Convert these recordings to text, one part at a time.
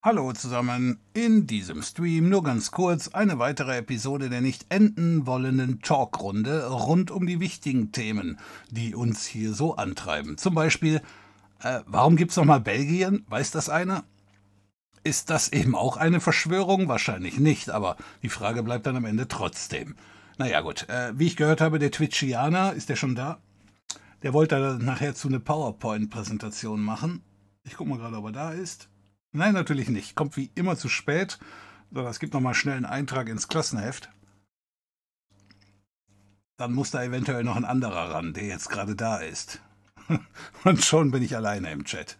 Hallo zusammen, in diesem Stream nur ganz kurz eine weitere Episode der nicht enden wollenden Talkrunde rund um die wichtigen Themen, die uns hier so antreiben. Zum Beispiel, äh, warum gibt's nochmal Belgien? Weiß das einer? Ist das eben auch eine Verschwörung? Wahrscheinlich nicht, aber die Frage bleibt dann am Ende trotzdem. Naja gut, äh, wie ich gehört habe, der Twitchianer, ist der schon da? Der wollte nachher zu eine PowerPoint-Präsentation machen. Ich gucke mal gerade, ob er da ist. Nein, natürlich nicht. Kommt wie immer zu spät. So, es gibt nochmal schnell einen Eintrag ins Klassenheft. Dann muss da eventuell noch ein anderer ran, der jetzt gerade da ist. Und schon bin ich alleine im Chat.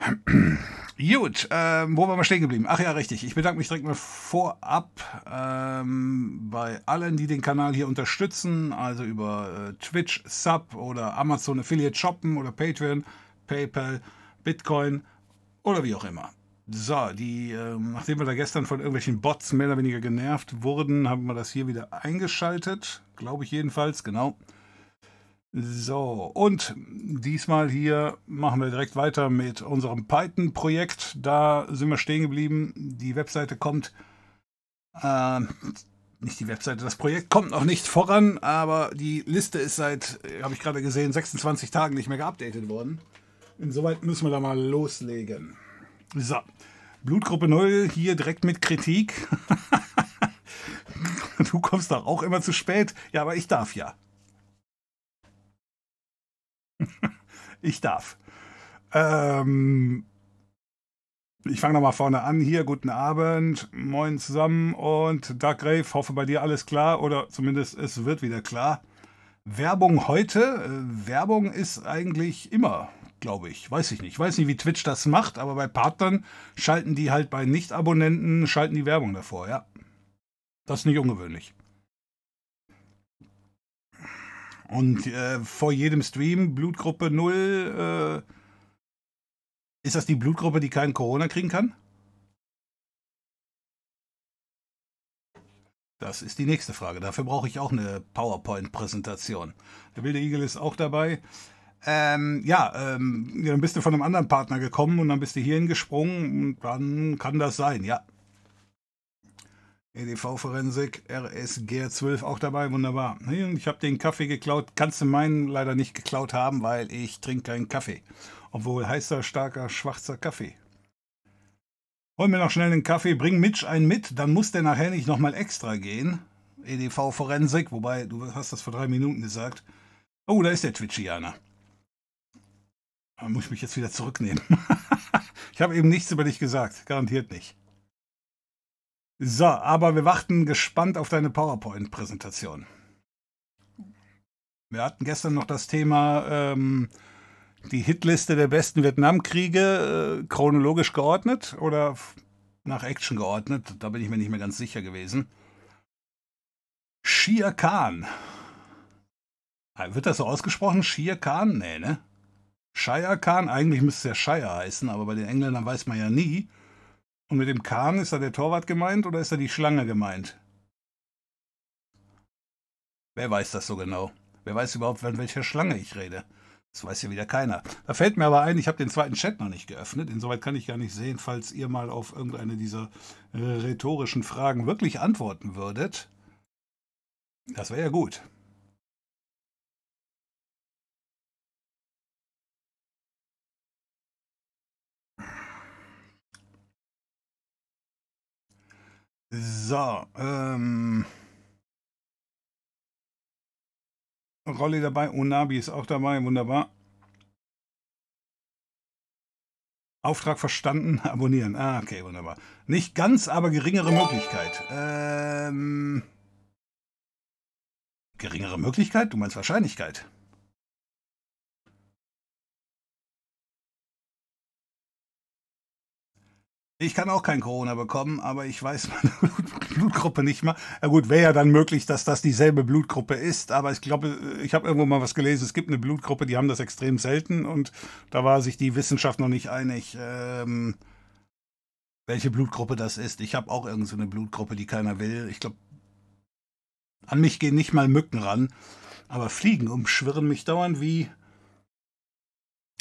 Gut, ähm, wo waren wir stehen geblieben? Ach ja, richtig. Ich bedanke mich direkt mal vorab ähm, bei allen, die den Kanal hier unterstützen, also über äh, Twitch, Sub oder Amazon Affiliate Shoppen oder Patreon, PayPal, Bitcoin oder wie auch immer. So, die, äh, nachdem wir da gestern von irgendwelchen Bots mehr oder weniger genervt wurden, haben wir das hier wieder eingeschaltet. Glaube ich jedenfalls, genau. So, und diesmal hier machen wir direkt weiter mit unserem Python-Projekt. Da sind wir stehen geblieben. Die Webseite kommt, äh, nicht die Webseite, das Projekt kommt noch nicht voran, aber die Liste ist seit, habe ich gerade gesehen, 26 Tagen nicht mehr geupdatet worden. Insoweit müssen wir da mal loslegen. So, Blutgruppe 0 hier direkt mit Kritik. du kommst doch auch immer zu spät. Ja, aber ich darf ja. ich darf. Ähm, ich fange nochmal vorne an. Hier, guten Abend. Moin zusammen. Und Dark Grave, hoffe bei dir alles klar oder zumindest es wird wieder klar. Werbung heute. Äh, Werbung ist eigentlich immer, glaube ich. Weiß ich nicht. Ich weiß nicht, wie Twitch das macht, aber bei Partnern schalten die halt bei Nicht-Abonnenten, schalten die Werbung davor, ja. Das ist nicht ungewöhnlich. Und äh, vor jedem Stream Blutgruppe 0. Äh, ist das die Blutgruppe, die keinen Corona kriegen kann? Das ist die nächste Frage. Dafür brauche ich auch eine PowerPoint-Präsentation. Der wilde Igel ist auch dabei. Ähm, ja, ähm, dann bist du von einem anderen Partner gekommen und dann bist du hierhin gesprungen und dann kann das sein, ja. EDV-Forensik, RSG12 auch dabei, wunderbar. Ich habe den Kaffee geklaut, kannst du meinen leider nicht geklaut haben, weil ich trinke keinen Kaffee. Obwohl heißer, starker, schwarzer Kaffee. Hol mir noch schnell einen Kaffee, bring Mitch einen mit, dann muss der nachher nicht nochmal extra gehen. EDV-Forensik, wobei, du hast das vor drei Minuten gesagt. Oh, da ist der Twitchianer. Da muss ich mich jetzt wieder zurücknehmen. ich habe eben nichts über dich gesagt, garantiert nicht. So, aber wir warten gespannt auf deine PowerPoint-Präsentation. Wir hatten gestern noch das Thema ähm, die Hitliste der besten Vietnamkriege äh, chronologisch geordnet oder nach Action geordnet. Da bin ich mir nicht mehr ganz sicher gewesen. Shia Khan. Ah, wird das so ausgesprochen? Shia Khan? Nee, ne? Shire Khan? Eigentlich müsste es ja Shire heißen, aber bei den Engländern weiß man ja nie. Und mit dem Kahn ist da der Torwart gemeint oder ist da die Schlange gemeint? Wer weiß das so genau? Wer weiß überhaupt, von welcher Schlange ich rede? Das weiß ja wieder keiner. Da fällt mir aber ein, ich habe den zweiten Chat noch nicht geöffnet. Insoweit kann ich gar nicht sehen, falls ihr mal auf irgendeine dieser äh, rhetorischen Fragen wirklich antworten würdet. Das wäre ja gut. So, ähm. Rolli dabei, Unabi ist auch dabei, wunderbar. Auftrag verstanden, abonnieren. Ah, okay, wunderbar. Nicht ganz, aber geringere Möglichkeit. Ähm. Geringere Möglichkeit? Du meinst Wahrscheinlichkeit. Ich kann auch kein Corona bekommen, aber ich weiß meine Blutgruppe nicht mal. Ja gut, wäre ja dann möglich, dass das dieselbe Blutgruppe ist, aber ich glaube, ich habe irgendwo mal was gelesen, es gibt eine Blutgruppe, die haben das extrem selten und da war sich die Wissenschaft noch nicht einig, ähm, welche Blutgruppe das ist. Ich habe auch irgendeine so Blutgruppe, die keiner will. Ich glaube, an mich gehen nicht mal Mücken ran, aber Fliegen umschwirren mich dauernd wie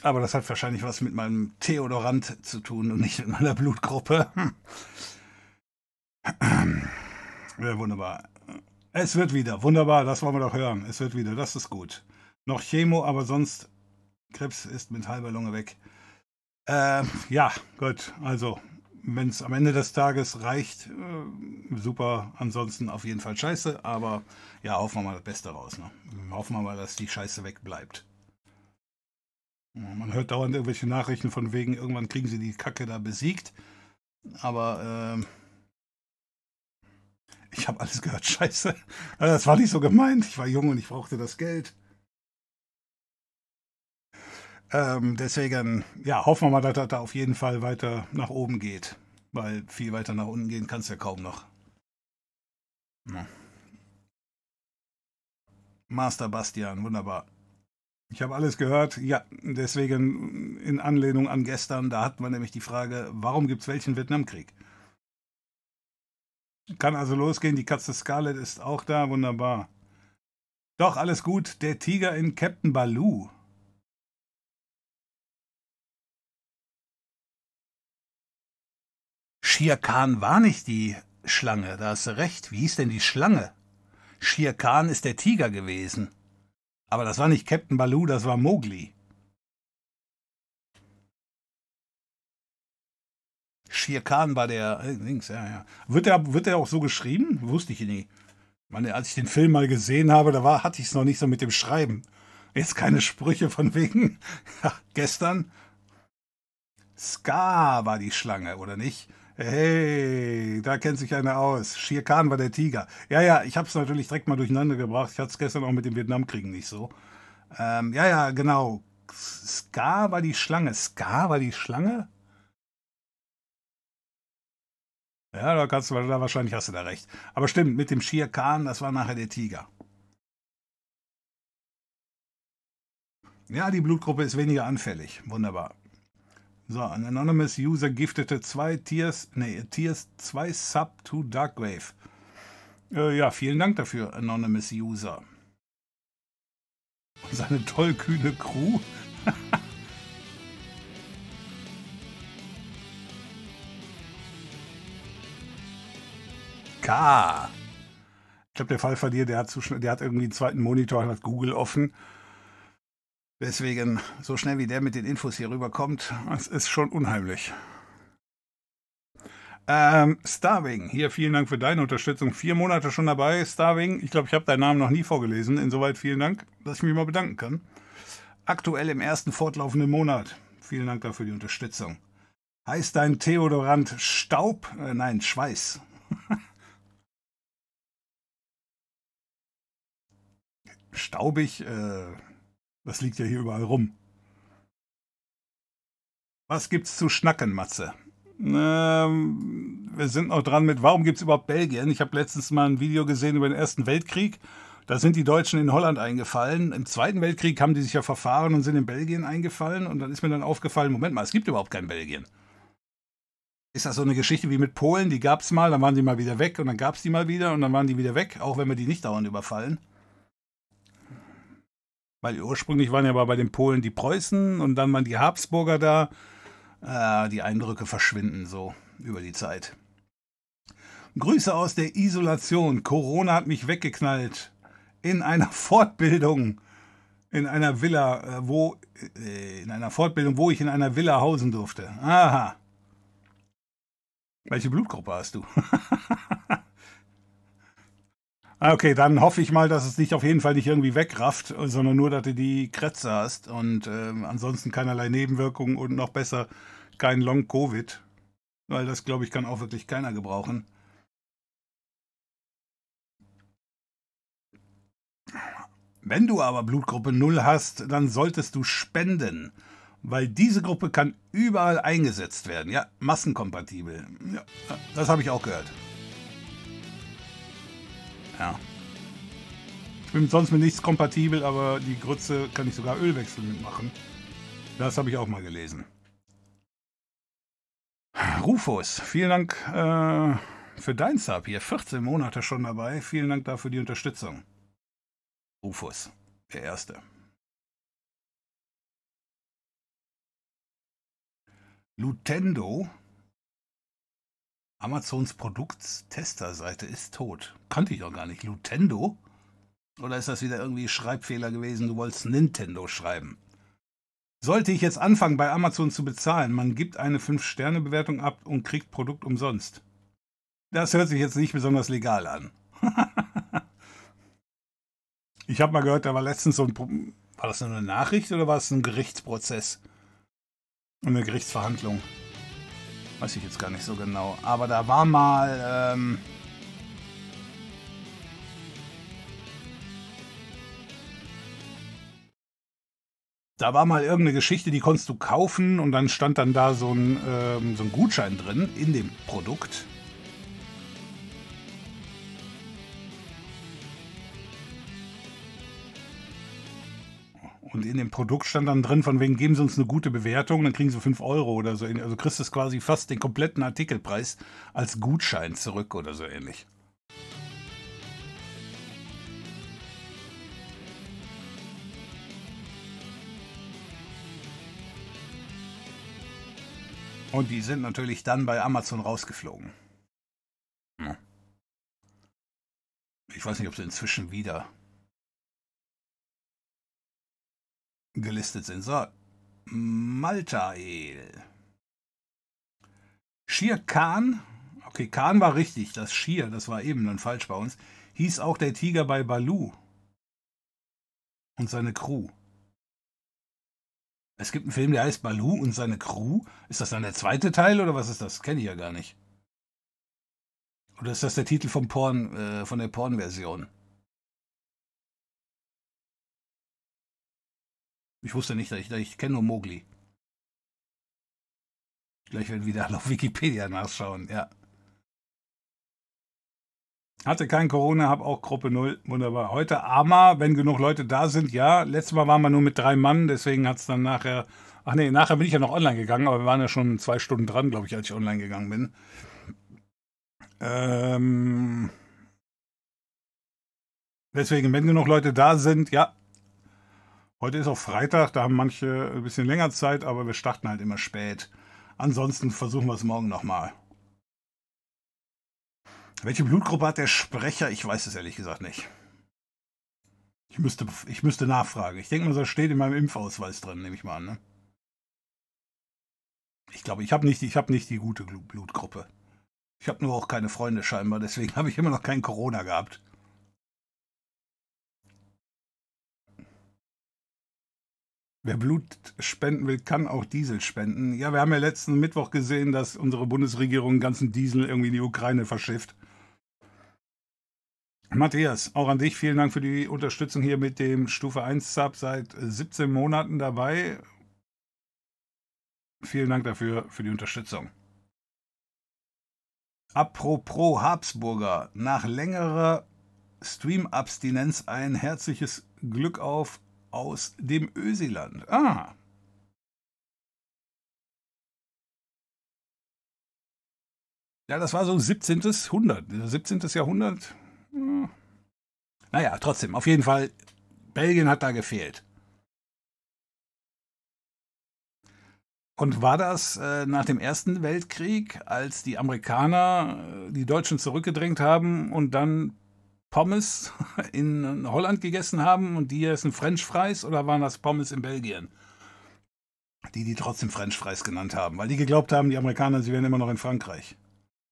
Aber das hat wahrscheinlich was mit meinem Theodorant zu tun und nicht mit meiner Blutgruppe. Ja, wunderbar. Es wird wieder. Wunderbar, das wollen wir doch hören. Es wird wieder, das ist gut. Noch Chemo, aber sonst Krebs ist mit halber Lunge weg. Äh, ja, gut. Also, wenn es am Ende des Tages reicht, äh, super. Ansonsten auf jeden Fall scheiße. Aber ja, hoffen wir mal das Beste raus. Ne? Hoffen wir mal, dass die Scheiße wegbleibt. Man hört dauernd irgendwelche Nachrichten von wegen, irgendwann kriegen sie die Kacke da besiegt. Aber äh, ich habe alles gehört, scheiße. Das war nicht so gemeint. Ich war jung und ich brauchte das Geld. Ähm, deswegen, ja, hoffen wir mal, dass das da auf jeden Fall weiter nach oben geht. Weil viel weiter nach unten gehen kann es ja kaum noch. Ja. Master Bastian, wunderbar. Ich habe alles gehört. Ja, deswegen in Anlehnung an gestern, da hatten wir nämlich die Frage, warum gibt es welchen Vietnamkrieg? Kann also losgehen. Die Katze Scarlett ist auch da. Wunderbar. Doch, alles gut. Der Tiger in Captain Baloo. Shere Khan war nicht die Schlange, da hast du recht. Wie hieß denn die Schlange? Shere Khan ist der Tiger gewesen. Aber das war nicht Captain Baloo, das war Mowgli. Shere Khan war der äh, links, ja, ja. Wird der, wird der auch so geschrieben? Wusste ich nie. Meine, als ich den Film mal gesehen habe, da war, hatte ich es noch nicht so mit dem Schreiben. Jetzt keine Sprüche von wegen. Ja, gestern. Ska war die Schlange, oder nicht? Hey, da kennt sich einer aus. Shere Khan war der Tiger. Ja, ja, ich habe es natürlich direkt mal durcheinander gebracht. Ich hatte es gestern auch mit dem Vietnamkriegen nicht so. Ähm, ja, ja, genau. Ska war die Schlange. Ska war die Schlange? Ja, da kannst du da wahrscheinlich hast du da recht. Aber stimmt, mit dem Shere Khan, das war nachher der Tiger. Ja, die Blutgruppe ist weniger anfällig. Wunderbar. So, ein Anonymous User giftete zwei Tiers, nee, Tiers 2 Sub to Darkwave. Äh, ja, vielen Dank dafür, Anonymous User. Seine tollkühne Crew. K. Ich glaube, der Fall dir, der hat, zu der hat irgendwie einen zweiten Monitor hat Google offen. Deswegen, so schnell wie der mit den Infos hier rüberkommt, das ist schon unheimlich. Ähm, Starving, hier vielen Dank für deine Unterstützung. Vier Monate schon dabei, Starving. Ich glaube, ich habe deinen Namen noch nie vorgelesen. Insoweit vielen Dank, dass ich mich mal bedanken kann. Aktuell im ersten fortlaufenden Monat. Vielen Dank dafür die Unterstützung. Heißt dein Theodorant Staub? Äh, nein, Schweiß. staubig. Äh, das liegt ja hier überall rum. Was gibt's zu schnacken, Matze? Ähm, wir sind noch dran mit, warum gibt es überhaupt Belgien? Ich habe letztens mal ein Video gesehen über den Ersten Weltkrieg. Da sind die Deutschen in Holland eingefallen. Im Zweiten Weltkrieg haben die sich ja verfahren und sind in Belgien eingefallen. Und dann ist mir dann aufgefallen, Moment mal, es gibt überhaupt kein Belgien. Ist das so eine Geschichte wie mit Polen? Die gab es mal, dann waren die mal wieder weg und dann gab es die mal wieder und dann waren die wieder weg, auch wenn wir die nicht dauernd überfallen. Weil ursprünglich waren ja bei den Polen die Preußen und dann waren die Habsburger da. Äh, die Eindrücke verschwinden so über die Zeit. Grüße aus der Isolation. Corona hat mich weggeknallt. In einer Fortbildung. In einer Villa, äh, wo. Äh, in einer Fortbildung, wo ich in einer Villa hausen durfte. Aha. Welche Blutgruppe hast du? Ah, okay, dann hoffe ich mal, dass es dich auf jeden Fall nicht irgendwie wegrafft, sondern nur, dass du die Krätze hast und äh, ansonsten keinerlei Nebenwirkungen und noch besser kein Long-Covid, weil das, glaube ich, kann auch wirklich keiner gebrauchen. Wenn du aber Blutgruppe 0 hast, dann solltest du spenden, weil diese Gruppe kann überall eingesetzt werden. Ja, massenkompatibel. Ja, das habe ich auch gehört. Ja. Ich bin sonst mit nichts kompatibel, aber die Grütze kann ich sogar Ölwechsel mitmachen. Das habe ich auch mal gelesen. Rufus, vielen Dank äh, für dein Sub hier. 14 Monate schon dabei. Vielen Dank dafür die Unterstützung. Rufus, der Erste. Lutendo. Amazons Produkttesterseite ist tot. Kannte ich doch gar nicht. Lutendo? Oder ist das wieder irgendwie Schreibfehler gewesen? Du wolltest Nintendo schreiben. Sollte ich jetzt anfangen, bei Amazon zu bezahlen, man gibt eine 5-Sterne-Bewertung ab und kriegt Produkt umsonst. Das hört sich jetzt nicht besonders legal an. ich habe mal gehört, da war letztens so ein. War das nur eine Nachricht oder war es ein Gerichtsprozess? Eine Gerichtsverhandlung? Weiß ich jetzt gar nicht so genau. Aber da war mal. Ähm, da war mal irgendeine Geschichte, die konntest du kaufen und dann stand dann da so ein, ähm, so ein Gutschein drin in dem Produkt. Und in dem Produkt stand dann drin, von wegen geben Sie uns eine gute Bewertung, dann kriegen Sie 5 Euro oder so. Also kriegst du quasi fast den kompletten Artikelpreis als Gutschein zurück oder so ähnlich. Und die sind natürlich dann bei Amazon rausgeflogen. Ich weiß nicht, ob sie inzwischen wieder gelistet sind. So, Maltael. Shir Khan, okay, Khan war richtig, das Shir, das war eben dann falsch bei uns, hieß auch der Tiger bei Balu und seine Crew. Es gibt einen Film, der heißt Balu und seine Crew. Ist das dann der zweite Teil oder was ist das? Kenne ich ja gar nicht. Oder ist das der Titel vom Porn, äh, von der Porn-Version? Ich wusste nicht, dass ich, ich kenne nur Mowgli. Gleich werden wieder auf Wikipedia nachschauen, ja. Hatte kein Corona, habe auch Gruppe 0. Wunderbar. Heute Ama, wenn genug Leute da sind, ja. Letztes Mal waren wir nur mit drei Mann, deswegen hat es dann nachher. Ach nee, nachher bin ich ja noch online gegangen, aber wir waren ja schon zwei Stunden dran, glaube ich, als ich online gegangen bin. Ähm. Deswegen, wenn genug Leute da sind, ja. Heute ist auch Freitag, da haben manche ein bisschen länger Zeit, aber wir starten halt immer spät. Ansonsten versuchen wir es morgen nochmal. Welche Blutgruppe hat der Sprecher? Ich weiß es ehrlich gesagt nicht. Ich müsste, ich müsste nachfragen. Ich denke mal, das steht in meinem Impfausweis drin, nehme ich mal an. Ne? Ich glaube, ich habe nicht, hab nicht die gute Blutgruppe. Ich habe nur auch keine Freunde scheinbar, deswegen habe ich immer noch kein Corona gehabt. Wer Blut spenden will, kann auch Diesel spenden. Ja, wir haben ja letzten Mittwoch gesehen, dass unsere Bundesregierung den ganzen Diesel irgendwie in die Ukraine verschifft. Matthias, auch an dich vielen Dank für die Unterstützung hier mit dem Stufe 1 Sub seit 17 Monaten dabei. Vielen Dank dafür, für die Unterstützung. Apropos Habsburger, nach längerer Stream-Abstinenz ein herzliches Glück auf aus dem Öseland. Ah. Ja, das war so 17. Jahrhundert. 17. Jahrhundert, hm. Naja, trotzdem, auf jeden Fall, Belgien hat da gefehlt. Und war das äh, nach dem Ersten Weltkrieg, als die Amerikaner äh, die Deutschen zurückgedrängt haben und dann Pommes in Holland gegessen haben und die essen French Fries oder waren das Pommes in Belgien? Die, die trotzdem French Fries genannt haben, weil die geglaubt haben, die Amerikaner, sie wären immer noch in Frankreich.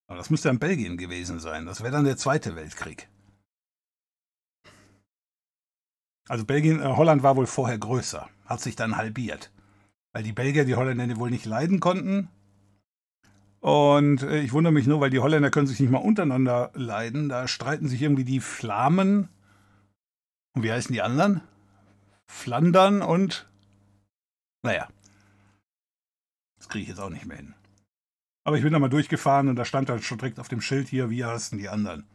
Aber das müsste in Belgien gewesen sein. Das wäre dann der Zweite Weltkrieg. Also Belgien, äh, Holland war wohl vorher größer, hat sich dann halbiert. Weil die Belgier die Holländer wohl nicht leiden konnten. Und äh, ich wundere mich nur, weil die Holländer können sich nicht mal untereinander leiden. Da streiten sich irgendwie die Flamen. Und wie heißen die anderen? Flandern und. Naja. Das kriege ich jetzt auch nicht mehr hin. Aber ich bin da mal durchgefahren und da stand dann schon direkt auf dem Schild hier, wie heißen die anderen.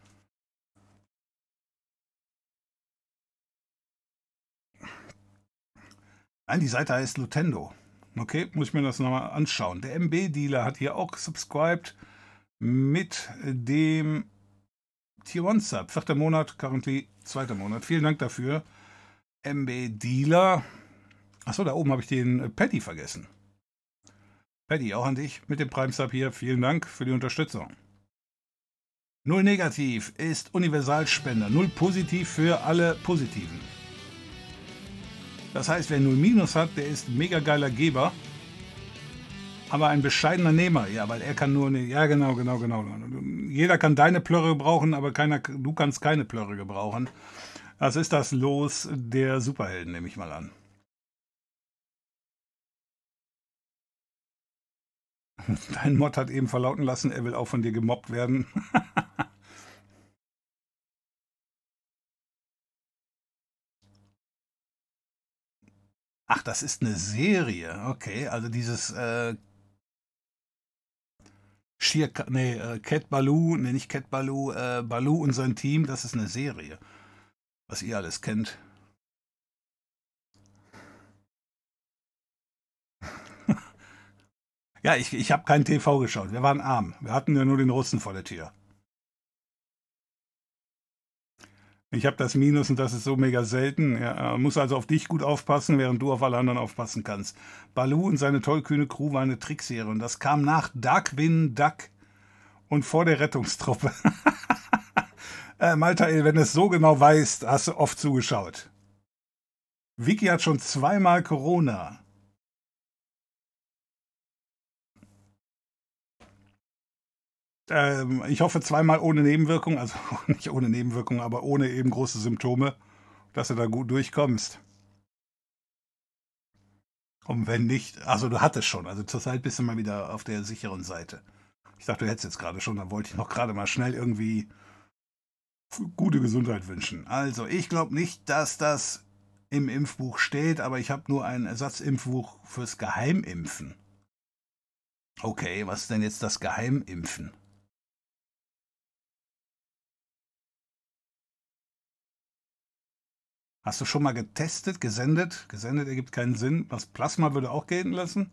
Nein, die Seite heißt Lutendo. Okay, muss ich mir das nochmal anschauen. Der MB-Dealer hat hier auch subscribed mit dem Tier 1 Sub. Vierter Monat, currently zweiter Monat. Vielen Dank dafür. MB-Dealer. Achso, da oben habe ich den Patty vergessen. Paddy, auch an dich mit dem Prime Sub hier. Vielen Dank für die Unterstützung. Null negativ ist Universalspender. Null positiv für alle Positiven. Das heißt, wer null minus hat, der ist mega geiler Geber. Aber ein bescheidener Nehmer. Ja, weil er kann nur. Ne ja, genau, genau, genau. Jeder kann deine Plörre gebrauchen, aber keiner, du kannst keine Plörre gebrauchen. Das ist das Los der Superhelden, nehme ich mal an. Dein Mod hat eben verlauten lassen, er will auch von dir gemobbt werden. Ach, das ist eine Serie. Okay, also dieses äh, Sheer, nee, äh, Cat Baloo, nee, nicht Cat Baloo, äh, Baloo und sein Team, das ist eine Serie. Was ihr alles kennt. Ja, ich, ich habe kein TV geschaut. Wir waren arm. Wir hatten ja nur den Russen vor der Tür. Ich habe das Minus und das ist so mega selten. Ja, muss also auf dich gut aufpassen, während du auf alle anderen aufpassen kannst. Baloo und seine tollkühne Crew war eine Trickserie und das kam nach Darkwing Duck und vor der Rettungstruppe. äh, Maltael, wenn du es so genau weißt, hast du oft zugeschaut. Vicky hat schon zweimal Corona. Ähm, ich hoffe zweimal ohne Nebenwirkung, also nicht ohne Nebenwirkung, aber ohne eben große Symptome, dass du da gut durchkommst. Und wenn nicht, also du hattest schon, also zurzeit bist du mal wieder auf der sicheren Seite. Ich dachte, du hättest jetzt gerade schon, dann wollte ich noch gerade mal schnell irgendwie gute Gesundheit wünschen. Also, ich glaube nicht, dass das im Impfbuch steht, aber ich habe nur ein Ersatzimpfbuch fürs Geheimimpfen. Okay, was ist denn jetzt das Geheimimpfen? Hast du schon mal getestet, gesendet? Gesendet ergibt keinen Sinn. Das Plasma würde auch gelten lassen.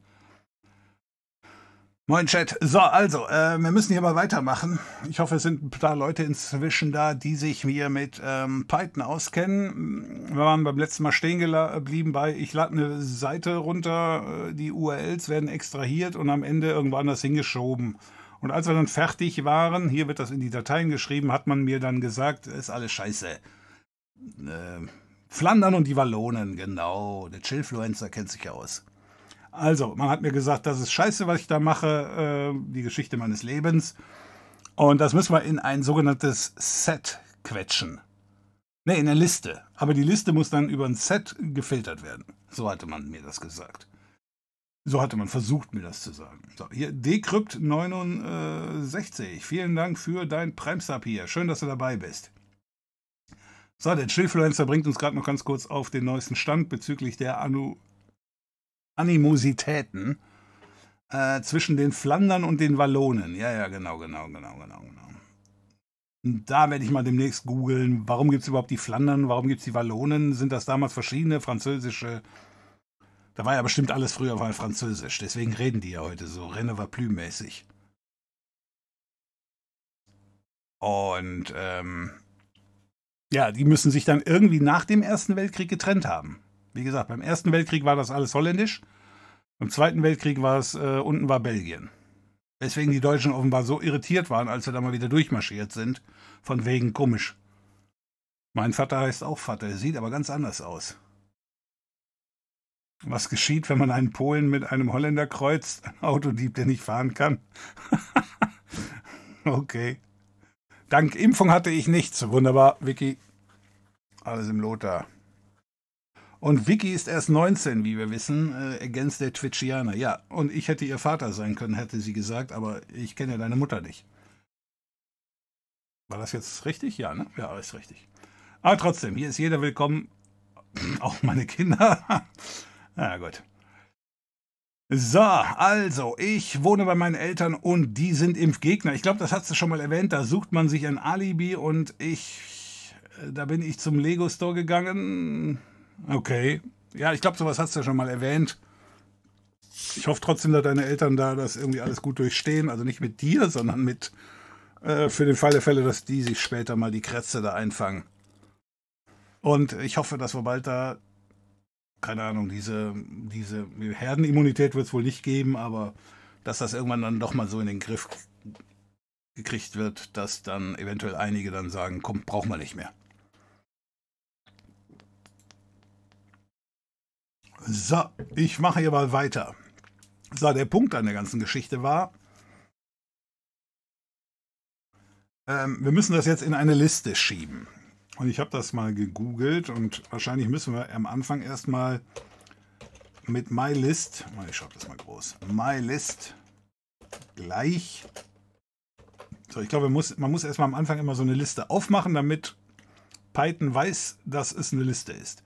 Moin Chat. So, also, äh, wir müssen hier mal weitermachen. Ich hoffe, es sind ein paar Leute inzwischen da, die sich hier mit ähm, Python auskennen. Wir waren beim letzten Mal stehen geblieben bei, ich lade eine Seite runter, äh, die URLs werden extrahiert und am Ende irgendwo anders hingeschoben. Und als wir dann fertig waren, hier wird das in die Dateien geschrieben, hat man mir dann gesagt, ist alles scheiße. Äh, Flandern und die Wallonen, genau. Der Chillfluencer kennt sich aus. Also, man hat mir gesagt, das ist scheiße, was ich da mache, äh, die Geschichte meines Lebens. Und das müssen wir in ein sogenanntes Set quetschen. Ne, in eine Liste. Aber die Liste muss dann über ein Set gefiltert werden. So hatte man mir das gesagt. So hatte man versucht, mir das zu sagen. So, hier, Decrypt 69. Vielen Dank für dein Prime-Sub hier. Schön, dass du dabei bist. So, der Chillfluencer bringt uns gerade noch ganz kurz auf den neuesten Stand bezüglich der Anu Animositäten äh, zwischen den Flandern und den Wallonen. Ja, ja, genau, genau, genau, genau, genau. Und da werde ich mal demnächst googeln, warum gibt es überhaupt die Flandern, warum gibt es die Wallonen? Sind das damals verschiedene französische... Da war ja bestimmt alles früher mal französisch, deswegen reden die ja heute so Rennevat-mäßig. Und ähm, ja, die müssen sich dann irgendwie nach dem Ersten Weltkrieg getrennt haben. Wie gesagt, beim Ersten Weltkrieg war das alles holländisch. Beim Zweiten Weltkrieg war es, äh, unten war Belgien. Weswegen die Deutschen offenbar so irritiert waren, als sie da mal wieder durchmarschiert sind. Von wegen komisch. Mein Vater heißt auch Vater, sieht aber ganz anders aus. Was geschieht, wenn man einen Polen mit einem Holländer kreuzt? Ein Autodieb, der nicht fahren kann? okay. Dank Impfung hatte ich nichts. Wunderbar, Vicky. Alles im Lothar. Und Vicky ist erst 19, wie wir wissen, äh, ergänzt der Twitchianer. Ja, und ich hätte ihr Vater sein können, hätte sie gesagt, aber ich kenne ja deine Mutter nicht. War das jetzt richtig? Ja, ne? Ja, ist richtig. Aber trotzdem, hier ist jeder willkommen. Auch meine Kinder. Na gut. So, also, ich wohne bei meinen Eltern und die sind Impfgegner. Ich glaube, das hast du schon mal erwähnt. Da sucht man sich ein Alibi und ich, äh, da bin ich zum Lego Store gegangen. Okay. Ja, ich glaube, sowas hast du ja schon mal erwähnt. Ich hoffe trotzdem, dass deine Eltern da das irgendwie alles gut durchstehen. Also nicht mit dir, sondern mit, äh, für den Fall der Fälle, dass die sich später mal die Krätze da einfangen. Und ich hoffe, dass wir bald da keine Ahnung, diese, diese Herdenimmunität wird es wohl nicht geben, aber dass das irgendwann dann doch mal so in den Griff gekriegt wird, dass dann eventuell einige dann sagen, komm, brauchen wir nicht mehr. So, ich mache hier mal weiter. So, der Punkt an der ganzen Geschichte war, ähm, wir müssen das jetzt in eine Liste schieben. Und ich habe das mal gegoogelt und wahrscheinlich müssen wir am Anfang erstmal mit MyList, ich schreibe das mal groß, MyList gleich. So, ich glaube, man muss, man muss erstmal am Anfang immer so eine Liste aufmachen, damit Python weiß, dass es eine Liste ist.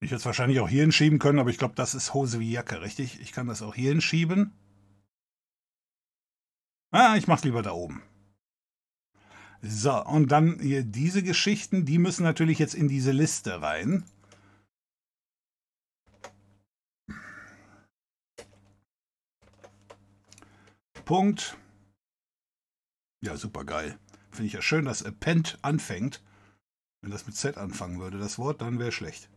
Ich hätte es wahrscheinlich auch hier hinschieben können, aber ich glaube, das ist Hose wie Jacke, richtig? Ich kann das auch hier hinschieben. Ah, ich mache es lieber da oben. So, und dann hier diese Geschichten, die müssen natürlich jetzt in diese Liste rein. Punkt. Ja, super geil. Finde ich ja schön, dass Append anfängt. Wenn das mit Z anfangen würde, das Wort, dann wäre schlecht.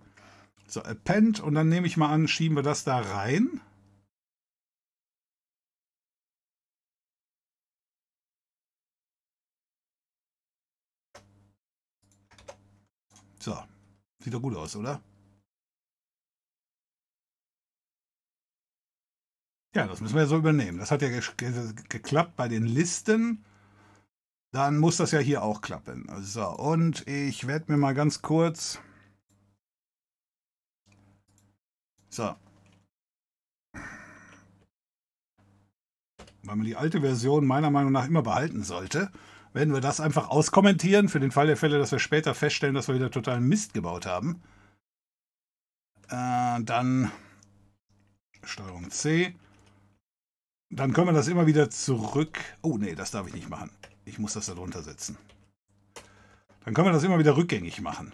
So, Append und dann nehme ich mal an, schieben wir das da rein. Sieht doch gut aus, oder? Ja, das müssen wir so übernehmen. Das hat ja ge ge geklappt bei den Listen. Dann muss das ja hier auch klappen. So, und ich werde mir mal ganz kurz... So. Weil man die alte Version meiner Meinung nach immer behalten sollte werden wir das einfach auskommentieren, für den Fall der Fälle, dass wir später feststellen, dass wir wieder totalen Mist gebaut haben. Äh, dann Steuerung C. Dann können wir das immer wieder zurück... Oh nee, das darf ich nicht machen. Ich muss das da drunter setzen. Dann können wir das immer wieder rückgängig machen.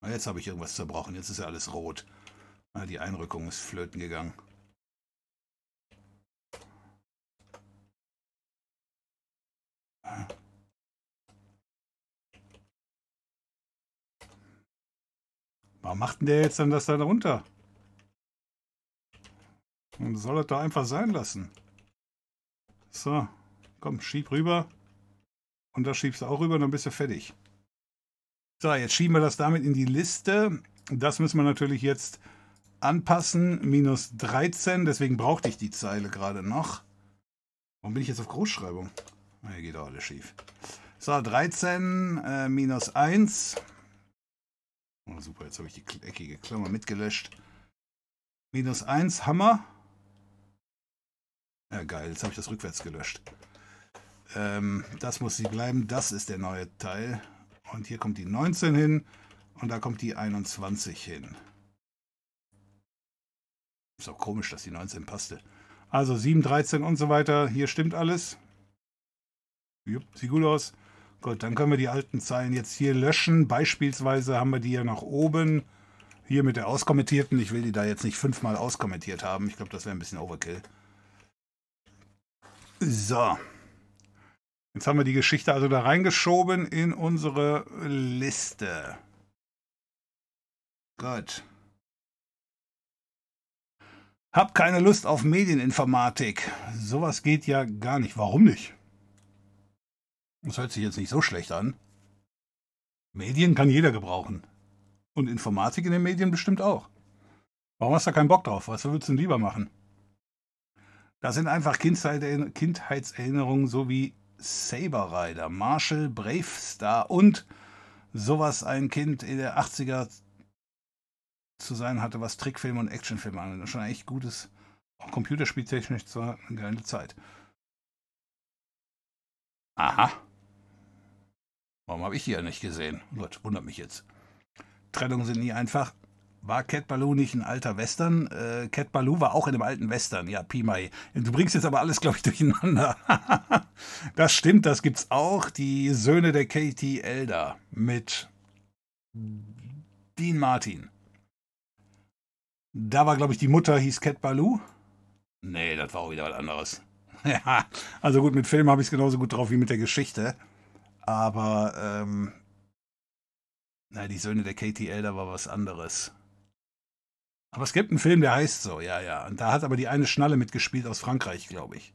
Na, jetzt habe ich irgendwas zerbrochen. Jetzt ist ja alles rot. Na, die Einrückung ist flöten gegangen. Warum macht denn der jetzt dann das da runter? Und soll das da einfach sein lassen. So, komm, schieb rüber. Und da schiebst du auch rüber, dann bist du fertig. So, jetzt schieben wir das damit in die Liste. Das müssen wir natürlich jetzt anpassen. Minus 13, deswegen brauchte ich die Zeile gerade noch. Warum bin ich jetzt auf Großschreibung? Hier geht auch alles schief. So, 13 äh, minus 1. Oh, super, jetzt habe ich die eckige Klammer mitgelöscht. Minus 1, Hammer. Ja, geil, jetzt habe ich das rückwärts gelöscht. Ähm, das muss sie bleiben, das ist der neue Teil. Und hier kommt die 19 hin und da kommt die 21 hin. Ist auch komisch, dass die 19 passte. Also 7, 13 und so weiter. Hier stimmt alles. Jupp, sieht gut aus. Gut, dann können wir die alten Zeilen jetzt hier löschen. Beispielsweise haben wir die ja nach oben. Hier mit der auskommentierten. Ich will die da jetzt nicht fünfmal auskommentiert haben. Ich glaube, das wäre ein bisschen Overkill. So. Jetzt haben wir die Geschichte also da reingeschoben in unsere Liste. Gut. Hab keine Lust auf Medieninformatik. Sowas geht ja gar nicht. Warum nicht? Das hört sich jetzt nicht so schlecht an. Medien kann jeder gebrauchen. Und Informatik in den Medien bestimmt auch. Warum hast du da keinen Bock drauf? Was würdest du denn lieber machen? Das sind einfach Kindheitserinnerungen so wie Saber Rider, Marshall, Brave Star und sowas ein Kind in der 80er zu sein hatte, was Trickfilme und Actionfilme angeht. Schon ein echt gutes, auch computerspieltechnisch zwar eine geile Zeit. Aha. Warum habe ich die ja nicht gesehen? Gut, wundert mich jetzt. Trennungen sind nie einfach. War Cat Baloo nicht ein alter Western? Äh, Cat Baloo war auch in dem alten Western, ja, Pi Mai. Du bringst jetzt aber alles, glaube ich, durcheinander. das stimmt, das gibt's auch. Die Söhne der Katie Elder mit Dean Martin. Da war, glaube ich, die Mutter hieß Cat Baloo. Nee, das war auch wieder was anderes. ja, also gut, mit Film habe ich es genauso gut drauf wie mit der Geschichte. Aber, ähm, na, die Söhne der Katie Elder war was anderes. Aber es gibt einen Film, der heißt so, ja, ja. Und da hat aber die eine Schnalle mitgespielt aus Frankreich, glaube ich.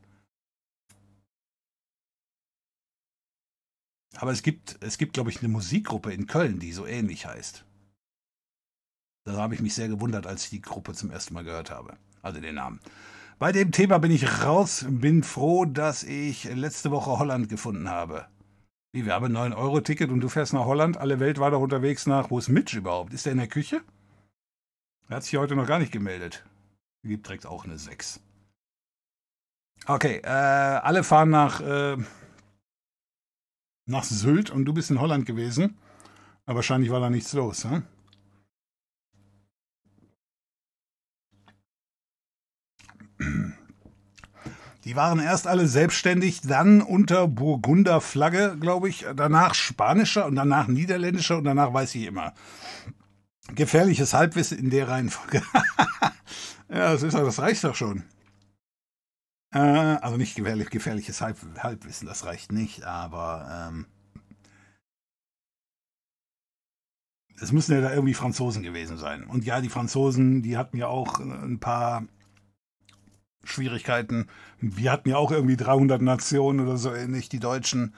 Aber es gibt, es gibt, glaube ich, eine Musikgruppe in Köln, die so ähnlich heißt. Da habe ich mich sehr gewundert, als ich die Gruppe zum ersten Mal gehört habe. Also den Namen. Bei dem Thema bin ich raus, bin froh, dass ich letzte Woche Holland gefunden habe. Wie, wir haben ein 9-Euro-Ticket und du fährst nach Holland, alle Welt war doch unterwegs nach. Wo ist Mitch überhaupt? Ist er in der Küche? Er hat sich heute noch gar nicht gemeldet. Gibt direkt auch eine 6. Okay, äh, alle fahren nach, äh, nach Sylt und du bist in Holland gewesen. Aber wahrscheinlich war da nichts los, hm? Die waren erst alle selbstständig, dann unter Burgunder Flagge, glaube ich, danach spanischer und danach niederländischer und danach weiß ich immer. Gefährliches Halbwissen in der Reihenfolge. ja, das ist das reicht doch schon. Äh, also nicht gefährlich, gefährliches Halb, Halbwissen, das reicht nicht, aber ähm, es müssen ja da irgendwie Franzosen gewesen sein. Und ja, die Franzosen, die hatten ja auch ein paar Schwierigkeiten. Wir hatten ja auch irgendwie 300 Nationen oder so ähnlich, die Deutschen.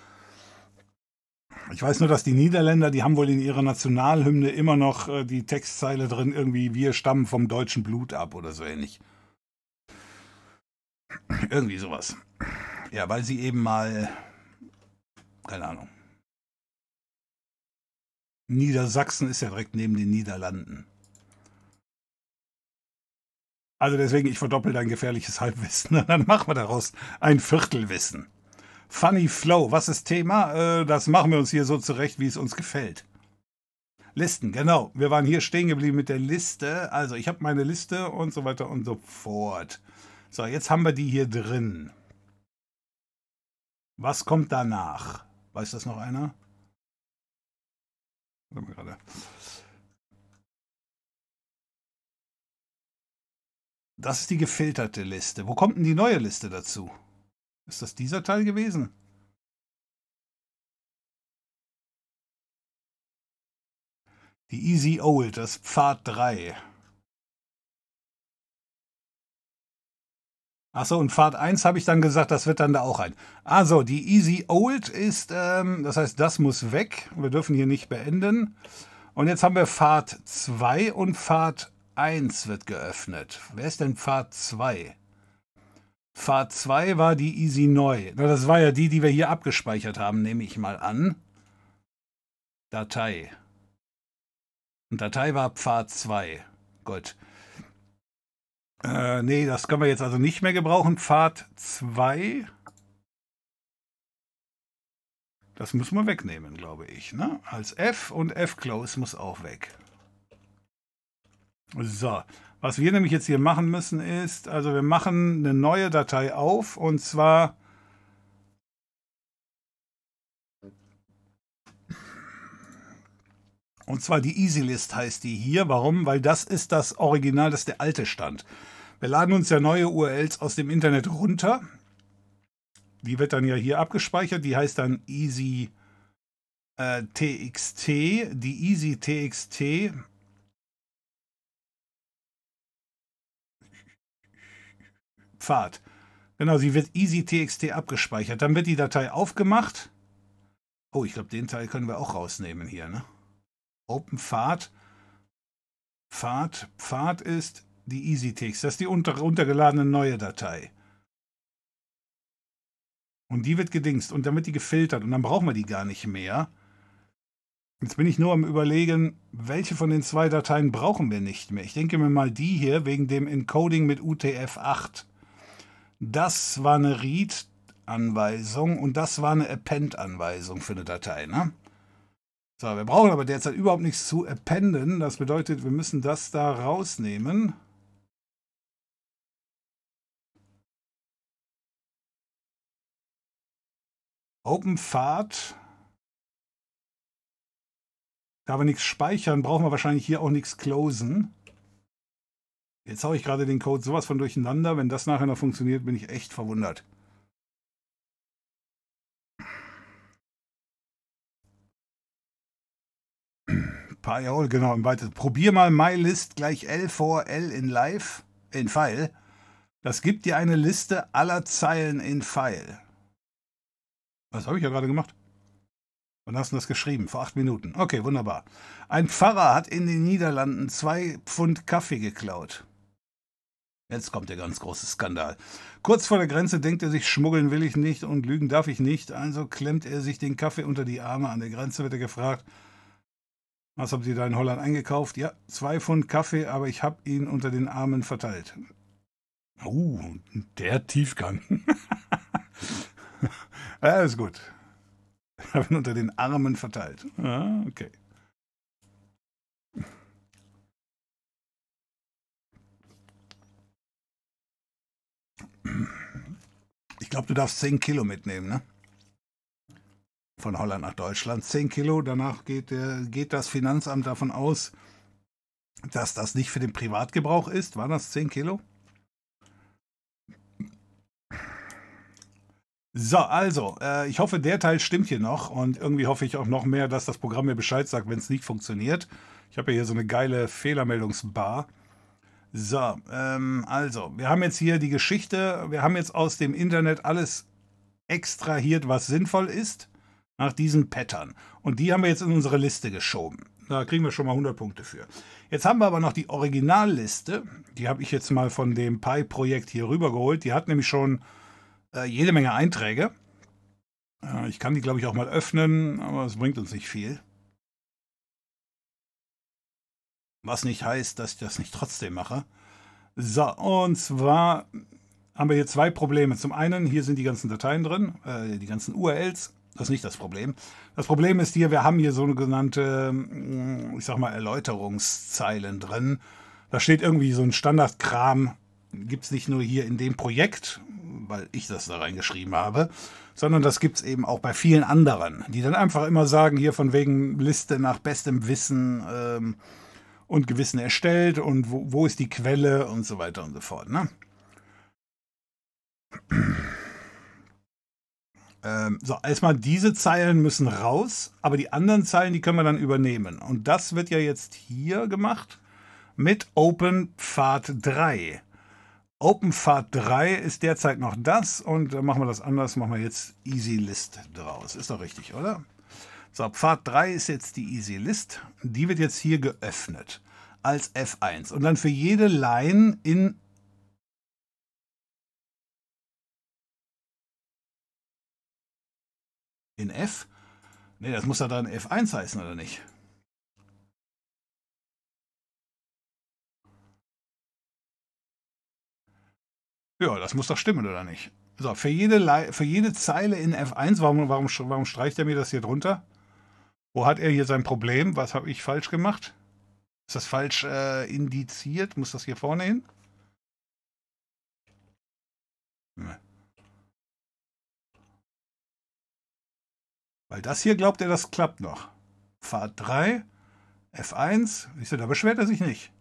Ich weiß nur, dass die Niederländer, die haben wohl in ihrer Nationalhymne immer noch äh, die Textzeile drin, irgendwie, wir stammen vom deutschen Blut ab oder so ähnlich. Irgendwie sowas. Ja, weil sie eben mal, keine Ahnung. Niedersachsen ist ja direkt neben den Niederlanden. Also deswegen, ich verdoppel dein gefährliches Halbwissen. Dann machen wir daraus ein Viertelwissen. Funny Flow, was ist Thema? Äh, das machen wir uns hier so zurecht, wie es uns gefällt. Listen, genau. Wir waren hier stehen geblieben mit der Liste. Also ich habe meine Liste und so weiter und so fort. So, jetzt haben wir die hier drin. Was kommt danach? Weiß das noch einer? Warte mal gerade. Das ist die gefilterte Liste. Wo kommt denn die neue Liste dazu? Ist das dieser Teil gewesen? Die Easy Old, das Pfad 3. Achso, und Pfad 1 habe ich dann gesagt, das wird dann da auch ein. Also, die Easy Old ist, ähm, das heißt, das muss weg. Wir dürfen hier nicht beenden. Und jetzt haben wir Pfad 2 und Pfad 1 wird geöffnet. Wer ist denn Pfad 2? Pfad 2 war die Easy Neu. Das war ja die, die wir hier abgespeichert haben, nehme ich mal an. Datei. Und Datei war Pfad 2. Gut. Äh, nee, das können wir jetzt also nicht mehr gebrauchen. Pfad 2. Das müssen wir wegnehmen, glaube ich. Ne? Als F und F-Close muss auch weg. So, was wir nämlich jetzt hier machen müssen ist, also wir machen eine neue Datei auf und zwar und zwar die EasyList heißt die hier. Warum? Weil das ist das Original, das ist der alte Stand. Wir laden uns ja neue URLs aus dem Internet runter. Die wird dann ja hier abgespeichert. Die heißt dann Easy äh, TXT. Die Easy TXT Pfad. Genau, sie wird easy.txt abgespeichert. Dann wird die Datei aufgemacht. Oh, ich glaube, den Teil können wir auch rausnehmen hier, ne? Open Pfad. Pfad, Pfad ist die EasyText. Das ist die unter, runtergeladene neue Datei. Und die wird gedingst und dann wird die gefiltert und dann brauchen wir die gar nicht mehr. Jetzt bin ich nur am überlegen, welche von den zwei Dateien brauchen wir nicht mehr. Ich denke mir mal die hier wegen dem Encoding mit UTF-8. Das war eine Read-Anweisung und das war eine Append-Anweisung für eine Datei. Ne? So, wir brauchen aber derzeit überhaupt nichts zu appenden. Das bedeutet, wir müssen das da rausnehmen. Open Pfad. Da wir nichts speichern, brauchen wir wahrscheinlich hier auch nichts closen. Jetzt haue ich gerade den Code sowas von durcheinander. Wenn das nachher noch funktioniert, bin ich echt verwundert. Pyhole, genau, im weitesten. Probier mal MyList gleich L vor L in Live, in File. Das gibt dir eine Liste aller Zeilen in File. Was habe ich ja gerade gemacht? Wann hast du das geschrieben? Vor acht Minuten. Okay, wunderbar. Ein Pfarrer hat in den Niederlanden zwei Pfund Kaffee geklaut. Jetzt kommt der ganz große Skandal. Kurz vor der Grenze denkt er sich, schmuggeln will ich nicht und lügen darf ich nicht, also klemmt er sich den Kaffee unter die Arme. An der Grenze wird er gefragt, was haben Sie da in Holland eingekauft? Ja, zwei Pfund Kaffee, aber ich habe ihn unter den Armen verteilt. Uh, der Tiefgang. ja, gut. Ich habe ihn unter den Armen verteilt. Ah, okay. Ich glaube, du darfst 10 Kilo mitnehmen, ne? Von Holland nach Deutschland. 10 Kilo, danach geht, der, geht das Finanzamt davon aus, dass das nicht für den Privatgebrauch ist. Waren das 10 Kilo? So, also, äh, ich hoffe, der Teil stimmt hier noch und irgendwie hoffe ich auch noch mehr, dass das Programm mir Bescheid sagt, wenn es nicht funktioniert. Ich habe ja hier so eine geile Fehlermeldungsbar. So, ähm, also, wir haben jetzt hier die Geschichte, wir haben jetzt aus dem Internet alles extrahiert, was sinnvoll ist, nach diesen Pattern. Und die haben wir jetzt in unsere Liste geschoben. Da kriegen wir schon mal 100 Punkte für. Jetzt haben wir aber noch die Originalliste. Die habe ich jetzt mal von dem Pi-Projekt hier rübergeholt. Die hat nämlich schon äh, jede Menge Einträge. Äh, ich kann die, glaube ich, auch mal öffnen, aber es bringt uns nicht viel. Was nicht heißt, dass ich das nicht trotzdem mache. So, und zwar haben wir hier zwei Probleme. Zum einen, hier sind die ganzen Dateien drin, äh, die ganzen URLs. Das ist nicht das Problem. Das Problem ist hier, wir haben hier so eine genannte, mm, ich sag mal, Erläuterungszeilen drin. Da steht irgendwie so ein Standardkram, gibt es nicht nur hier in dem Projekt, weil ich das da reingeschrieben habe, sondern das gibt es eben auch bei vielen anderen, die dann einfach immer sagen, hier von wegen Liste nach bestem Wissen ähm, und Gewissen erstellt und wo, wo ist die Quelle und so weiter und so fort. Ne? Ähm, so, erstmal diese Zeilen müssen raus, aber die anderen Zeilen, die können wir dann übernehmen. Und das wird ja jetzt hier gemacht mit OpenPfad 3. OpenPfad 3 ist derzeit noch das und dann machen wir das anders, machen wir jetzt Easy List draus. Ist doch richtig, oder? So, Pfad 3 ist jetzt die Easy List. Die wird jetzt hier geöffnet als F1 und dann für jede Line in in F. Ne, das muss ja dann F1 heißen, oder nicht? Ja, das muss doch stimmen, oder nicht? So, für jede, für jede Zeile in F1, warum, warum, warum streicht er mir das hier drunter? Wo hat er hier sein Problem? Was habe ich falsch gemacht? Ist das falsch äh, indiziert? Muss das hier vorne hin? Weil das hier glaubt er, das klappt noch. Pfad 3, F1, ich so, da beschwert er sich nicht.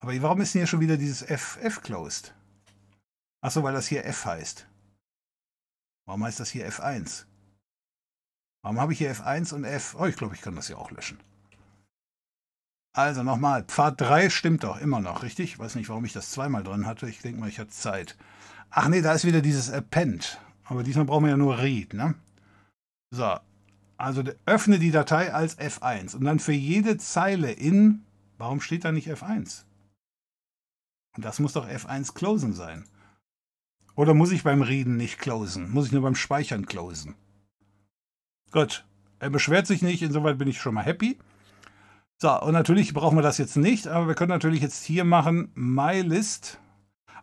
Aber warum ist denn hier schon wieder dieses F, F closed? Achso, weil das hier F heißt. Warum heißt das hier F1? Warum habe ich hier F1 und F? Oh, ich glaube, ich kann das hier auch löschen. Also nochmal, Pfad 3 stimmt doch immer noch, richtig? Ich weiß nicht, warum ich das zweimal drin hatte. Ich denke mal, ich hatte Zeit. Ach nee, da ist wieder dieses Append. Aber diesmal brauchen wir ja nur Read, ne? So, also öffne die Datei als F1 und dann für jede Zeile in, warum steht da nicht F1? Und das muss doch F1 closen sein. Oder muss ich beim Reden nicht closen? Muss ich nur beim Speichern closen? Gut, er beschwert sich nicht, insoweit bin ich schon mal happy. So, und natürlich brauchen wir das jetzt nicht, aber wir können natürlich jetzt hier machen MyList.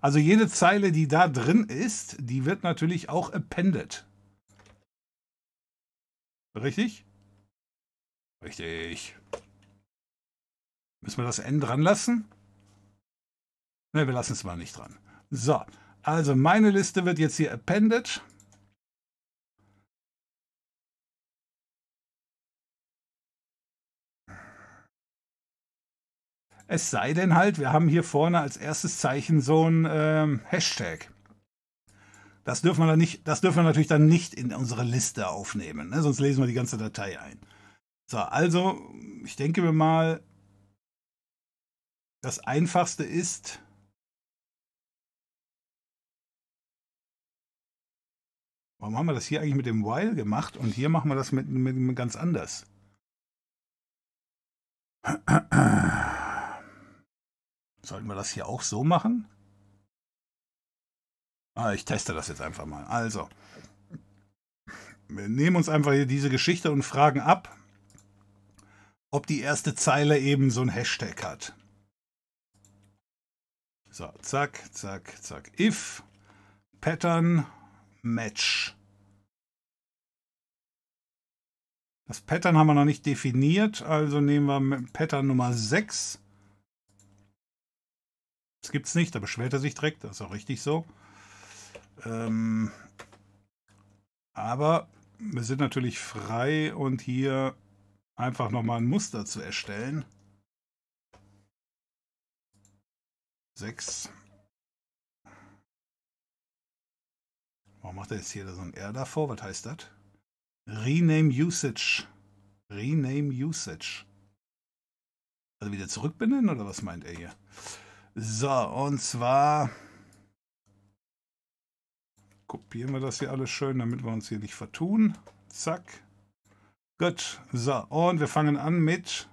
Also jede Zeile, die da drin ist, die wird natürlich auch appended. Richtig? Richtig. Müssen wir das N dran lassen? Ne, wir lassen es mal nicht dran. So, also meine Liste wird jetzt hier appended. Es sei denn halt, wir haben hier vorne als erstes Zeichen so ein ähm, Hashtag. Das dürfen, wir dann nicht, das dürfen wir natürlich dann nicht in unsere Liste aufnehmen, ne? sonst lesen wir die ganze Datei ein. So, also, ich denke mir mal, das Einfachste ist, Warum haben wir das hier eigentlich mit dem While gemacht und hier machen wir das mit, mit, mit ganz anders? Sollten wir das hier auch so machen? Ah, ich teste das jetzt einfach mal. Also, wir nehmen uns einfach hier diese Geschichte und fragen ab, ob die erste Zeile eben so ein Hashtag hat. So, zack, zack, zack. If Pattern Match. Das Pattern haben wir noch nicht definiert, also nehmen wir Pattern Nummer 6. Das gibt es nicht, da beschwert er sich direkt, das ist auch richtig so. Ähm, aber wir sind natürlich frei und hier einfach nochmal ein Muster zu erstellen. 6. Warum macht er jetzt hier so ein R davor? Was heißt das? Rename Usage. Rename Usage. Also wieder zurückbenennen oder was meint er hier? So, und zwar kopieren wir das hier alles schön, damit wir uns hier nicht vertun. Zack. Gut. So, und wir fangen an mit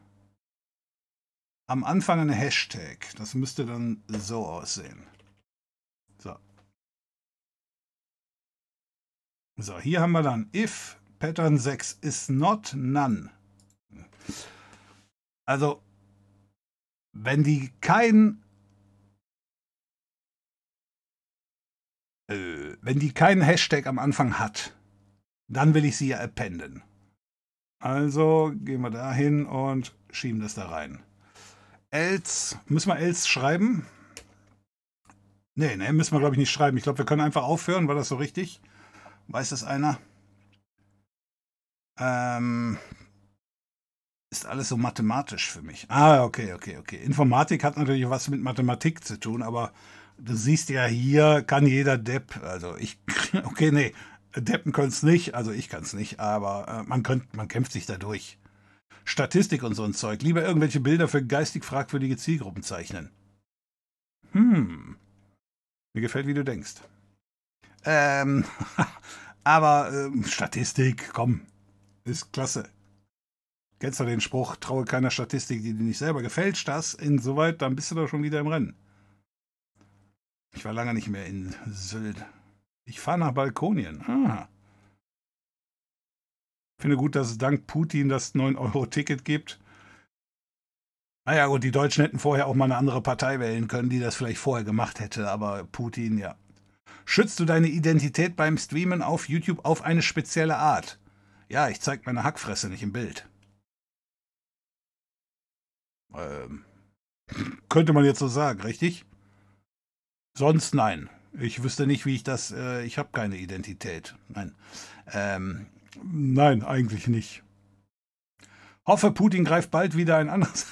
am Anfang eine Hashtag. Das müsste dann so aussehen. So. So, hier haben wir dann if Pattern 6 is not none. Also, wenn die kein äh, wenn die keinen Hashtag am Anfang hat, dann will ich sie ja appenden. Also gehen wir da hin und schieben das da rein. Else, müssen wir else schreiben? Nee, nee, müssen wir glaube ich nicht schreiben. Ich glaube, wir können einfach aufhören. War das so richtig? Weiß das einer? Ähm, ist alles so mathematisch für mich. Ah, okay, okay, okay. Informatik hat natürlich was mit Mathematik zu tun, aber du siehst ja hier, kann jeder Depp, also ich, okay, nee, Deppen können es nicht, also ich kann es nicht, aber äh, man, könnt, man kämpft sich da durch. Statistik und so ein Zeug. Lieber irgendwelche Bilder für geistig fragwürdige Zielgruppen zeichnen. Hm. Mir gefällt, wie du denkst. Ähm, aber äh, Statistik, komm, ist klasse. Kennst du den Spruch, traue keiner Statistik, die du nicht selber gefälscht hast? Insoweit, dann bist du doch schon wieder im Rennen. Ich war lange nicht mehr in Sylt. Ich fahre nach Balkonien. Ah. Finde gut, dass es dank Putin das 9-Euro-Ticket gibt. Naja, gut, die Deutschen hätten vorher auch mal eine andere Partei wählen können, die das vielleicht vorher gemacht hätte, aber Putin, ja. Schützt du deine Identität beim Streamen auf YouTube auf eine spezielle Art? Ja, ich zeig meine Hackfresse nicht im Bild. Ähm, könnte man jetzt so sagen, richtig? Sonst nein. Ich wüsste nicht, wie ich das. Äh, ich habe keine Identität. Nein. Ähm, nein, eigentlich nicht. Hoffe, Putin greift bald wieder ein anderes.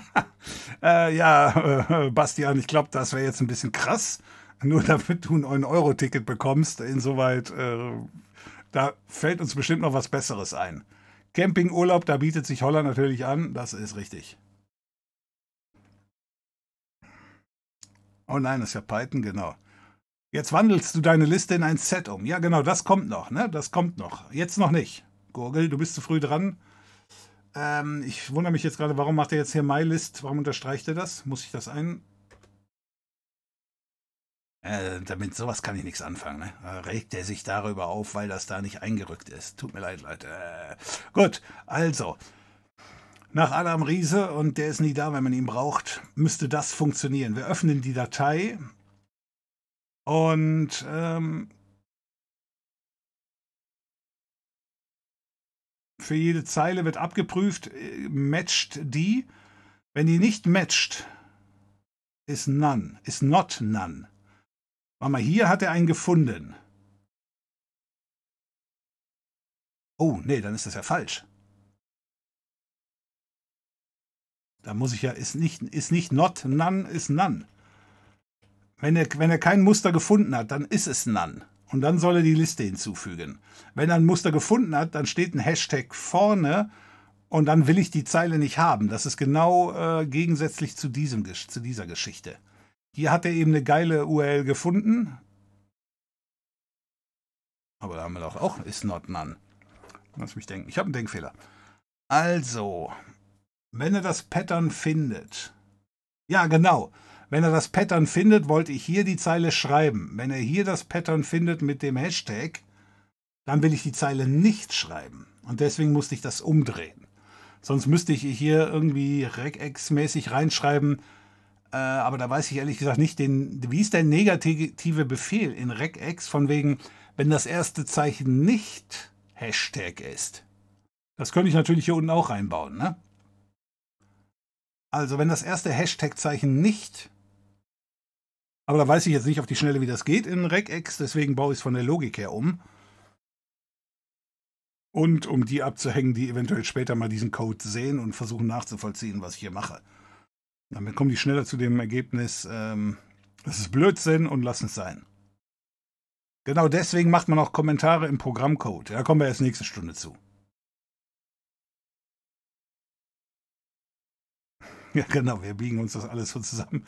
äh, ja, äh, Bastian, ich glaube, das wäre jetzt ein bisschen krass. Nur damit du ein euro ticket bekommst. Insoweit, äh, da fällt uns bestimmt noch was Besseres ein. Campingurlaub, da bietet sich Holland natürlich an. Das ist richtig. Oh nein, das ist ja Python, genau. Jetzt wandelst du deine Liste in ein Set um. Ja, genau, das kommt noch, ne? Das kommt noch. Jetzt noch nicht. Gurgel, du bist zu früh dran. Ähm, ich wundere mich jetzt gerade, warum macht er jetzt hier MyList? Warum unterstreicht er das? Muss ich das ein. Äh, damit sowas kann ich nichts anfangen. Ne? Da regt er sich darüber auf, weil das da nicht eingerückt ist. Tut mir leid, Leute. Äh, gut, also. Nach Adam Riese, und der ist nie da, wenn man ihn braucht, müsste das funktionieren. Wir öffnen die Datei und ähm, für jede Zeile wird abgeprüft, äh, matcht die. Wenn die nicht matcht, ist none, ist not none. Warte mal, hier hat er einen gefunden. Oh, nee, dann ist das ja falsch. Da muss ich ja, ist nicht, ist nicht not, none ist none. Wenn er, wenn er kein Muster gefunden hat, dann ist es none. Und dann soll er die Liste hinzufügen. Wenn er ein Muster gefunden hat, dann steht ein Hashtag vorne Und dann will ich die Zeile nicht haben. Das ist genau äh, gegensätzlich zu, diesem, zu dieser Geschichte. Hier hat er eben eine geile URL gefunden. Aber da haben wir doch auch is not none. Lass mich denken. Ich habe einen Denkfehler. Also, wenn er das Pattern findet. Ja, genau. Wenn er das Pattern findet, wollte ich hier die Zeile schreiben. Wenn er hier das Pattern findet mit dem Hashtag, dann will ich die Zeile nicht schreiben. Und deswegen musste ich das umdrehen. Sonst müsste ich hier irgendwie regex-mäßig reinschreiben, äh, aber da weiß ich ehrlich gesagt nicht, den, wie ist der negative Befehl in regex von wegen, wenn das erste Zeichen nicht Hashtag ist. Das könnte ich natürlich hier unten auch reinbauen, ne? Also, wenn das erste Hashtag-Zeichen nicht, aber da weiß ich jetzt nicht auf die Schnelle, wie das geht in regex, deswegen baue ich es von der Logik her um. Und um die abzuhängen, die eventuell später mal diesen Code sehen und versuchen nachzuvollziehen, was ich hier mache. Damit kommen die schneller zu dem Ergebnis, ähm, das ist Blödsinn und lassen es sein. Genau deswegen macht man auch Kommentare im Programmcode. Da kommen wir erst nächste Stunde zu. Ja, genau, wir biegen uns das alles so zusammen.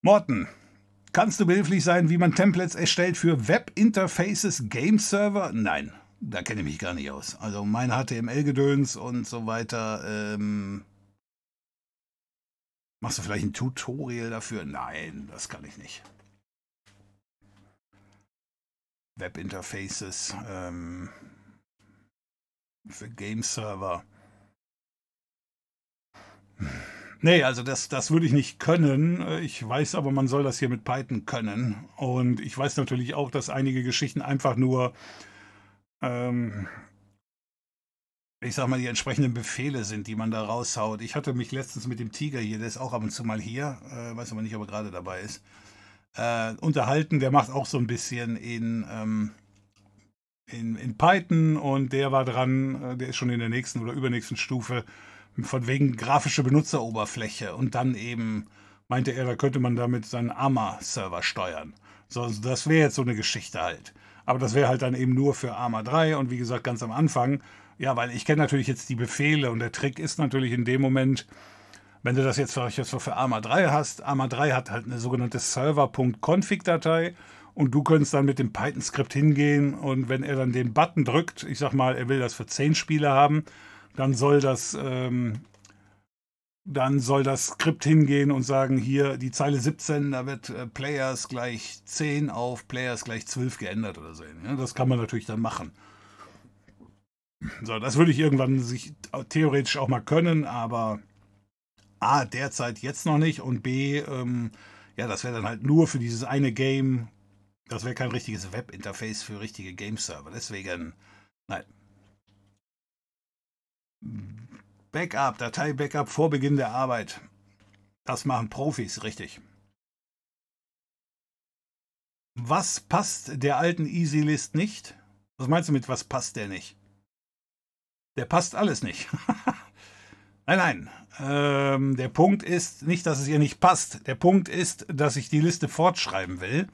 Morten, kannst du behilflich sein, wie man Templates erstellt für Web-Interfaces Game Server? Nein, da kenne ich mich gar nicht aus. Also mein HTML-Gedöns und so weiter. Ähm, machst du vielleicht ein Tutorial dafür? Nein, das kann ich nicht. Webinterfaces ähm, für Game Server. Nee, also das, das würde ich nicht können. Ich weiß aber, man soll das hier mit Python können. Und ich weiß natürlich auch, dass einige Geschichten einfach nur, ähm, ich sag mal, die entsprechenden Befehle sind, die man da raushaut. Ich hatte mich letztens mit dem Tiger hier, der ist auch ab und zu mal hier, äh, weiß aber nicht, ob er gerade dabei ist äh, unterhalten. Der macht auch so ein bisschen in, ähm, in, in Python und der war dran, äh, der ist schon in der nächsten oder übernächsten Stufe von wegen grafische Benutzeroberfläche und dann eben meinte er, da könnte man damit seinen ARMA-Server steuern. So, also das wäre jetzt so eine Geschichte halt. Aber das wäre halt dann eben nur für ARMA 3 und wie gesagt ganz am Anfang. Ja, weil ich kenne natürlich jetzt die Befehle und der Trick ist natürlich in dem Moment, wenn du das jetzt vielleicht jetzt für ARMA 3 hast, ARMA 3 hat halt eine sogenannte Server.config-Datei und du könntest dann mit dem Python-Skript hingehen und wenn er dann den Button drückt, ich sag mal, er will das für 10 Spieler haben, dann soll das, ähm, dann soll das Skript hingehen und sagen, hier die Zeile 17, da wird äh, Players gleich 10 auf Players gleich 12 geändert oder so. Ja, das kann man natürlich dann machen. So, das würde ich irgendwann sich theoretisch auch mal können, aber A, derzeit jetzt noch nicht und B, ähm, ja, das wäre dann halt nur für dieses eine Game. Das wäre kein richtiges Webinterface für richtige Game-Server. Deswegen, nein. Backup, Datei-Backup vor Beginn der Arbeit. Das machen Profis, richtig. Was passt der alten EasyList nicht? Was meinst du mit, was passt der nicht? Der passt alles nicht. nein, nein. Ähm, der Punkt ist nicht, dass es ihr nicht passt. Der Punkt ist, dass ich die Liste fortschreiben will.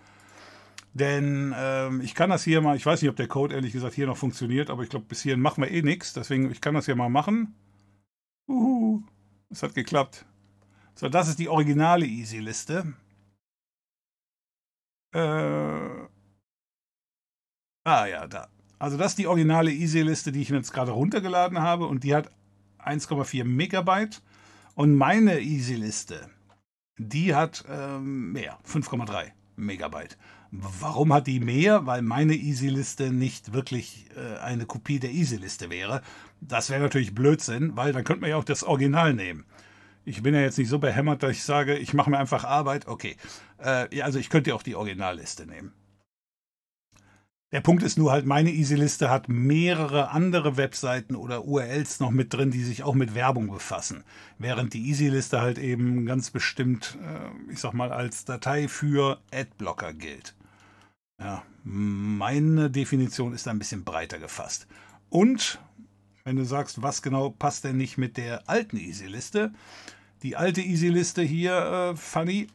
Denn ähm, ich kann das hier mal, ich weiß nicht, ob der Code ehrlich gesagt hier noch funktioniert, aber ich glaube, bis hierhin machen wir eh nichts. Deswegen, ich kann das hier mal machen. Uhu, es hat geklappt. So, das ist die originale Easy-Liste. Äh, ah ja, da. Also das ist die originale Easy-Liste, die ich jetzt gerade runtergeladen habe und die hat 1,4 Megabyte. Und meine Easy-Liste, die hat ähm, mehr, 5,3 Megabyte. Warum hat die mehr? Weil meine Easy-Liste nicht wirklich äh, eine Kopie der Easy-Liste wäre. Das wäre natürlich Blödsinn, weil dann könnte man ja auch das Original nehmen. Ich bin ja jetzt nicht so behämmert, dass ich sage, ich mache mir einfach Arbeit. Okay, äh, also ich könnte ja auch die Originalliste nehmen. Der Punkt ist nur halt, meine Easy-Liste hat mehrere andere Webseiten oder URLs noch mit drin, die sich auch mit Werbung befassen. Während die Easy-Liste halt eben ganz bestimmt, äh, ich sag mal, als Datei für Adblocker gilt. Ja, meine Definition ist ein bisschen breiter gefasst. Und wenn du sagst, was genau passt denn nicht mit der alten Easy-Liste? Die alte Easy-Liste hier, äh, Funny,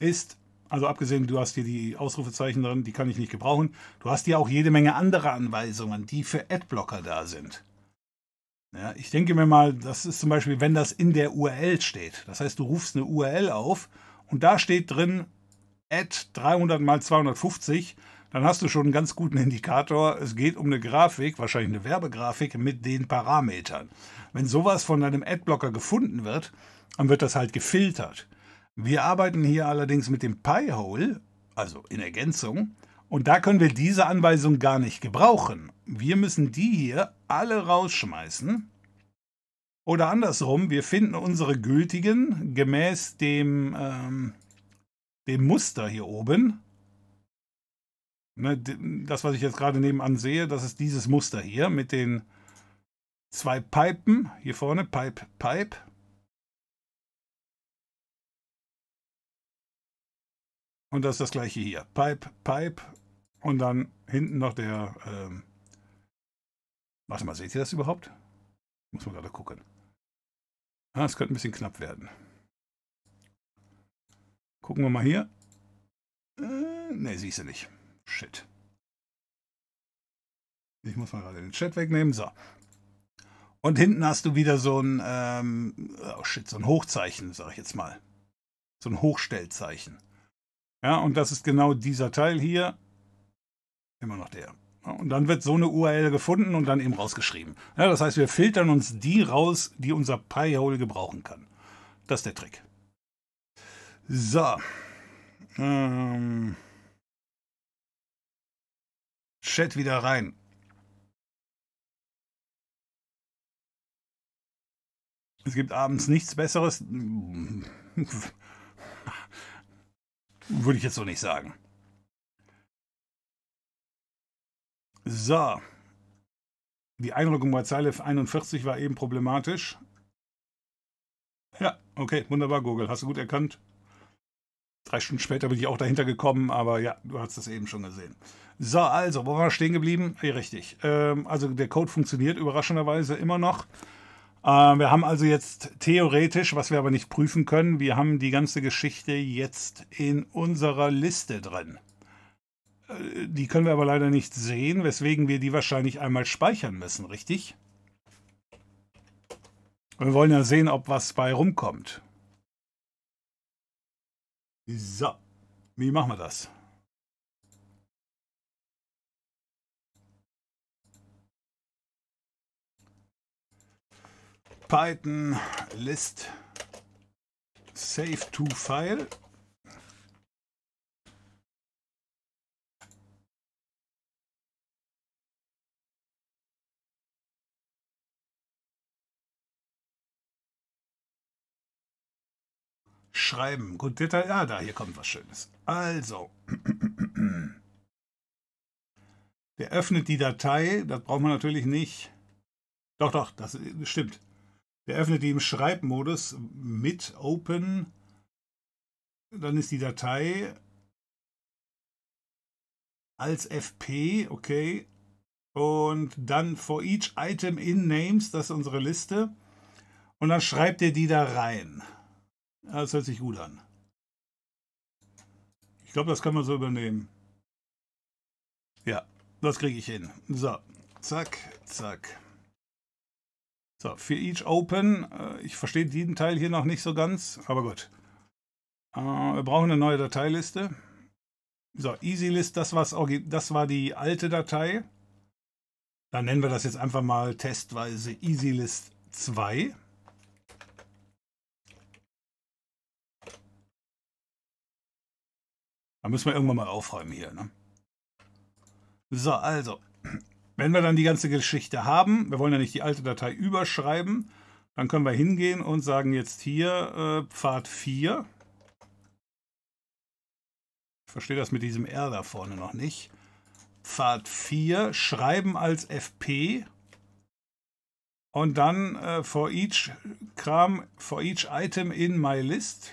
ist also abgesehen, du hast hier die Ausrufezeichen drin, die kann ich nicht gebrauchen. Du hast hier auch jede Menge andere Anweisungen, die für Adblocker da sind. Ja, ich denke mir mal, das ist zum Beispiel, wenn das in der URL steht. Das heißt, du rufst eine URL auf und da steht drin at 300 mal 250, dann hast du schon einen ganz guten Indikator. Es geht um eine Grafik, wahrscheinlich eine Werbegrafik mit den Parametern. Wenn sowas von deinem Adblocker gefunden wird, dann wird das halt gefiltert. Wir arbeiten hier allerdings mit dem Pi-Hole, also in Ergänzung, und da können wir diese Anweisung gar nicht gebrauchen. Wir müssen die hier alle rausschmeißen. Oder andersrum, wir finden unsere gültigen gemäß dem, ähm, dem Muster hier oben. Ne, das, was ich jetzt gerade nebenan sehe, das ist dieses Muster hier mit den zwei Pipen. Hier vorne, Pipe, Pipe. Und das ist das gleiche hier. Pipe, Pipe. Und dann hinten noch der. Ähm Warte mal, seht ihr das überhaupt? Muss man gerade gucken. Ah, könnte ein bisschen knapp werden. Gucken wir mal hier. Äh, ne, siehst du nicht. Shit. Ich muss mal gerade den Chat wegnehmen. So. Und hinten hast du wieder so ein, ähm, oh shit, so ein Hochzeichen, sag ich jetzt mal. So ein Hochstellzeichen. Ja, und das ist genau dieser Teil hier. Immer noch der. Und dann wird so eine URL gefunden und dann eben rausgeschrieben. Ja, das heißt, wir filtern uns die raus, die unser Pi-Hole gebrauchen kann. Das ist der Trick. So. Ähm. Chat wieder rein. Es gibt abends nichts Besseres. Würde ich jetzt so nicht sagen. So. Die Einloggung bei Zeile 41 war eben problematisch. Ja, okay, wunderbar, Google. Hast du gut erkannt. Drei Stunden später bin ich auch dahinter gekommen, aber ja, du hast das eben schon gesehen. So, also, wo waren wir stehen geblieben? Ja, richtig. Ähm, also der Code funktioniert überraschenderweise immer noch. Äh, wir haben also jetzt theoretisch, was wir aber nicht prüfen können, wir haben die ganze Geschichte jetzt in unserer Liste drin. Äh, die können wir aber leider nicht sehen, weswegen wir die wahrscheinlich einmal speichern müssen, richtig? Wir wollen ja sehen, ob was bei rumkommt. So, wie machen wir das? Python list save to file. Schreiben. Gut, Detail. Ja, da, hier kommt was Schönes. Also. Der öffnet die Datei. Das braucht man natürlich nicht. Doch, doch, das stimmt. Der öffnet die im Schreibmodus mit Open. Dann ist die Datei als FP, okay. Und dann for each item in names, das ist unsere Liste. Und dann schreibt er die da rein. Das hört sich gut an. Ich glaube, das kann man so übernehmen. Ja, das kriege ich hin. So, zack, zack. So, für each open. Äh, ich verstehe diesen Teil hier noch nicht so ganz, aber gut. Äh, wir brauchen eine neue Dateiliste. So, EasyList, das, das war die alte Datei. Dann nennen wir das jetzt einfach mal testweise EasyList 2. Da müssen wir irgendwann mal aufräumen hier. Ne? So, also, wenn wir dann die ganze Geschichte haben, wir wollen ja nicht die alte Datei überschreiben, dann können wir hingehen und sagen jetzt hier äh, Pfad 4. Ich verstehe das mit diesem R da vorne noch nicht. Pfad 4, schreiben als FP und dann äh, for each Kram, for each item in my list.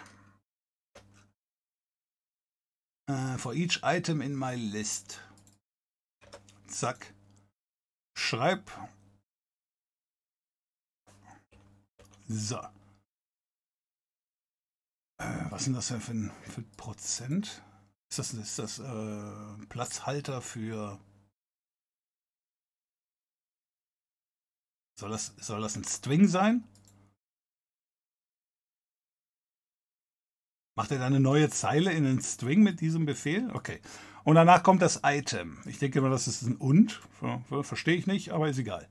Äh, for each item in my list. Zack. Schreib. So. Äh, was sind das denn für ein, für Prozent? Ist das, ist das äh, Platzhalter für Soll das, soll das ein String sein? Macht er da eine neue Zeile in einen String mit diesem Befehl? Okay. Und danach kommt das Item. Ich denke mal, das ist ein und. Verstehe ich nicht, aber ist egal.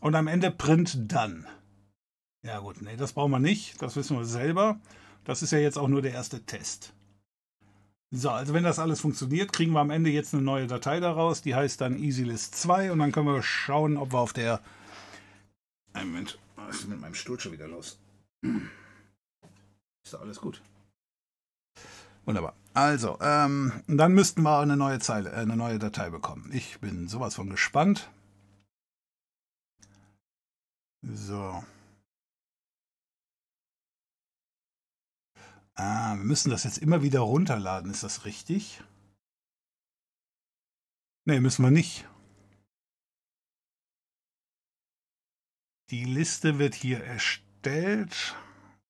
Und am Ende print dann. Ja gut, nee, das brauchen wir nicht. Das wissen wir selber. Das ist ja jetzt auch nur der erste Test. So, also wenn das alles funktioniert, kriegen wir am Ende jetzt eine neue Datei daraus. Die heißt dann EasyList 2 und dann können wir schauen, ob wir auf der... Einen Moment, was ist mit meinem Stuhl schon wieder los? Ist doch alles gut. Wunderbar. Also, ähm, dann müssten wir eine neue Zeile, äh, eine neue Datei bekommen. Ich bin sowas von gespannt. So. Ah, wir müssen das jetzt immer wieder runterladen. Ist das richtig? Ne, müssen wir nicht. Die Liste wird hier erstellt.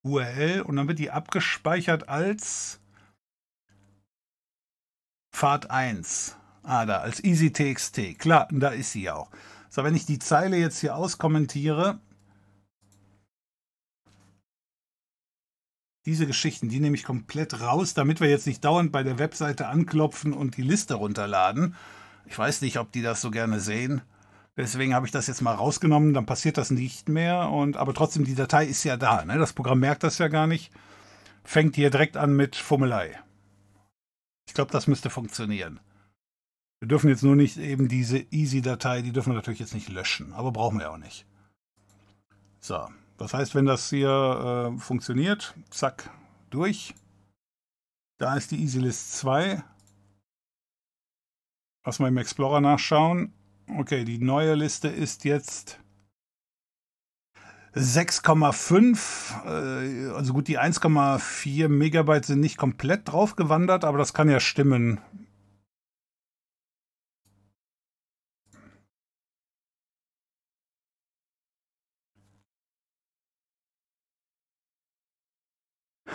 URL und dann wird die abgespeichert als Pfad 1. Ah, da, als EasyTXT. Klar, da ist sie auch. So, wenn ich die Zeile jetzt hier auskommentiere, diese Geschichten, die nehme ich komplett raus, damit wir jetzt nicht dauernd bei der Webseite anklopfen und die Liste runterladen. Ich weiß nicht, ob die das so gerne sehen. Deswegen habe ich das jetzt mal rausgenommen, dann passiert das nicht mehr. Und, aber trotzdem, die Datei ist ja da. Ne? Das Programm merkt das ja gar nicht. Fängt hier direkt an mit Fummelei. Ich glaube, das müsste funktionieren. Wir dürfen jetzt nur nicht eben diese Easy-Datei, die dürfen wir natürlich jetzt nicht löschen, aber brauchen wir auch nicht. So, das heißt, wenn das hier äh, funktioniert, zack, durch. Da ist die EasyList 2. Lass mal im Explorer nachschauen. Okay, die neue Liste ist jetzt 6,5. Äh, also gut, die 1,4 Megabyte sind nicht komplett drauf gewandert, aber das kann ja stimmen.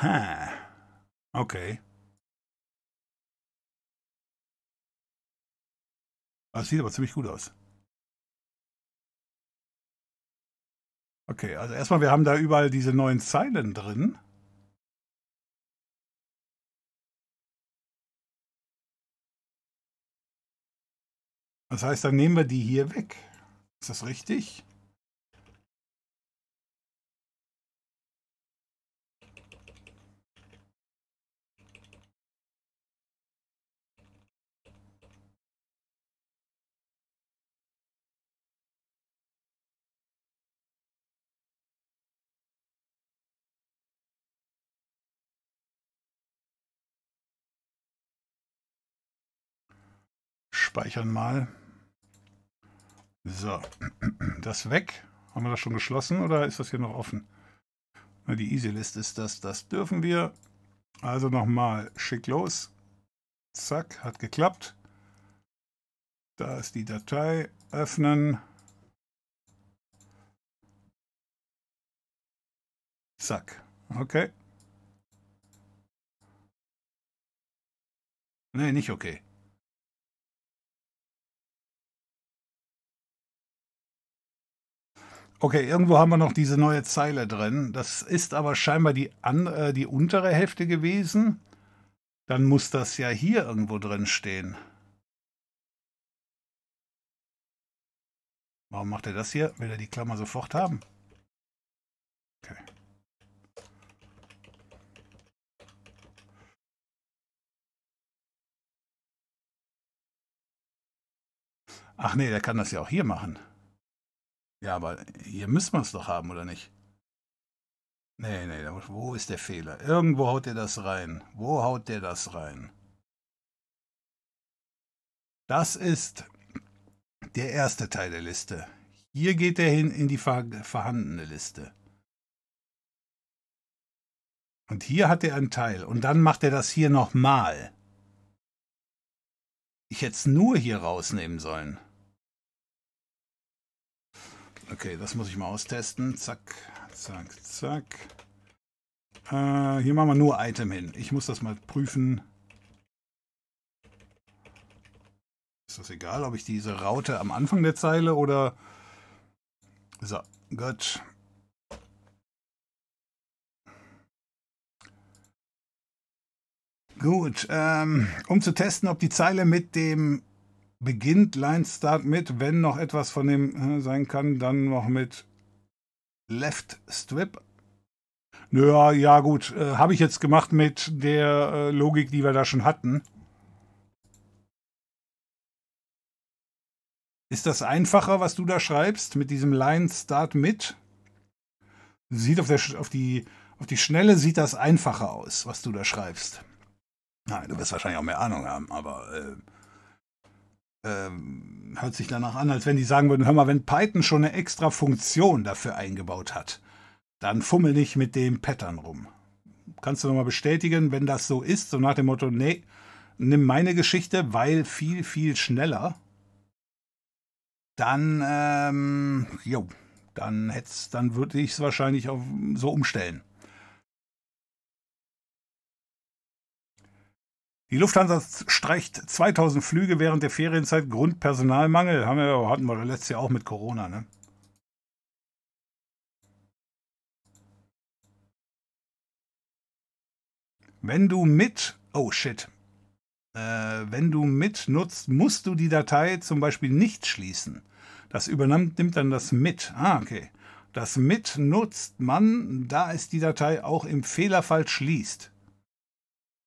Ha. Okay. Das sieht aber ziemlich gut aus. Okay, also erstmal, wir haben da überall diese neuen Zeilen drin. Das heißt, dann nehmen wir die hier weg. Ist das richtig? Speichern mal. So, das weg. Haben wir das schon geschlossen oder ist das hier noch offen? Na, die EasyList ist das. Das dürfen wir. Also nochmal schick los. Zack, hat geklappt. Da ist die Datei. Öffnen. Zack. Okay. Nee, nicht okay. Okay, irgendwo haben wir noch diese neue Zeile drin. Das ist aber scheinbar die, an, äh, die untere Hälfte gewesen. Dann muss das ja hier irgendwo drin stehen. Warum macht er das hier? Will er die Klammer sofort haben? Okay. Ach nee, der kann das ja auch hier machen. Ja, aber hier müssen wir es doch haben, oder nicht? Nee, nee, wo ist der Fehler? Irgendwo haut der das rein. Wo haut der das rein? Das ist der erste Teil der Liste. Hier geht er hin in die vorhandene Liste. Und hier hat er einen Teil. Und dann macht er das hier nochmal. Ich hätte es nur hier rausnehmen sollen. Okay, das muss ich mal austesten. Zack, zack, zack. Äh, hier machen wir nur Item hin. Ich muss das mal prüfen. Ist das egal, ob ich diese Raute am Anfang der Zeile oder So, gut. Gut, ähm, um zu testen, ob die Zeile mit dem beginnt Line Start mit, wenn noch etwas von dem äh, sein kann, dann noch mit Left Strip. Naja, ja gut, äh, habe ich jetzt gemacht mit der äh, Logik, die wir da schon hatten. Ist das einfacher, was du da schreibst, mit diesem Line Start mit? Sieht auf, der, auf, die, auf die Schnelle sieht das einfacher aus, was du da schreibst. Nein, du wirst wahrscheinlich auch mehr Ahnung haben, aber äh, äh, hört sich danach an, als wenn die sagen würden, hör mal, wenn Python schon eine extra Funktion dafür eingebaut hat, dann fummel nicht mit dem Pattern rum. Kannst du nochmal bestätigen, wenn das so ist, so nach dem Motto, nee, nimm meine Geschichte, weil viel, viel schneller, dann, ähm, jo, dann hätt's, dann würde ich es wahrscheinlich auch so umstellen. Die Lufthansa streicht 2000 Flüge während der Ferienzeit. Grundpersonalmangel. Haben wir, hatten wir letztes Jahr auch mit Corona, ne? Wenn du mit, oh shit, äh, wenn du mit nutzt, musst du die Datei zum Beispiel nicht schließen. Das übernimmt nimmt dann das mit. Ah, okay. Das mit nutzt man, da es die Datei auch im Fehlerfall schließt.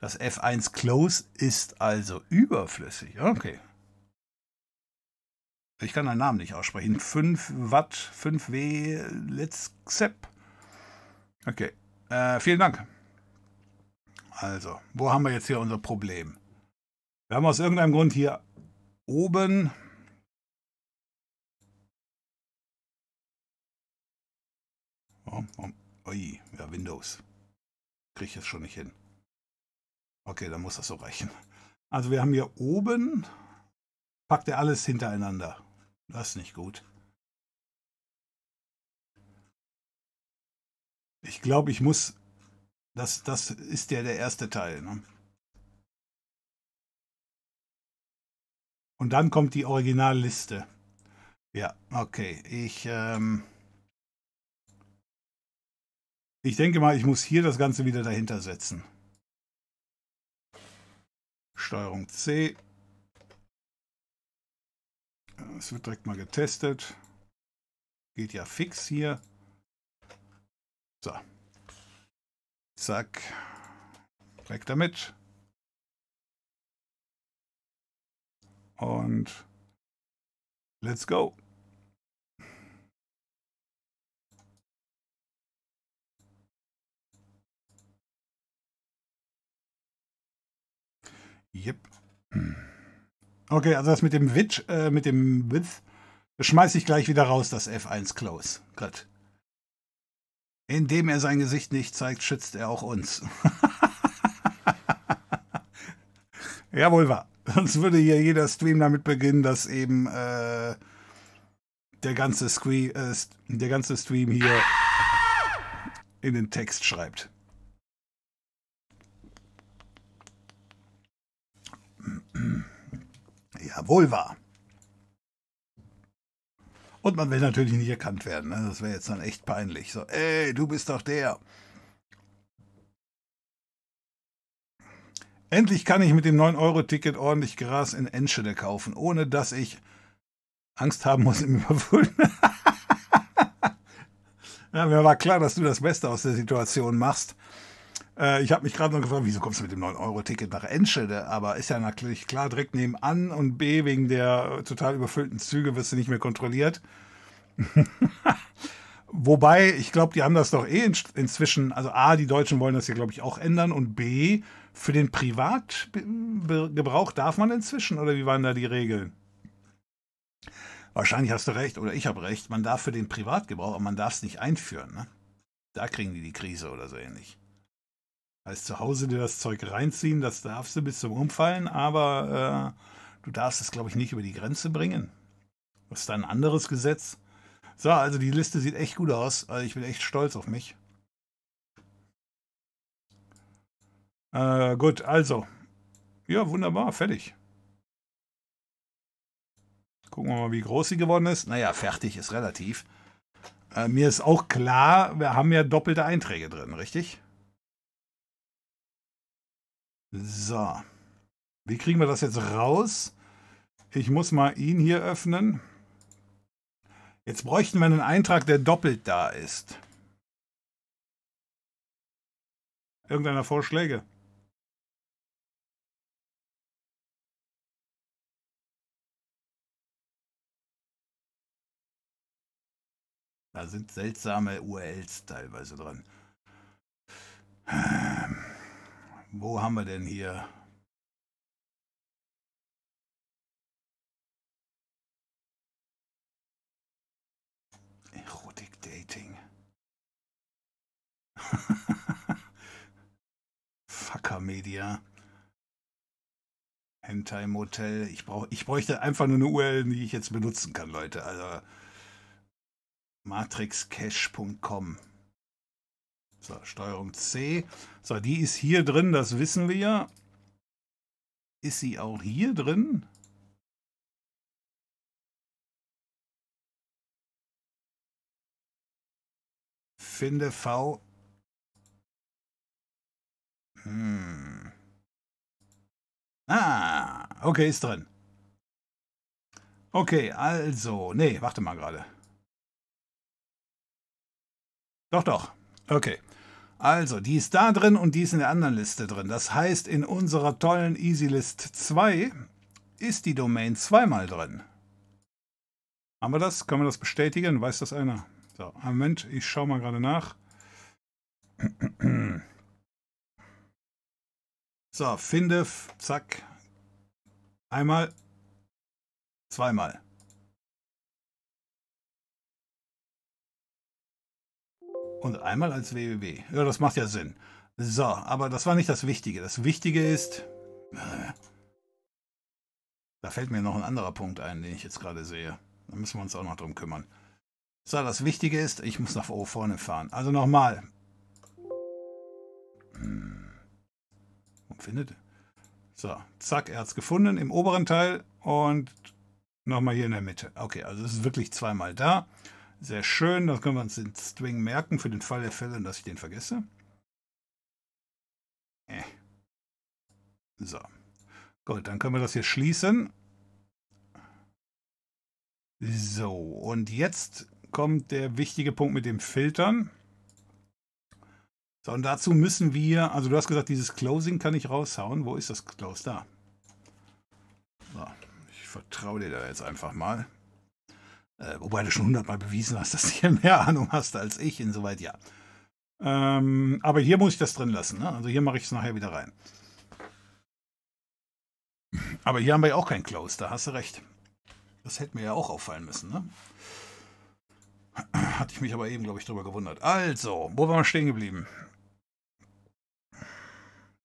Das F1 Close ist also überflüssig. Okay. Ich kann deinen Namen nicht aussprechen. 5 Watt, 5W, let's accept. Okay. Äh, vielen Dank. Also, wo haben wir jetzt hier unser Problem? Wir haben aus irgendeinem Grund hier oben Oh, oh, ui, ja, Windows. Kriege ich jetzt schon nicht hin. Okay, dann muss das so reichen. Also wir haben hier oben, packt er alles hintereinander. Das ist nicht gut. Ich glaube, ich muss, das, das ist ja der erste Teil. Ne? Und dann kommt die Originalliste. Ja, okay. Ich, ähm, ich denke mal, ich muss hier das Ganze wieder dahinter setzen. Steuerung C. Es wird direkt mal getestet. Geht ja fix hier. So. Zack. Direkt damit. Und let's go. Yep. Okay, also das mit dem Witch, äh, mit dem Width, schmeiße ich gleich wieder raus, das F1 Close. Gut. Indem er sein Gesicht nicht zeigt, schützt er auch uns. Jawohl wahr. Sonst würde hier jeder Stream damit beginnen, dass eben äh, der, ganze Screen, äh, der ganze Stream hier in den Text schreibt. Jawohl wahr. Und man will natürlich nicht erkannt werden. Ne? Das wäre jetzt dann echt peinlich. So, ey, du bist doch der. Endlich kann ich mit dem 9-Euro-Ticket ordentlich Gras in Enschede kaufen, ohne dass ich Angst haben muss im Überfüllen. ja, mir war klar, dass du das Beste aus der Situation machst. Äh, ich habe mich gerade noch gefragt, wieso kommst du mit dem 9-Euro-Ticket nach Enschede? Aber ist ja natürlich klar, direkt nebenan und B, wegen der total überfüllten Züge wirst du nicht mehr kontrolliert. Wobei, ich glaube, die haben das doch eh inzwischen, also A, die Deutschen wollen das ja, glaube ich, auch ändern und B, für den Privatgebrauch darf man inzwischen, oder wie waren da die Regeln? Wahrscheinlich hast du recht, oder ich habe recht, man darf für den Privatgebrauch, aber man darf es nicht einführen. Ne? Da kriegen die die Krise oder so ähnlich. Heißt zu Hause dir das Zeug reinziehen, das darfst du bis zum Umfallen, aber äh, du darfst es, glaube ich, nicht über die Grenze bringen. Das ist ein anderes Gesetz. So, also die Liste sieht echt gut aus. Also ich bin echt stolz auf mich. Äh, gut, also. Ja, wunderbar, fertig. Gucken wir mal, wie groß sie geworden ist. Naja, fertig ist relativ. Äh, mir ist auch klar, wir haben ja doppelte Einträge drin, richtig? So. Wie kriegen wir das jetzt raus? Ich muss mal ihn hier öffnen. Jetzt bräuchten wir einen Eintrag, der doppelt da ist. Irgendeiner Vorschläge? Da sind seltsame URLs teilweise dran. Wo haben wir denn hier? Erotik Dating. Fucker Media. Hentai Motel. Ich, brauch, ich bräuchte einfach nur eine URL, die ich jetzt benutzen kann, Leute. Also matrixcache.com. So, Steuerung C. So, die ist hier drin, das wissen wir. Ist sie auch hier drin? Finde V. Hm. Ah, okay, ist drin. Okay, also, nee, warte mal gerade. Doch, doch. Okay. Also, die ist da drin und die ist in der anderen Liste drin. Das heißt, in unserer tollen EasyList 2 ist die Domain zweimal drin. Haben wir das? Können wir das bestätigen? Weiß das einer? So, Moment, ich schaue mal gerade nach. So, finde, zack. Einmal, zweimal. Und einmal als www. Ja, das macht ja Sinn. So, aber das war nicht das Wichtige. Das Wichtige ist, äh, da fällt mir noch ein anderer Punkt ein, den ich jetzt gerade sehe. Da müssen wir uns auch noch drum kümmern. So, das Wichtige ist, ich muss nach vorne fahren. Also nochmal. Hm. Wo findet So, zack, er hat es gefunden im oberen Teil und nochmal hier in der Mitte. Okay, also es ist wirklich zweimal da. Sehr schön, das können wir uns den String merken für den Fall der Fälle, dass ich den vergesse. Äh. So. Gut, dann können wir das hier schließen. So, und jetzt kommt der wichtige Punkt mit dem Filtern. So, und dazu müssen wir, also du hast gesagt, dieses Closing kann ich raushauen. Wo ist das Close? Da. So, ich vertraue dir da jetzt einfach mal. Äh, wobei du schon hundertmal bewiesen hast, dass du hier mehr Ahnung hast als ich, insoweit ja. Ähm, aber hier muss ich das drin lassen. Ne? Also hier mache ich es nachher wieder rein. Aber hier haben wir ja auch kein Close, da hast du recht. Das hätte mir ja auch auffallen müssen. Ne? Hatte ich mich aber eben, glaube ich, drüber gewundert. Also, wo waren wir stehen geblieben?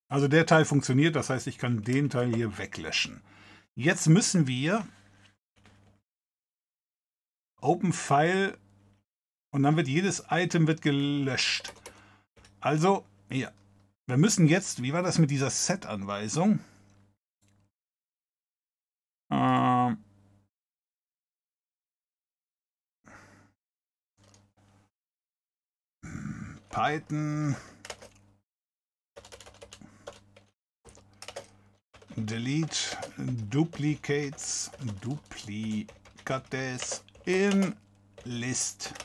Also der Teil funktioniert, das heißt, ich kann den Teil hier weglöschen. Jetzt müssen wir Open File und dann wird jedes Item wird gelöscht. Also, hier. Wir müssen jetzt, wie war das mit dieser Set-Anweisung? Ähm, Python delete duplicates duplicates in List.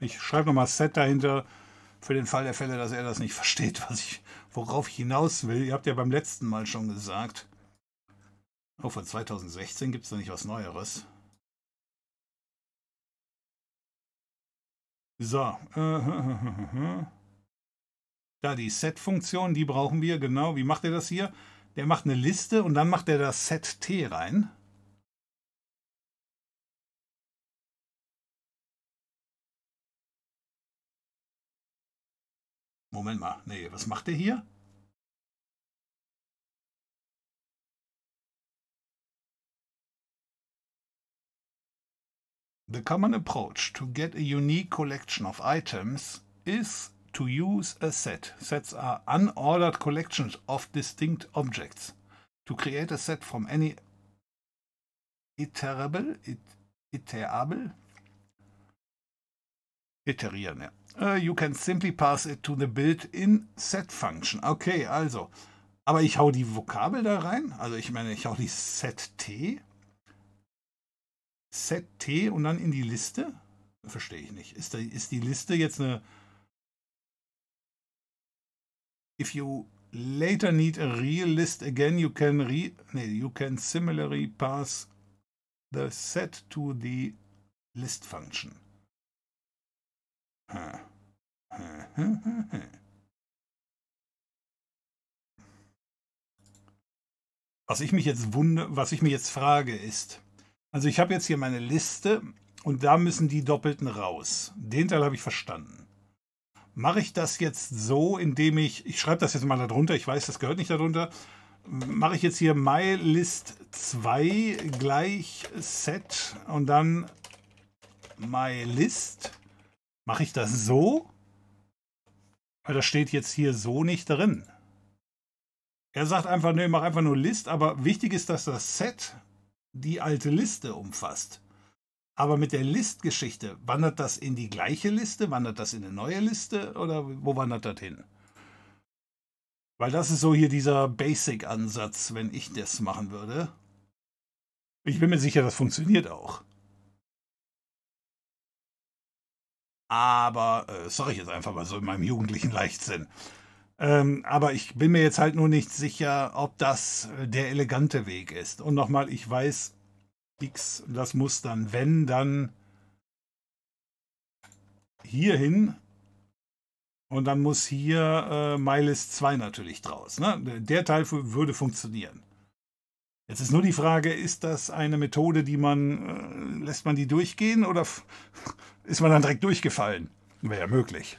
Ich schreibe nochmal Set dahinter, für den Fall der Fälle, dass er das nicht versteht, was ich, worauf ich hinaus will. Ihr habt ja beim letzten Mal schon gesagt. Oh, von 2016 gibt es da nicht was Neueres. So. Da die Set-Funktion, die brauchen wir, genau. Wie macht er das hier? Der macht eine Liste und dann macht er das Set T rein. Moment mal, nee, was macht der hier? The common approach to get a unique collection of items is to use a set. Sets are unordered collections of distinct objects. To create a set from any iterable, it, iterable Iterieren, ja. Uh, you can simply pass it to the built-in set function. Okay, also. Aber ich hau die Vokabel da rein. Also ich meine, ich hau die set t. Set t und dann in die Liste. Verstehe ich nicht. Ist, da, ist die Liste jetzt eine. If you later need a real list again, you can re nee, you can similarly pass the set to the list function. Was ich mich jetzt wundere, was ich mir jetzt frage, ist, also ich habe jetzt hier meine Liste und da müssen die Doppelten raus. Den Teil habe ich verstanden. Mache ich das jetzt so, indem ich, ich schreibe das jetzt mal darunter, ich weiß, das gehört nicht darunter, mache ich jetzt hier mylist 2 gleich set und dann mylist Mache ich das so? Weil das steht jetzt hier so nicht drin. Er sagt einfach, ne, mach einfach nur List, aber wichtig ist, dass das Set die alte Liste umfasst. Aber mit der List-Geschichte, wandert das in die gleiche Liste? Wandert das in eine neue Liste? Oder wo wandert das hin? Weil das ist so hier dieser Basic-Ansatz, wenn ich das machen würde. Ich bin mir sicher, das funktioniert auch. Aber, äh, ich jetzt einfach mal so in meinem jugendlichen Leichtsinn. Ähm, aber ich bin mir jetzt halt nur nicht sicher, ob das äh, der elegante Weg ist. Und nochmal, ich weiß, X, das muss dann, wenn, dann hier hin. Und dann muss hier äh, MyList 2 natürlich draus. Ne? Der Teil würde funktionieren. Jetzt ist nur die Frage, ist das eine Methode, die man, äh, lässt man die durchgehen oder ist man dann direkt durchgefallen. Wäre ja möglich.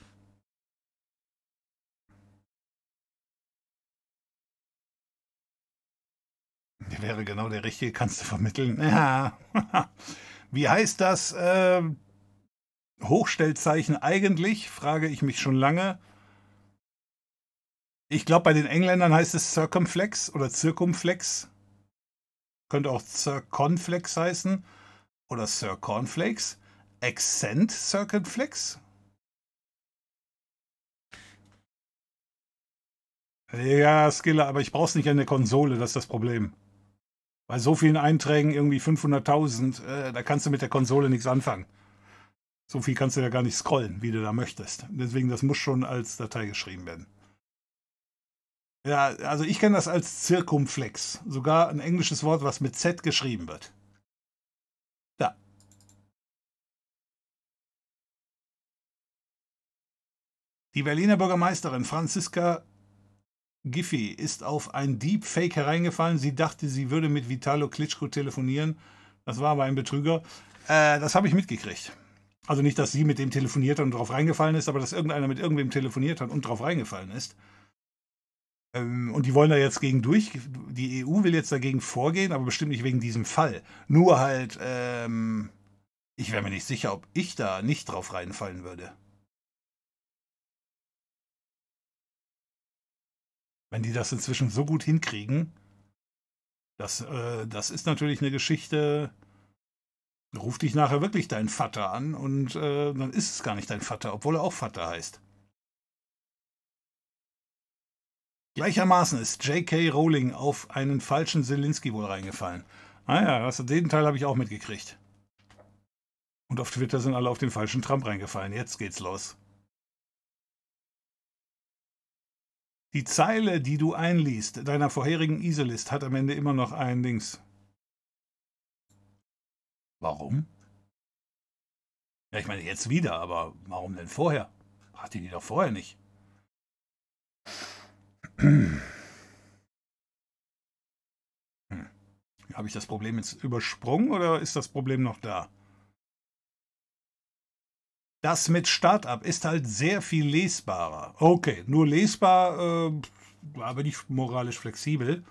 Wäre genau der richtige, kannst du vermitteln. Ja. Wie heißt das äh, Hochstellzeichen eigentlich? Frage ich mich schon lange. Ich glaube, bei den Engländern heißt es Circumflex oder Circumflex. Könnte auch Circonflex heißen oder Circonflex. Accent Circumflex? Ja, Skiller, aber ich brauch's nicht an der Konsole, das ist das Problem. Bei so vielen Einträgen, irgendwie 500.000, äh, da kannst du mit der Konsole nichts anfangen. So viel kannst du ja gar nicht scrollen, wie du da möchtest. Deswegen, das muss schon als Datei geschrieben werden. Ja, also ich kenne das als Circumflex. Sogar ein englisches Wort, was mit Z geschrieben wird. Die Berliner Bürgermeisterin Franziska Giffey ist auf ein Deepfake hereingefallen. Sie dachte, sie würde mit Vitalo Klitschko telefonieren. Das war aber ein Betrüger. Äh, das habe ich mitgekriegt. Also nicht, dass sie mit dem telefoniert hat und drauf reingefallen ist, aber dass irgendeiner mit irgendwem telefoniert hat und drauf reingefallen ist. Ähm, und die wollen da jetzt gegen durch. Die EU will jetzt dagegen vorgehen, aber bestimmt nicht wegen diesem Fall. Nur halt, ähm, ich wäre mir nicht sicher, ob ich da nicht drauf reinfallen würde. Wenn die das inzwischen so gut hinkriegen, das, äh, das ist natürlich eine Geschichte. Ruf dich nachher wirklich dein Vater an und äh, dann ist es gar nicht dein Vater, obwohl er auch Vater heißt. Gleichermaßen ist J.K. Rowling auf einen falschen Selinski wohl reingefallen. Ah ja, also den Teil habe ich auch mitgekriegt. Und auf Twitter sind alle auf den falschen Trump reingefallen. Jetzt geht's los. Die Zeile, die du einliest, deiner vorherigen Isolist, hat am Ende immer noch ein Dings. Warum? Ja, ich meine jetzt wieder, aber warum denn vorher? Hatte die doch vorher nicht. Hm. Habe ich das Problem jetzt übersprungen oder ist das Problem noch da? Das mit Startup ist halt sehr viel lesbarer. Okay, nur lesbar, äh, da bin ich moralisch flexibel,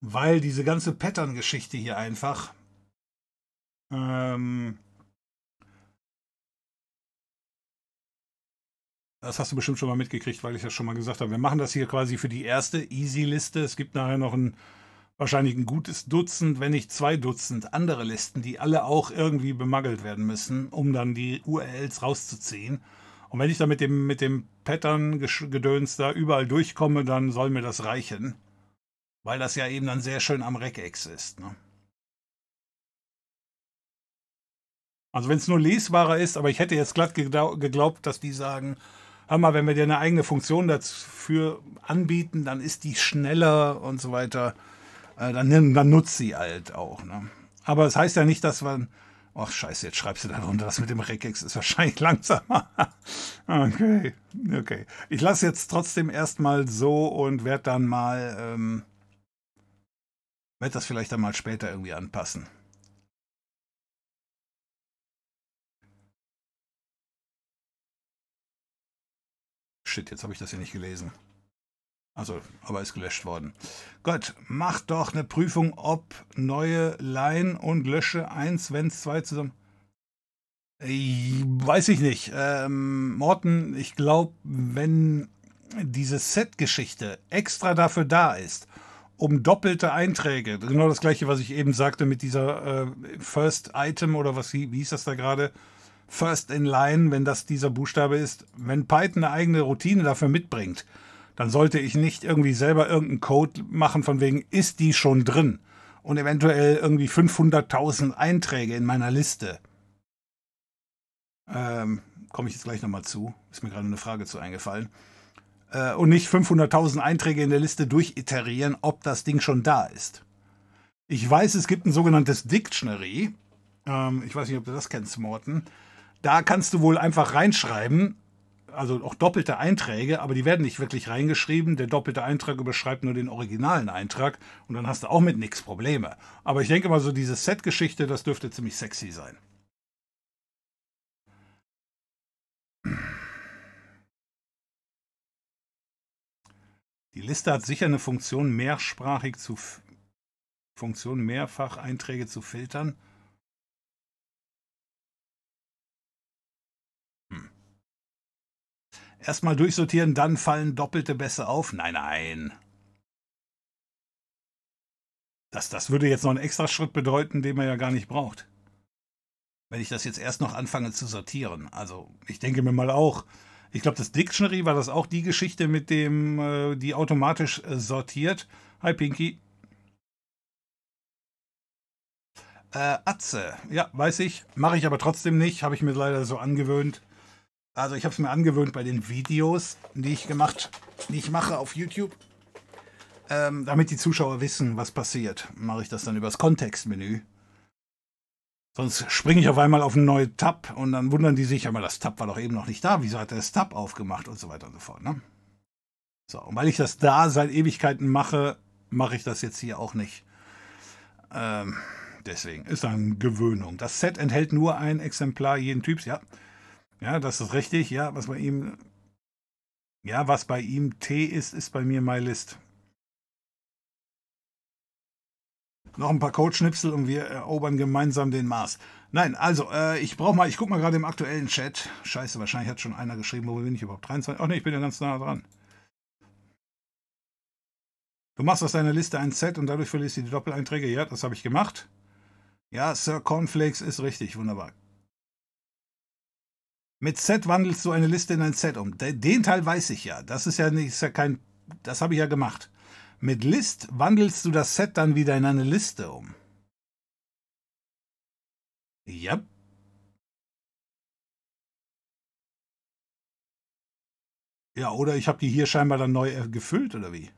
weil diese ganze Pattern-Geschichte hier einfach ähm, Das hast du bestimmt schon mal mitgekriegt, weil ich das schon mal gesagt habe. Wir machen das hier quasi für die erste Easy-Liste. Es gibt nachher noch ein wahrscheinlich ein gutes Dutzend, wenn nicht zwei Dutzend andere Listen, die alle auch irgendwie bemagelt werden müssen, um dann die URLs rauszuziehen. Und wenn ich da mit dem, mit dem Pattern-Gedöns da überall durchkomme, dann soll mir das reichen. Weil das ja eben dann sehr schön am Regex ist. Ne? Also wenn es nur lesbarer ist, aber ich hätte jetzt glatt geglaubt, dass die sagen, hör mal, wenn wir dir eine eigene Funktion dafür anbieten, dann ist die schneller und so weiter. Äh, dann, dann nutzt sie halt auch. Ne? Aber es das heißt ja nicht, dass man. Ach scheiße, jetzt schreibst du da drunter, das mit dem Regex ist wahrscheinlich langsamer. okay, okay. Ich lasse jetzt trotzdem erstmal so und werde dann mal, ähm, werde das vielleicht dann mal später irgendwie anpassen. Shit, jetzt habe ich das hier nicht gelesen. Also, aber ist gelöscht worden. Gott, mach doch eine Prüfung, ob neue Line und lösche eins, wenn es zwei zusammen. Ich, weiß ich nicht. Ähm, Morten, ich glaube, wenn diese Set-Geschichte extra dafür da ist, um doppelte Einträge, genau das gleiche, was ich eben sagte mit dieser äh, First Item oder was, wie hieß das da gerade? First in Line, wenn das dieser Buchstabe ist, wenn Python eine eigene Routine dafür mitbringt, dann sollte ich nicht irgendwie selber irgendeinen Code machen von wegen, ist die schon drin? Und eventuell irgendwie 500.000 Einträge in meiner Liste. Ähm, Komme ich jetzt gleich nochmal zu. Ist mir gerade eine Frage zu eingefallen. Äh, und nicht 500.000 Einträge in der Liste durchiterieren, ob das Ding schon da ist. Ich weiß, es gibt ein sogenanntes Dictionary. Ähm, ich weiß nicht, ob du das kennst, Morten. Da kannst du wohl einfach reinschreiben, also auch doppelte Einträge, aber die werden nicht wirklich reingeschrieben. Der doppelte Eintrag überschreibt nur den originalen Eintrag und dann hast du auch mit nichts Probleme. Aber ich denke mal, so diese Set-Geschichte, das dürfte ziemlich sexy sein. Die Liste hat sicher eine Funktion, mehrsprachig zu Funktion mehrfach Einträge zu filtern. Erstmal durchsortieren, dann fallen doppelte Bässe auf. Nein, nein. Das, das würde jetzt noch einen extra Schritt bedeuten, den man ja gar nicht braucht. Wenn ich das jetzt erst noch anfange zu sortieren. Also, ich denke mir mal auch, ich glaube, das Dictionary war das auch die Geschichte mit dem, äh, die automatisch äh, sortiert. Hi Pinky. Äh, Atze. Ja, weiß ich. Mache ich aber trotzdem nicht. Habe ich mir leider so angewöhnt. Also ich habe es mir angewöhnt bei den Videos, die ich gemacht, die ich mache auf YouTube. Ähm, damit die Zuschauer wissen, was passiert, mache ich das dann übers Kontextmenü. Sonst springe ich auf einmal auf einen neuen Tab und dann wundern die sich, aber das Tab war doch eben noch nicht da. Wieso hat er das Tab aufgemacht und so weiter und so fort. Ne? So, und weil ich das da seit Ewigkeiten mache, mache ich das jetzt hier auch nicht. Ähm, deswegen ist eine Gewöhnung. Das Set enthält nur ein Exemplar jeden Typs, ja. Ja, das ist richtig. Ja, was bei ihm. Ja, was bei ihm T ist, ist bei mir MyList. Noch ein paar Codeschnipsel und wir erobern gemeinsam den Mars. Nein, also, äh, ich brauche mal, ich gucke mal gerade im aktuellen Chat. Scheiße, wahrscheinlich hat schon einer geschrieben, wo bin ich überhaupt? 23? Ach ne, ich bin ja ganz nah dran. Du machst aus deiner Liste ein Set und dadurch verlierst du die Doppeleinträge. Ja, das habe ich gemacht. Ja, Sir Cornflakes ist richtig, wunderbar. Mit Z wandelst du eine Liste in ein Set um. Den Teil weiß ich ja. Das ist ja nicht, ist ja kein, das habe ich ja gemacht. Mit List wandelst du das Set dann wieder in eine Liste um. Ja. Ja, oder ich habe die hier scheinbar dann neu äh, gefüllt, oder wie?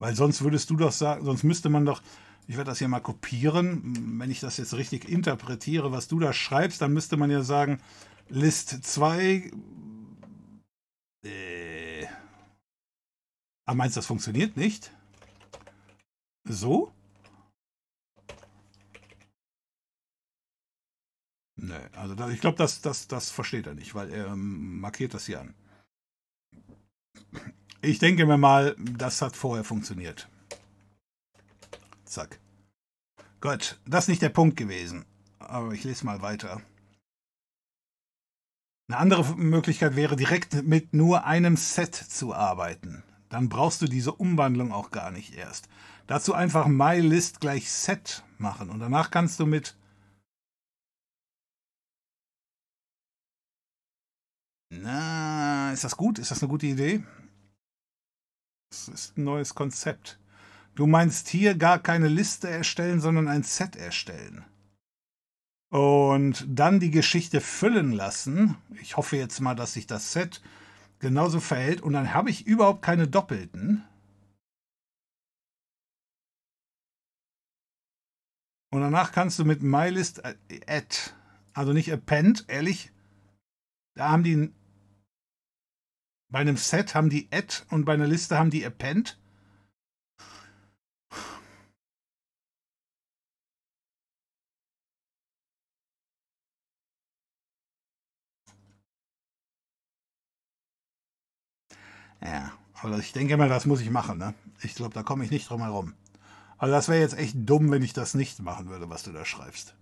Weil sonst würdest du doch sagen, sonst müsste man doch, ich werde das hier mal kopieren. Wenn ich das jetzt richtig interpretiere, was du da schreibst, dann müsste man ja sagen, List 2. Äh. Ah, meinst du, das funktioniert nicht? So? Ne, also da, ich glaube, das, das, das versteht er nicht, weil er ähm, markiert das hier an. Ich denke mir mal, das hat vorher funktioniert. Zack. Gut, das ist nicht der Punkt gewesen. Aber ich lese mal weiter. Eine andere Möglichkeit wäre, direkt mit nur einem Set zu arbeiten. Dann brauchst du diese Umwandlung auch gar nicht erst. Dazu einfach mylist gleich set machen und danach kannst du mit Na, ist das gut? Ist das eine gute Idee? Das ist ein neues Konzept. Du meinst hier gar keine Liste erstellen, sondern ein Set erstellen. Und dann die Geschichte füllen lassen. Ich hoffe jetzt mal, dass sich das Set genauso verhält. Und dann habe ich überhaupt keine Doppelten. Und danach kannst du mit mylist äh, add, also nicht append, ehrlich, da haben die bei einem Set haben die add und bei einer Liste haben die append. Ja, aber ich denke mal, das muss ich machen. Ne? Ich glaube, da komme ich nicht drum herum. Also das wäre jetzt echt dumm, wenn ich das nicht machen würde, was du da schreibst.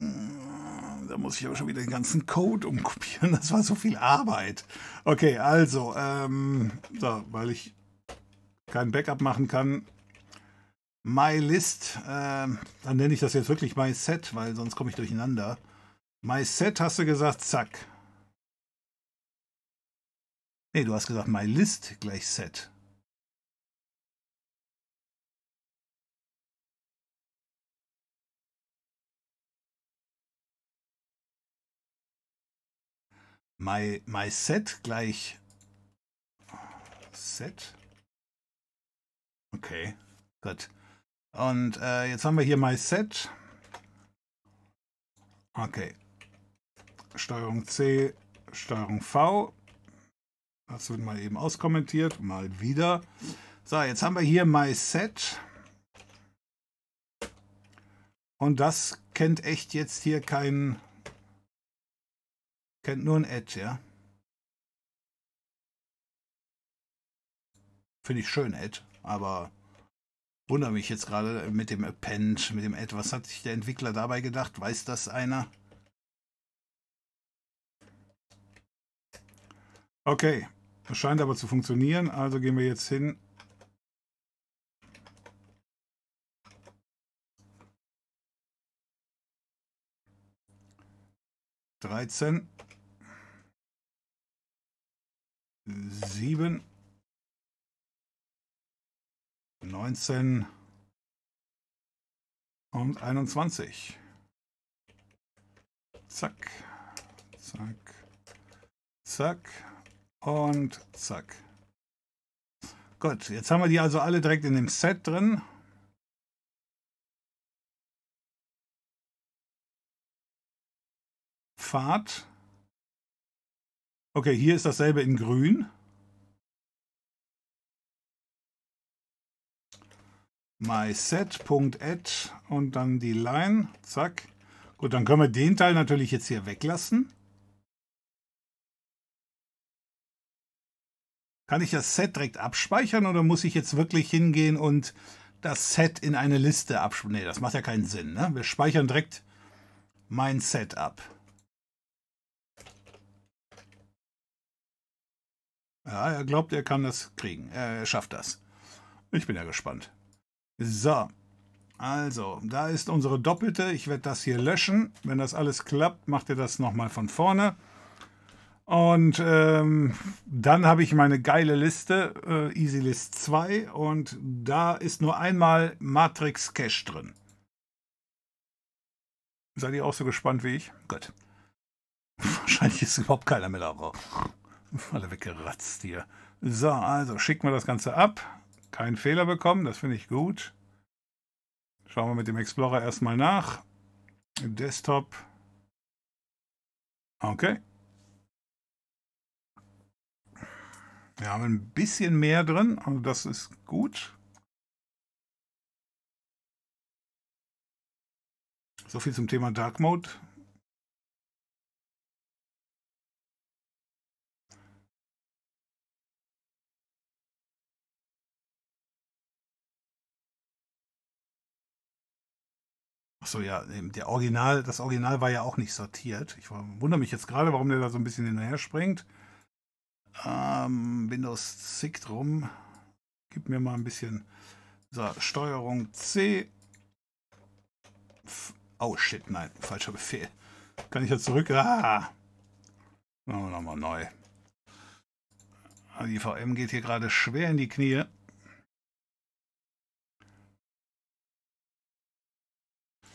Da muss ich aber schon wieder den ganzen Code umkopieren. Das war so viel Arbeit. Okay, also, ähm, so, weil ich kein Backup machen kann, MyList, äh, dann nenne ich das jetzt wirklich MySet, weil sonst komme ich durcheinander. MySet hast du gesagt, zack. Nee, du hast gesagt MyList gleich Set. my, my set gleich set. Okay, gut. Und äh, jetzt haben wir hier my set. Okay. Steuerung C, Steuerung V. Das wird mal eben auskommentiert, mal wieder. So, jetzt haben wir hier my set. Und das kennt echt jetzt hier kein Kennt nur ein Edge, ja? Finde ich schön, Ed, aber wundere mich jetzt gerade mit dem Append, mit dem Ed. Was hat sich der Entwickler dabei gedacht? Weiß das einer? Okay, das scheint aber zu funktionieren, also gehen wir jetzt hin. Dreizehn. sieben, neunzehn und einundzwanzig. Zack, zack, zack und zack. Gut, jetzt haben wir die also alle direkt in dem Set drin. Pfad Okay, hier ist dasselbe in grün. myset.add und dann die Line. Zack. Gut, dann können wir den Teil natürlich jetzt hier weglassen. Kann ich das Set direkt abspeichern oder muss ich jetzt wirklich hingehen und das Set in eine Liste abspeichern? Nee, das macht ja keinen Sinn. Ne? Wir speichern direkt mein Set ab. Ja, er glaubt, er kann das kriegen. Er schafft das. Ich bin ja gespannt. So. Also, da ist unsere doppelte. Ich werde das hier löschen. Wenn das alles klappt, macht ihr das nochmal von vorne. Und ähm, dann habe ich meine geile Liste, äh, EasyList 2. Und da ist nur einmal Matrix Cache drin. Seid ihr auch so gespannt wie ich? Gut. Wahrscheinlich ist überhaupt keiner mehr da. Alle weggeratzt hier. So, also schicken wir das Ganze ab. Kein Fehler bekommen, das finde ich gut. Schauen wir mit dem Explorer erstmal nach. Desktop. Okay. Wir haben ein bisschen mehr drin, also das ist gut. So viel zum Thema Dark Mode. Achso, ja, der Original, das Original war ja auch nicht sortiert. Ich wundere mich jetzt gerade, warum der da so ein bisschen hinterher springt. Ähm, Windows zickt rum. Gib mir mal ein bisschen. So, Steuerung C. F oh shit, nein, falscher Befehl. Kann ich jetzt zurück? Ah! Oh, nochmal neu. Die VM geht hier gerade schwer in die Knie.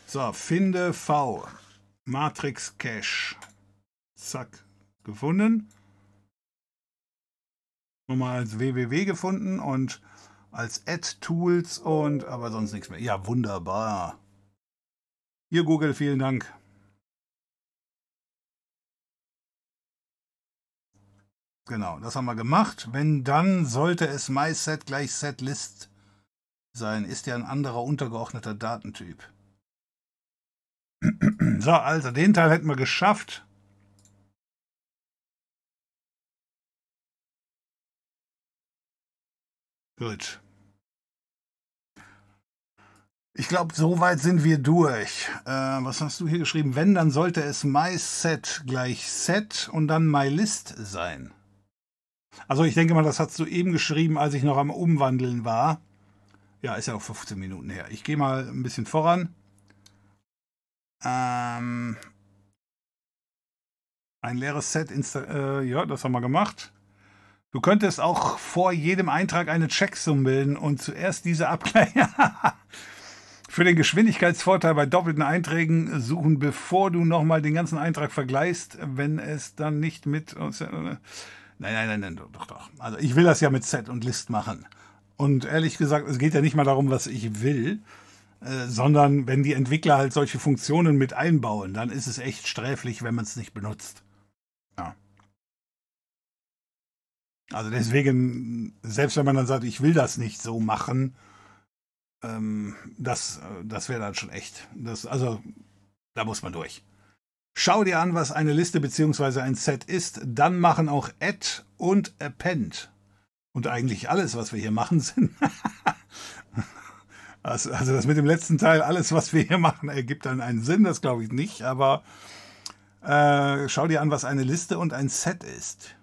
So, finde V. Matrix Cache. Zack, gefunden. Nochmal als www gefunden und als Add Tools und aber sonst nichts mehr. Ja, wunderbar. Hier Google, vielen Dank. Genau, das haben wir gemacht. Wenn dann sollte es MySet gleich SetList sein. Ist ja ein anderer untergeordneter Datentyp. So, also den Teil hätten wir geschafft. Gut. Ich glaube, soweit sind wir durch. Äh, was hast du hier geschrieben? Wenn, dann sollte es mySet gleich set und dann myList sein. Also ich denke mal, das hast du eben geschrieben, als ich noch am Umwandeln war. Ja, ist ja auch 15 Minuten her. Ich gehe mal ein bisschen voran. Ähm, ein leeres Set, äh, ja, das haben wir gemacht. Du könntest auch vor jedem Eintrag eine Checksum bilden und zuerst diese abgleichen. Für den Geschwindigkeitsvorteil bei doppelten Einträgen suchen, bevor du nochmal den ganzen Eintrag vergleichst, wenn es dann nicht mit. Nein, nein, nein, nein, doch, doch. Also ich will das ja mit Set und List machen. Und ehrlich gesagt, es geht ja nicht mal darum, was ich will, äh, sondern wenn die Entwickler halt solche Funktionen mit einbauen, dann ist es echt sträflich, wenn man es nicht benutzt. Also deswegen, selbst wenn man dann sagt, ich will das nicht so machen, ähm, das, das wäre dann schon echt. Das, also, da muss man durch. Schau dir an, was eine Liste bzw. ein Set ist. Dann machen auch Add und Append. Und eigentlich alles, was wir hier machen, sind. also, also das mit dem letzten Teil, alles, was wir hier machen, ergibt dann einen Sinn. Das glaube ich nicht. Aber äh, schau dir an, was eine Liste und ein Set ist.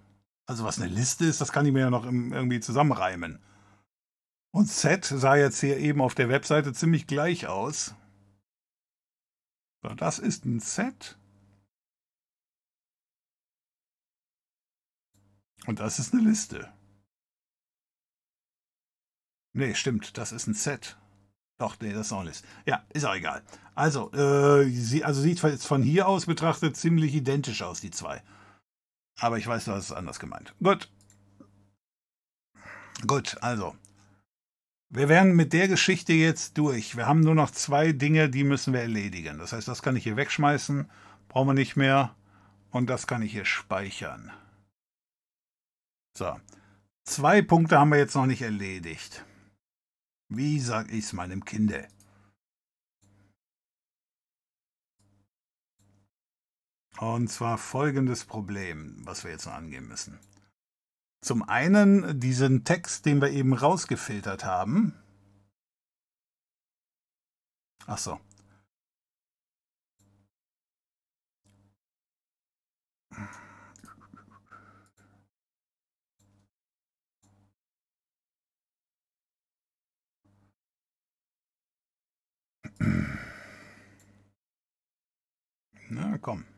Also was eine Liste ist, das kann ich mir ja noch irgendwie zusammenreimen. Und Set sah jetzt hier eben auf der Webseite ziemlich gleich aus. Das ist ein Set. Und das ist eine Liste. Nee, stimmt, das ist ein Set. Doch, nee, das ist auch Liste. Ja, ist auch egal. Also, äh, sie, also sieht jetzt von hier aus betrachtet ziemlich identisch aus, die zwei. Aber ich weiß, du hast es anders gemeint. Gut. Gut, also. Wir werden mit der Geschichte jetzt durch. Wir haben nur noch zwei Dinge, die müssen wir erledigen. Das heißt, das kann ich hier wegschmeißen, brauchen wir nicht mehr. Und das kann ich hier speichern. So. Zwei Punkte haben wir jetzt noch nicht erledigt. Wie sag ich's meinem Kinde? Und zwar folgendes Problem, was wir jetzt noch angehen müssen. Zum einen diesen Text, den wir eben rausgefiltert haben. Ach so. Na komm.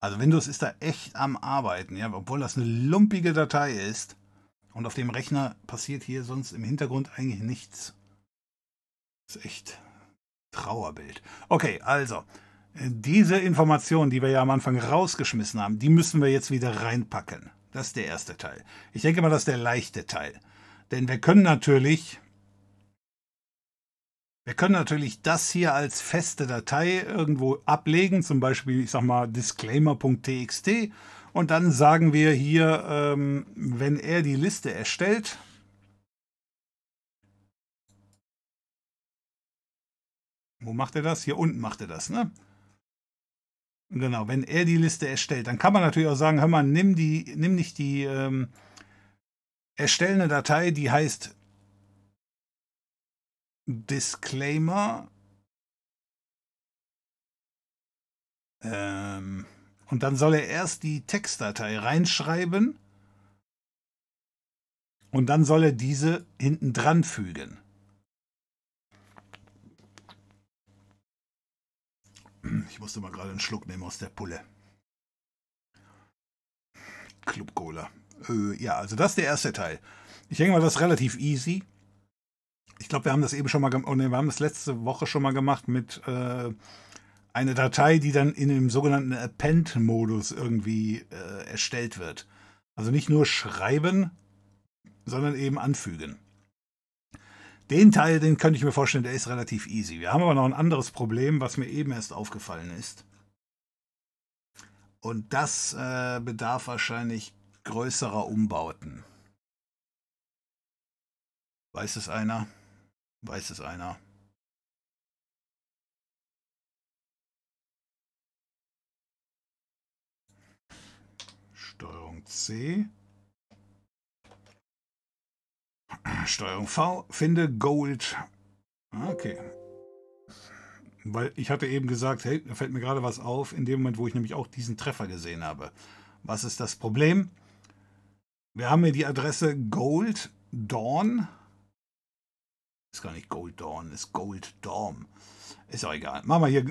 Also Windows ist da echt am Arbeiten, ja, obwohl das eine lumpige Datei ist. Und auf dem Rechner passiert hier sonst im Hintergrund eigentlich nichts. Das ist echt Trauerbild. Okay, also, diese Informationen, die wir ja am Anfang rausgeschmissen haben, die müssen wir jetzt wieder reinpacken. Das ist der erste Teil. Ich denke mal, das ist der leichte Teil. Denn wir können natürlich wir können natürlich das hier als feste Datei irgendwo ablegen, zum Beispiel, ich sag mal, disclaimer.txt. Und dann sagen wir hier, ähm, wenn er die Liste erstellt, Wo macht er das? Hier unten macht er das, ne? Genau, wenn er die Liste erstellt, dann kann man natürlich auch sagen, hör mal, nimm, die, nimm nicht die ähm, erstellende Datei, die heißt Disclaimer. Ähm, und dann soll er erst die Textdatei reinschreiben und dann soll er diese hinten dran fügen. Ich musste mal gerade einen Schluck nehmen aus der Pulle. Club Cola. Äh, ja, also das ist der erste Teil. Ich denke mal, das ist relativ easy. Ich glaube, wir haben das eben schon mal gemacht, oh wir haben das letzte Woche schon mal gemacht mit äh, einer Datei, die dann in dem sogenannten Append-Modus irgendwie äh, erstellt wird. Also nicht nur schreiben, sondern eben anfügen. Den Teil, den könnte ich mir vorstellen, der ist relativ easy. Wir haben aber noch ein anderes Problem, was mir eben erst aufgefallen ist. Und das äh, bedarf wahrscheinlich größerer Umbauten. Weiß es einer? Weiß es einer? Steuerung C. Steuerung V, finde Gold. Okay. Weil ich hatte eben gesagt, hey, da fällt mir gerade was auf, in dem Moment, wo ich nämlich auch diesen Treffer gesehen habe. Was ist das Problem? Wir haben hier die Adresse Gold Dawn. Ist gar nicht Gold Dawn, ist Gold Dorm. Ist auch egal. Machen wir hier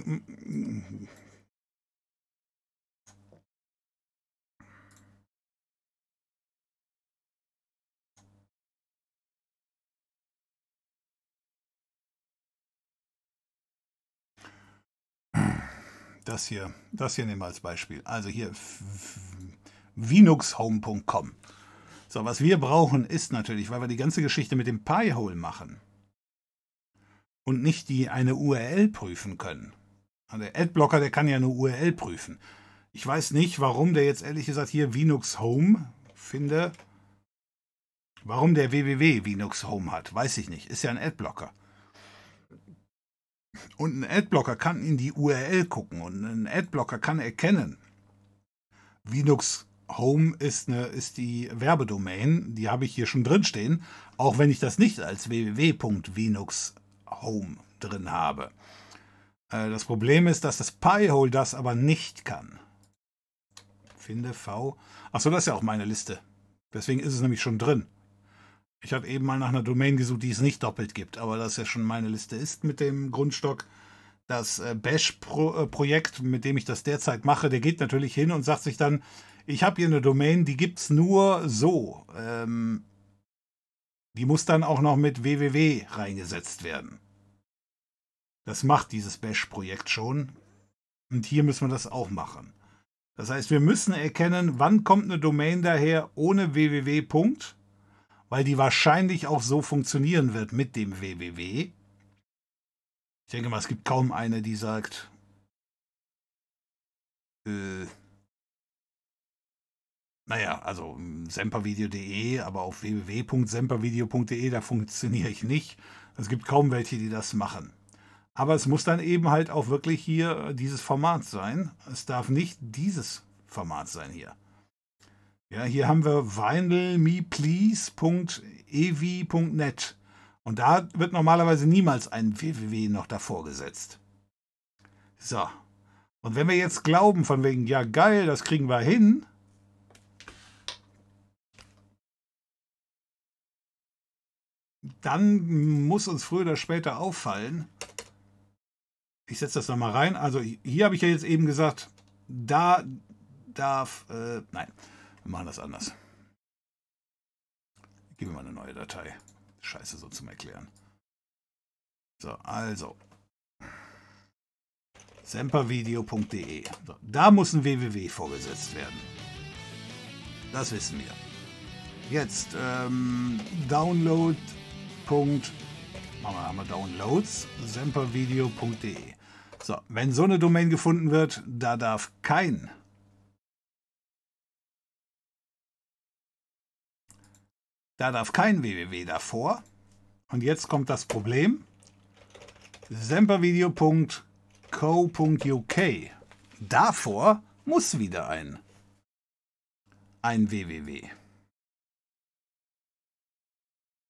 das hier, das hier nehmen wir als Beispiel. Also hier vinuxhome.com. So, was wir brauchen ist natürlich, weil wir die ganze Geschichte mit dem Pi-Hole machen und nicht die eine URL prüfen können. Also der Adblocker, der kann ja eine URL prüfen. Ich weiß nicht, warum der jetzt ehrlich gesagt hier Linux Home finde. Warum der www Linux Home hat, weiß ich nicht. Ist ja ein Adblocker. Und ein Adblocker kann in die URL gucken und ein Adblocker kann erkennen, Linux Home ist, eine, ist die Werbedomain, die habe ich hier schon drin stehen, auch wenn ich das nicht als www.linux.home drin habe. Äh, das Problem ist, dass das Pi-Hole das aber nicht kann. Finde V. Achso, das ist ja auch meine Liste. Deswegen ist es nämlich schon drin. Ich habe eben mal nach einer Domain gesucht, die es nicht doppelt gibt, aber das ja schon meine Liste ist mit dem Grundstock. Das äh, Bash-Projekt, mit dem ich das derzeit mache, der geht natürlich hin und sagt sich dann, ich habe hier eine Domain, die gibt es nur so. Ähm, die muss dann auch noch mit www reingesetzt werden. Das macht dieses Bash-Projekt schon. Und hier müssen wir das auch machen. Das heißt, wir müssen erkennen, wann kommt eine Domain daher ohne www. weil die wahrscheinlich auch so funktionieren wird mit dem www. Ich denke mal, es gibt kaum eine, die sagt, äh, naja, also hm, sempervideo.de, aber auf www.sempervideo.de, da funktioniere ich nicht. Es gibt kaum welche, die das machen. Aber es muss dann eben halt auch wirklich hier dieses Format sein. Es darf nicht dieses Format sein hier. Ja, hier haben wir vinylmeplease.evi.net. Und da wird normalerweise niemals ein www noch davor gesetzt. So. Und wenn wir jetzt glauben, von wegen, ja geil, das kriegen wir hin, dann muss uns früher oder später auffallen, ich setze das nochmal rein, also hier habe ich ja jetzt eben gesagt, da darf, äh, nein, wir machen das anders. Gib mir mal eine neue Datei. Scheiße so zum Erklären. So, also. sempervideo.de. So, da muss ein www vorgesetzt werden. Das wissen wir. Jetzt ähm, Download. Machen wir Downloads. sempervideo.de. So, wenn so eine Domain gefunden wird, da darf kein Da darf kein www davor. Und jetzt kommt das Problem. sempervideo.co.uk. Davor muss wieder ein, ein www.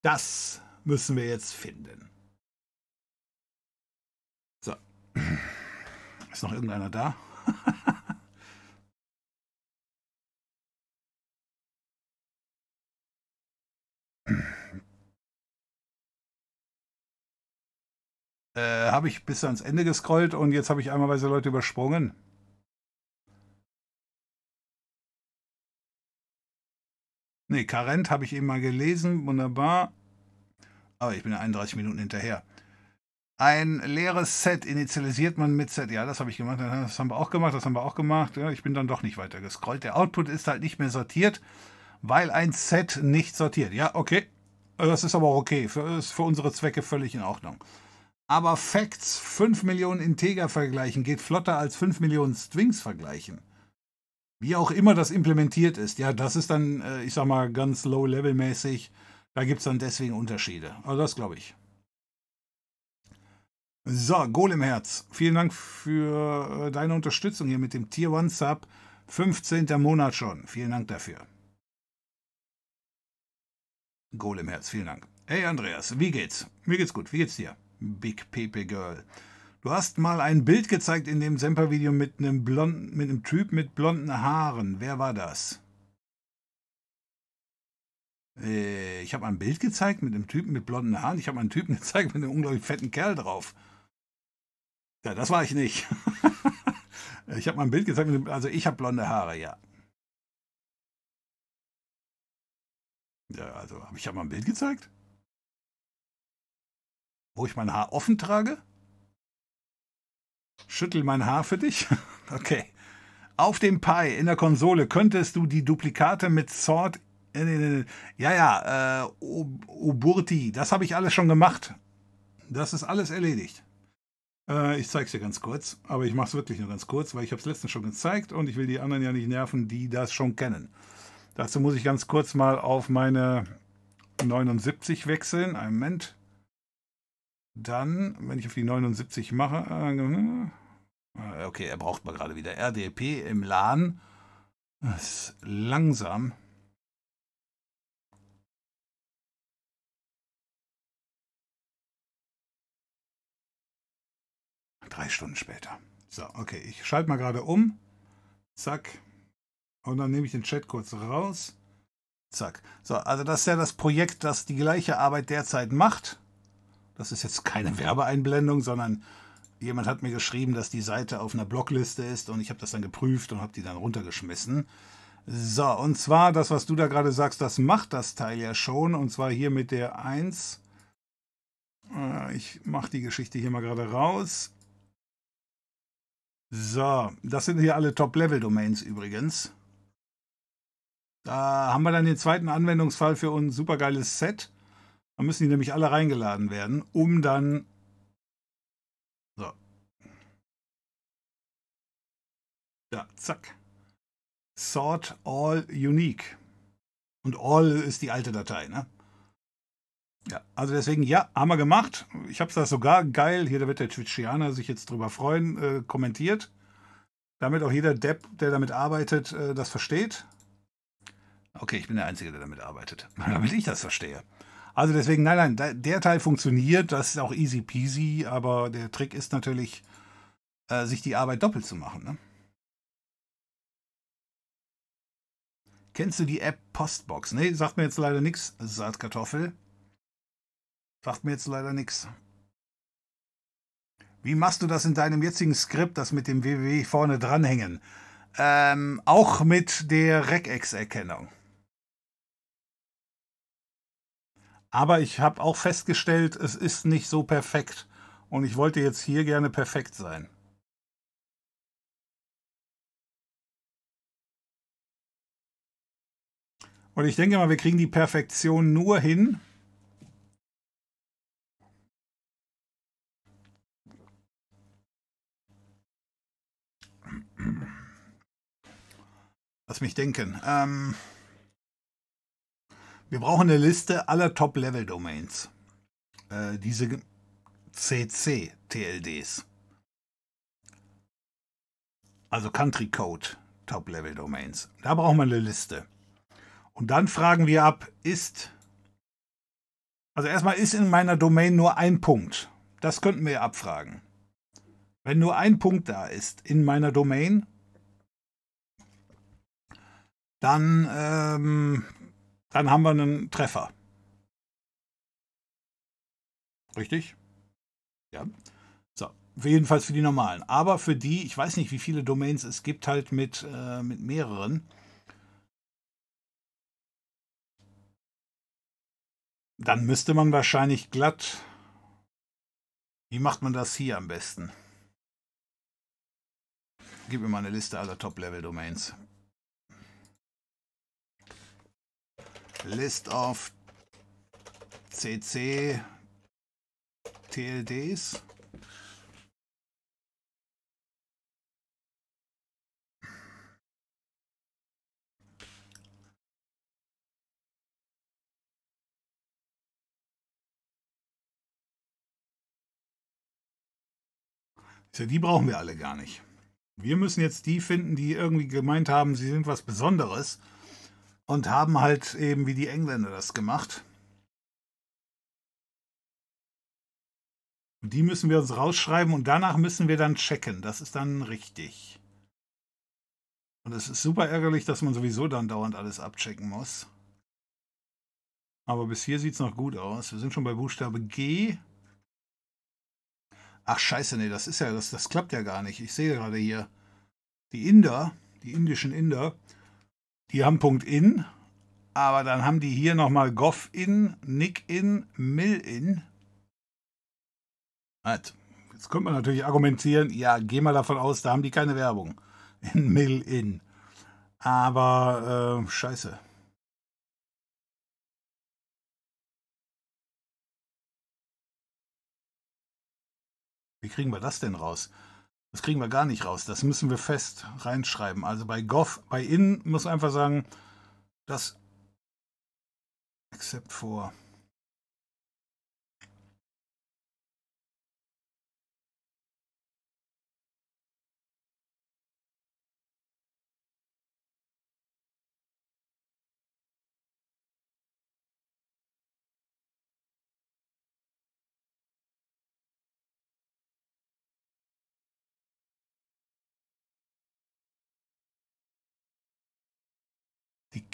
Das müssen wir jetzt finden. So. Ist noch irgendeiner da? äh, habe ich bis ans Ende gescrollt und jetzt habe ich einmalweise Leute übersprungen. Ne, Karent habe ich eben mal gelesen. Wunderbar. Aber ich bin ja 31 Minuten hinterher. Ein leeres Set initialisiert man mit Set. Ja, das habe ich gemacht. Das haben wir auch gemacht. Das haben wir auch gemacht. Ja, ich bin dann doch nicht weiter gescrollt. Der Output ist halt nicht mehr sortiert, weil ein Set nicht sortiert. Ja, okay. Das ist aber okay. Für, ist für unsere Zwecke völlig in Ordnung. Aber Facts 5 Millionen Integer vergleichen geht flotter als 5 Millionen Strings vergleichen. Wie auch immer das implementiert ist. Ja, das ist dann, äh, ich sag mal, ganz low-level-mäßig. Da gibt es dann deswegen Unterschiede. Also das glaube ich. So, Golemherz, vielen Dank für äh, deine Unterstützung hier mit dem Tier 1 Sub. 15. Monat schon. Vielen Dank dafür. Golemherz, vielen Dank. Hey Andreas, wie geht's? Mir geht's gut. Wie geht's dir? Big Pepe Girl. Du hast mal ein Bild gezeigt in dem Semper-Video mit einem blonden, mit einem Typ mit blonden Haaren. Wer war das? Äh, ich habe ein Bild gezeigt mit einem Typen mit blonden Haaren. Ich habe einen Typen gezeigt mit einem unglaublich fetten Kerl drauf. Ja, das war ich nicht. ich habe ein Bild gezeigt, mit also ich habe blonde Haare, ja. Ja, also habe ich ja mal ein Bild gezeigt? Wo ich mein Haar offen trage? Schüttel mein Haar für dich? okay. Auf dem Pi in der Konsole könntest du die Duplikate mit Sword. Äh, ja, ja, äh, Uburti, das habe ich alles schon gemacht. Das ist alles erledigt. Äh, ich zeige es dir ganz kurz, aber ich mache es wirklich nur ganz kurz, weil ich habe es letztens schon gezeigt und ich will die anderen ja nicht nerven, die das schon kennen. Dazu muss ich ganz kurz mal auf meine 79 wechseln. Einen Moment. Dann, wenn ich auf die 79 mache, äh, okay, er braucht mal gerade wieder RDP im LAN. Das ist langsam. Drei Stunden später. So, okay, ich schalte mal gerade um. Zack. Und dann nehme ich den Chat kurz raus. Zack. So, also das ist ja das Projekt, das die gleiche Arbeit derzeit macht. Das ist jetzt keine Werbeeinblendung, sondern jemand hat mir geschrieben, dass die Seite auf einer Blockliste ist und ich habe das dann geprüft und habe die dann runtergeschmissen. So, und zwar das, was du da gerade sagst, das macht das Teil ja schon. Und zwar hier mit der 1. Äh, ich mache die Geschichte hier mal gerade raus. So, das sind hier alle Top-Level-Domains übrigens. Da haben wir dann den zweiten Anwendungsfall für ein supergeiles Set. Da müssen die nämlich alle reingeladen werden, um dann. So. Ja, zack. Sort all unique. Und all ist die alte Datei, ne? Ja, also deswegen, ja, haben wir gemacht. Ich habe das sogar geil, hier da wird der Twitchianer sich jetzt drüber freuen, äh, kommentiert. Damit auch jeder Depp, der damit arbeitet, äh, das versteht. Okay, ich bin der Einzige, der damit arbeitet. Damit ich das verstehe. Also deswegen, nein, nein, der Teil funktioniert, das ist auch easy peasy, aber der Trick ist natürlich, äh, sich die Arbeit doppelt zu machen. Ne? Kennst du die App Postbox? Nee, sagt mir jetzt leider nichts, Saatkartoffel. Sagt mir jetzt leider nichts. Wie machst du das in deinem jetzigen Skript, das mit dem www vorne dranhängen? Ähm, auch mit der Regex-Erkennung. Aber ich habe auch festgestellt, es ist nicht so perfekt. Und ich wollte jetzt hier gerne perfekt sein. Und ich denke mal, wir kriegen die Perfektion nur hin. Lass mich denken. Ähm wir brauchen eine Liste aller Top-Level-Domains. Äh, diese CC-TLDs. Also Country Code Top-Level-Domains. Da brauchen wir eine Liste. Und dann fragen wir ab, ist. Also erstmal ist in meiner Domain nur ein Punkt. Das könnten wir abfragen. Wenn nur ein Punkt da ist in meiner Domain, dann ähm, dann haben wir einen Treffer. Richtig? Ja. So, jedenfalls für die normalen. Aber für die, ich weiß nicht, wie viele Domains es gibt, halt mit, äh, mit mehreren. Dann müsste man wahrscheinlich glatt. Wie macht man das hier am besten? Gib mir mal eine Liste aller Top-Level-Domains. List of CC TLDs. Die brauchen wir alle gar nicht. Wir müssen jetzt die finden, die irgendwie gemeint haben, sie sind was Besonderes und haben halt eben wie die Engländer das gemacht. Die müssen wir uns rausschreiben und danach müssen wir dann checken. Das ist dann richtig. Und es ist super ärgerlich, dass man sowieso dann dauernd alles abchecken muss. Aber bis hier sieht es noch gut aus. Wir sind schon bei Buchstabe G. Ach scheiße, nee, das ist ja, das, das klappt ja gar nicht. Ich sehe gerade hier, die Inder, die indischen Inder, die haben Punkt in, aber dann haben die hier nochmal Goff in, Nick in, Mill in. Jetzt könnte man natürlich argumentieren, ja, geh mal davon aus, da haben die keine Werbung. In Mill in. Aber äh, scheiße. Wie kriegen wir das denn raus? Das kriegen wir gar nicht raus. Das müssen wir fest reinschreiben. Also bei Goff, bei in muss einfach sagen, das except for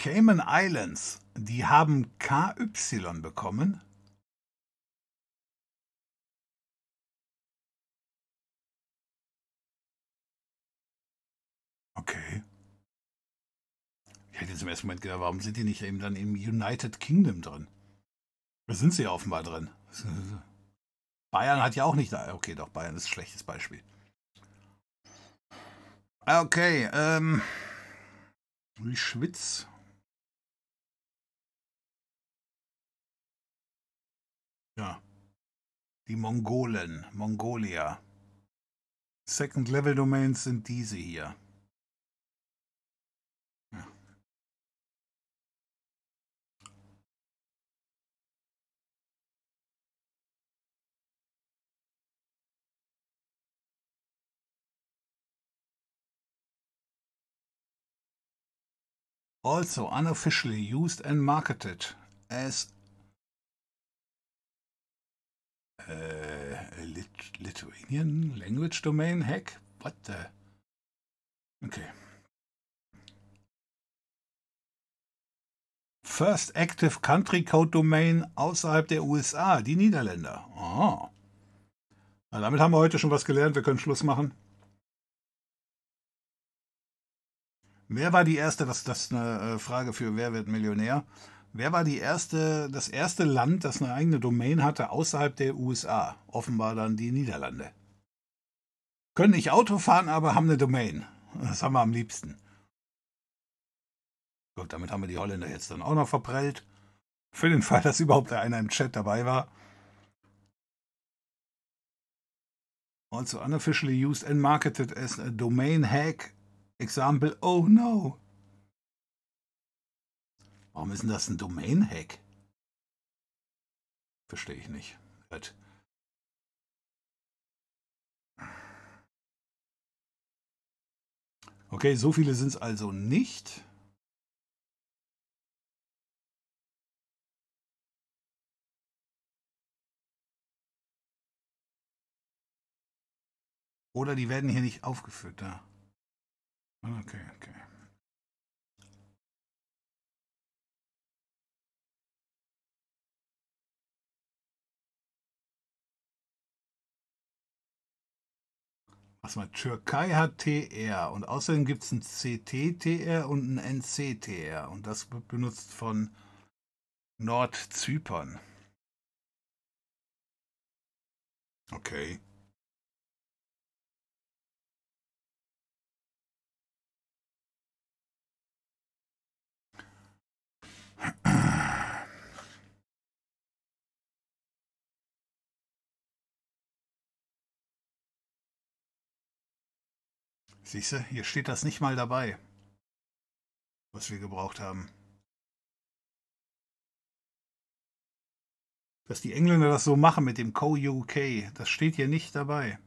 Cayman Islands, die haben KY bekommen. Okay. Ich hätte jetzt im ersten Moment gedacht, warum sind die nicht eben dann im United Kingdom drin? Da sind sie ja offenbar drin. Bayern hat ja auch nicht da. Okay, doch, Bayern ist ein schlechtes Beispiel. Okay, ähm. Wie Schwitz. Ja. Die Mongolen, Mongolia. Second Level Domains sind diese hier. Also unofficially used and marketed as Uh, Lit Lithuanian language domain hack? What the? Okay. First Active Country Code Domain außerhalb der USA, die Niederländer. Oh. Na, damit haben wir heute schon was gelernt. Wir können Schluss machen. Wer war die erste? Das, das ist eine äh, Frage für Wer wird Millionär? Wer war die erste, das erste Land, das eine eigene Domain hatte außerhalb der USA? Offenbar dann die Niederlande. Können nicht Auto fahren, aber haben eine Domain. Das haben wir am liebsten. Gut, damit haben wir die Holländer jetzt dann auch noch verprellt. Für den Fall, dass überhaupt einer im Chat dabei war. Also unofficially used and marketed as a domain hack. Example, oh no. Warum ist denn das ein Domain-Hack? Verstehe ich nicht. Halt. Okay, so viele sind es also nicht. Oder die werden hier nicht aufgeführt da. Okay, okay. Was mal, Türkei hat TR und außerdem gibt es ein CTTR und ein NCTR und das wird benutzt von Nordzypern. Okay. Siehst du, hier steht das nicht mal dabei, was wir gebraucht haben. Dass die Engländer das so machen mit dem Co-UK, das steht hier nicht dabei.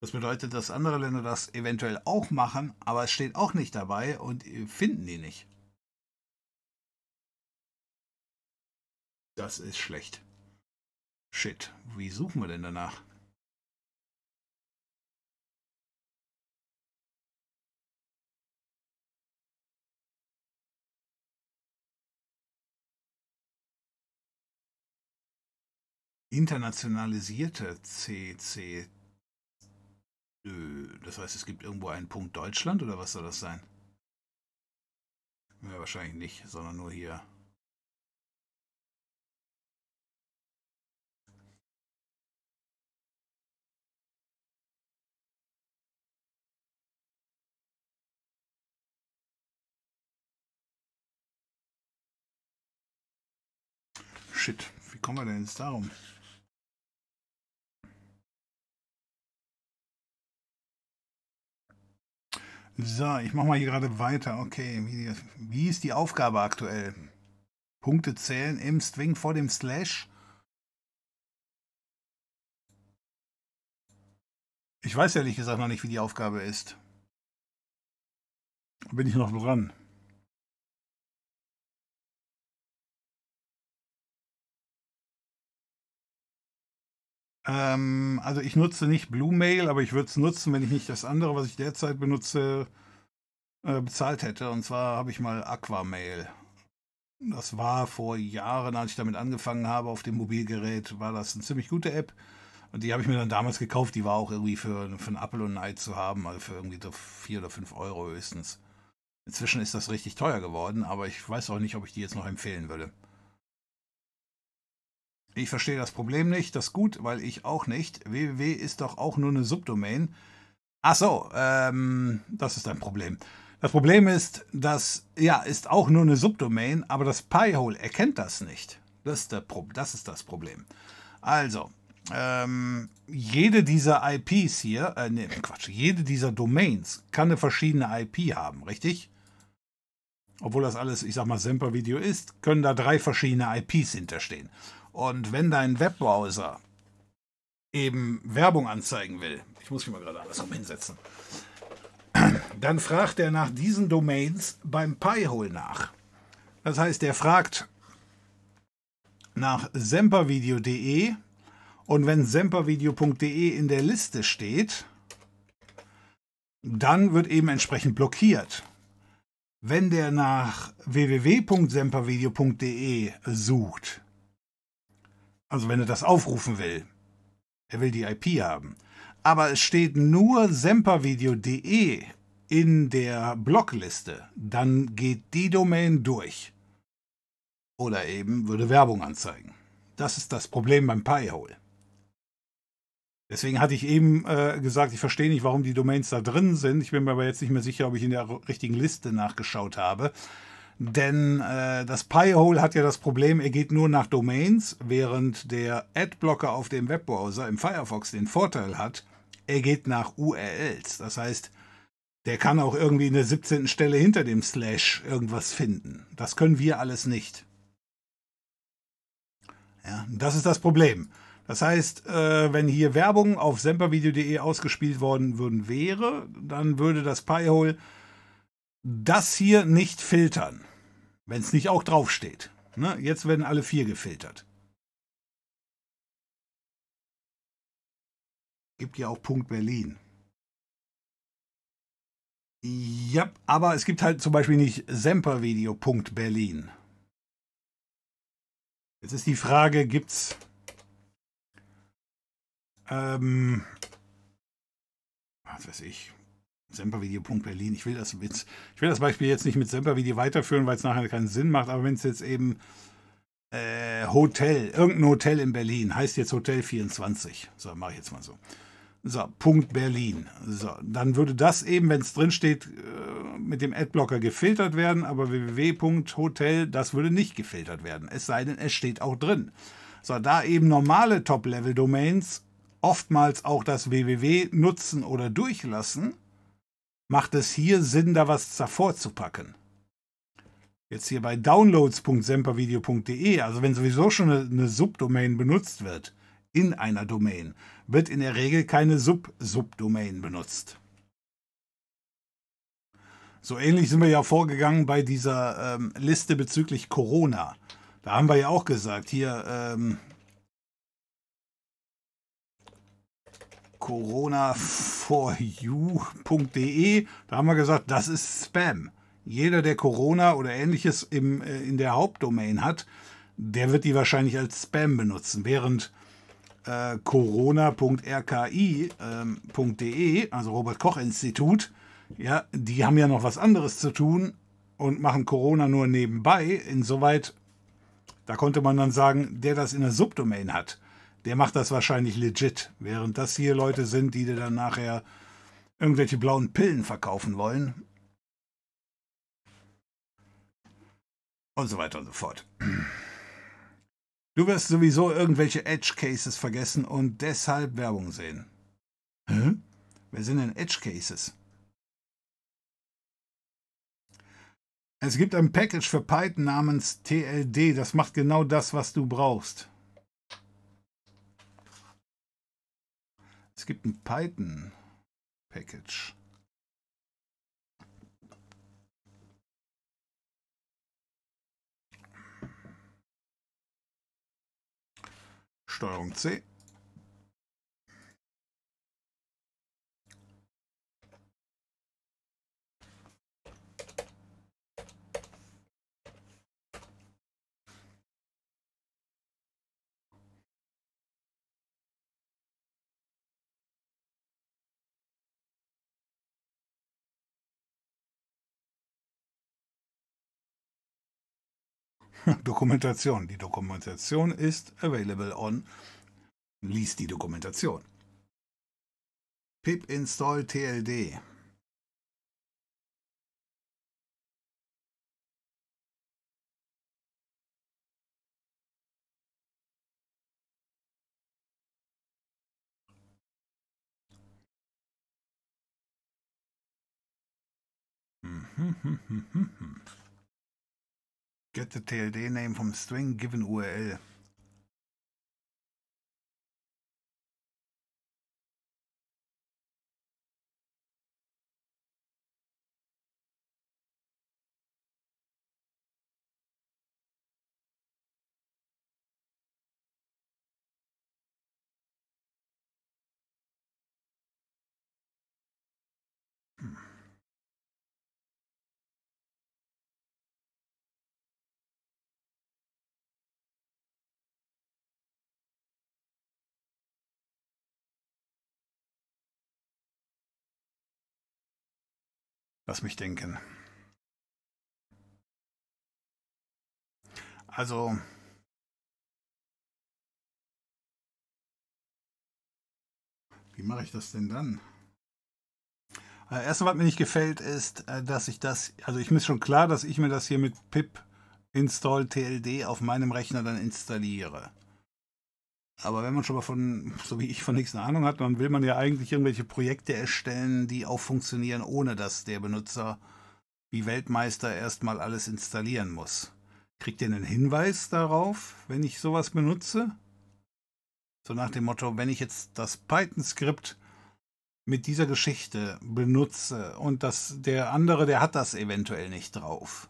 Das bedeutet, dass andere Länder das eventuell auch machen, aber es steht auch nicht dabei und finden die nicht. Das ist schlecht. Shit, wie suchen wir denn danach? Internationalisierte CC. Das heißt, es gibt irgendwo einen Punkt Deutschland oder was soll das sein? Ja, wahrscheinlich nicht, sondern nur hier. Shit, wie kommen wir denn jetzt darum? So, ich mache mal hier gerade weiter. Okay, wie, wie, ist die Aufgabe aktuell? Punkte zählen im String vor dem Slash. Ich weiß ehrlich gesagt noch nicht, wie die Aufgabe ist. Bin ich noch dran? Ähm, also ich nutze nicht Bluemail, aber ich würde es nutzen, wenn ich nicht das andere, was ich derzeit benutze, äh, bezahlt hätte. Und zwar habe ich mal Aquamail. Das war vor Jahren, als ich damit angefangen habe auf dem Mobilgerät, war das eine ziemlich gute App. Und die habe ich mir dann damals gekauft. Die war auch irgendwie für, für einen Apple und ein Ei zu haben, also für irgendwie so 4 oder 5 Euro höchstens. Inzwischen ist das richtig teuer geworden, aber ich weiß auch nicht, ob ich die jetzt noch empfehlen würde. Ich verstehe das Problem nicht, das ist gut, weil ich auch nicht. www ist doch auch nur eine Subdomain. Ach so, ähm, das ist ein Problem. Das Problem ist, dass, ja, ist auch nur eine Subdomain, aber das Pi-Hole erkennt das nicht. Das ist, der das ist das Problem. Also, ähm, jede dieser IPs hier, äh, nee, Quatsch, jede dieser Domains kann eine verschiedene IP haben, richtig? Obwohl das alles, ich sag mal, Semper-Video ist, können da drei verschiedene IPs hinterstehen. Und wenn dein Webbrowser eben Werbung anzeigen will, ich muss mich mal gerade andersrum hinsetzen, dann fragt er nach diesen Domains beim Pi-Hole nach. Das heißt, er fragt nach sempervideo.de und wenn sempervideo.de in der Liste steht, dann wird eben entsprechend blockiert. Wenn der nach www.sempervideo.de sucht, also wenn er das aufrufen will. Er will die IP haben. Aber es steht nur sempervideo.de in der Blockliste. Dann geht die Domain durch. Oder eben würde Werbung anzeigen. Das ist das Problem beim Pi-Hole. Deswegen hatte ich eben äh, gesagt, ich verstehe nicht, warum die Domains da drin sind. Ich bin mir aber jetzt nicht mehr sicher, ob ich in der richtigen Liste nachgeschaut habe. Denn äh, das Pi-Hole hat ja das Problem, er geht nur nach Domains, während der Adblocker auf dem Webbrowser im Firefox den Vorteil hat, er geht nach URLs. Das heißt, der kann auch irgendwie in der 17. Stelle hinter dem Slash irgendwas finden. Das können wir alles nicht. Ja, das ist das Problem. Das heißt, äh, wenn hier Werbung auf sempervideo.de ausgespielt worden würden wäre, dann würde das Pi-Hole das hier nicht filtern, wenn es nicht auch draufsteht. Ne? Jetzt werden alle vier gefiltert. Gibt ja auch Punkt Berlin. Ja, aber es gibt halt zum Beispiel nicht Sempervideo.berlin. Jetzt ist die Frage, gibt's ähm, was weiß ich, sempervideo.berlin. Ich will das mit, ich will das Beispiel jetzt nicht mit Sempervideo weiterführen, weil es nachher keinen Sinn macht, aber wenn es jetzt eben äh, Hotel, irgendein Hotel in Berlin, heißt jetzt Hotel 24. So, mache ich jetzt mal so. So, Punkt Berlin. So, dann würde das eben, wenn es drin steht, äh, mit dem Adblocker gefiltert werden, aber www.hotel, das würde nicht gefiltert werden. Es sei denn, es steht auch drin. So, da eben normale Top-Level-Domains oftmals auch das www nutzen oder durchlassen, macht es hier Sinn, da was davor zu packen. Jetzt hier bei downloads.sempervideo.de, also wenn sowieso schon eine, Subdomain benutzt wird, in einer Domain, wird in der Regel keine Sub-Subdomain benutzt. So ähnlich sind wir ja vorgegangen bei dieser ähm, Liste bezüglich Corona. Da haben wir ja auch gesagt, hier ähm, corona4u.de, da haben wir gesagt, das ist Spam. Jeder, der Corona oder ähnliches im, äh, in der Hauptdomain hat, der wird die wahrscheinlich als Spam benutzen, während äh, corona.rki.de, ähm, also Robert Koch Institut, ja, die haben ja noch was anderes zu tun und machen Corona nur nebenbei. Insoweit, da konnte man dann sagen, der das in der Subdomain hat, der macht das wahrscheinlich legit, während das hier Leute sind, die dir dann nachher irgendwelche blauen Pillen verkaufen wollen. Und so weiter und so fort. Du wirst sowieso irgendwelche Edge Cases vergessen und deshalb Werbung sehen. Hä? Wer sind denn Edge Cases? Es gibt ein Package für Python namens TLD, das macht genau das, was du brauchst. Es gibt ein Python Package. Steuerung C. Dokumentation. Die Dokumentation ist available on. Lies die Dokumentation. pip install tld. Get the TLD name from string given URL. Lass mich denken. Also, wie mache ich das denn dann? Äh, Erste, was mir nicht gefällt, ist, äh, dass ich das, also ich mir schon klar, dass ich mir das hier mit pip install tld auf meinem Rechner dann installiere. Aber wenn man schon mal von, so wie ich, von nichts eine Ahnung hat, dann will man ja eigentlich irgendwelche Projekte erstellen, die auch funktionieren, ohne dass der Benutzer wie Weltmeister erstmal alles installieren muss. Kriegt ihr einen Hinweis darauf, wenn ich sowas benutze? So nach dem Motto, wenn ich jetzt das Python-Skript mit dieser Geschichte benutze und das, der andere, der hat das eventuell nicht drauf.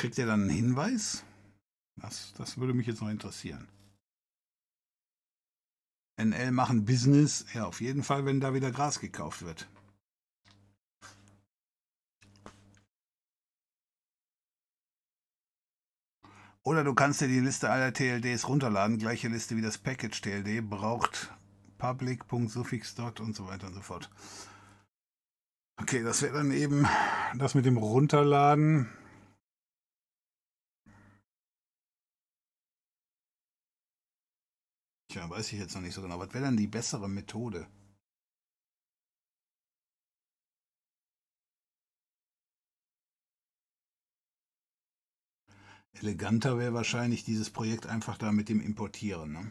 Kriegt ihr dann einen Hinweis? Das, das würde mich jetzt noch interessieren. NL machen Business, ja, auf jeden Fall, wenn da wieder Gras gekauft wird. Oder du kannst dir die Liste aller TLDs runterladen. Gleiche Liste wie das Package TLD braucht public.suffix.dot und so weiter und so fort. Okay, das wäre dann eben das mit dem Runterladen. Tja, weiß ich jetzt noch nicht so genau. Was wäre dann die bessere Methode? Eleganter wäre wahrscheinlich dieses Projekt einfach da mit dem Importieren. Ne?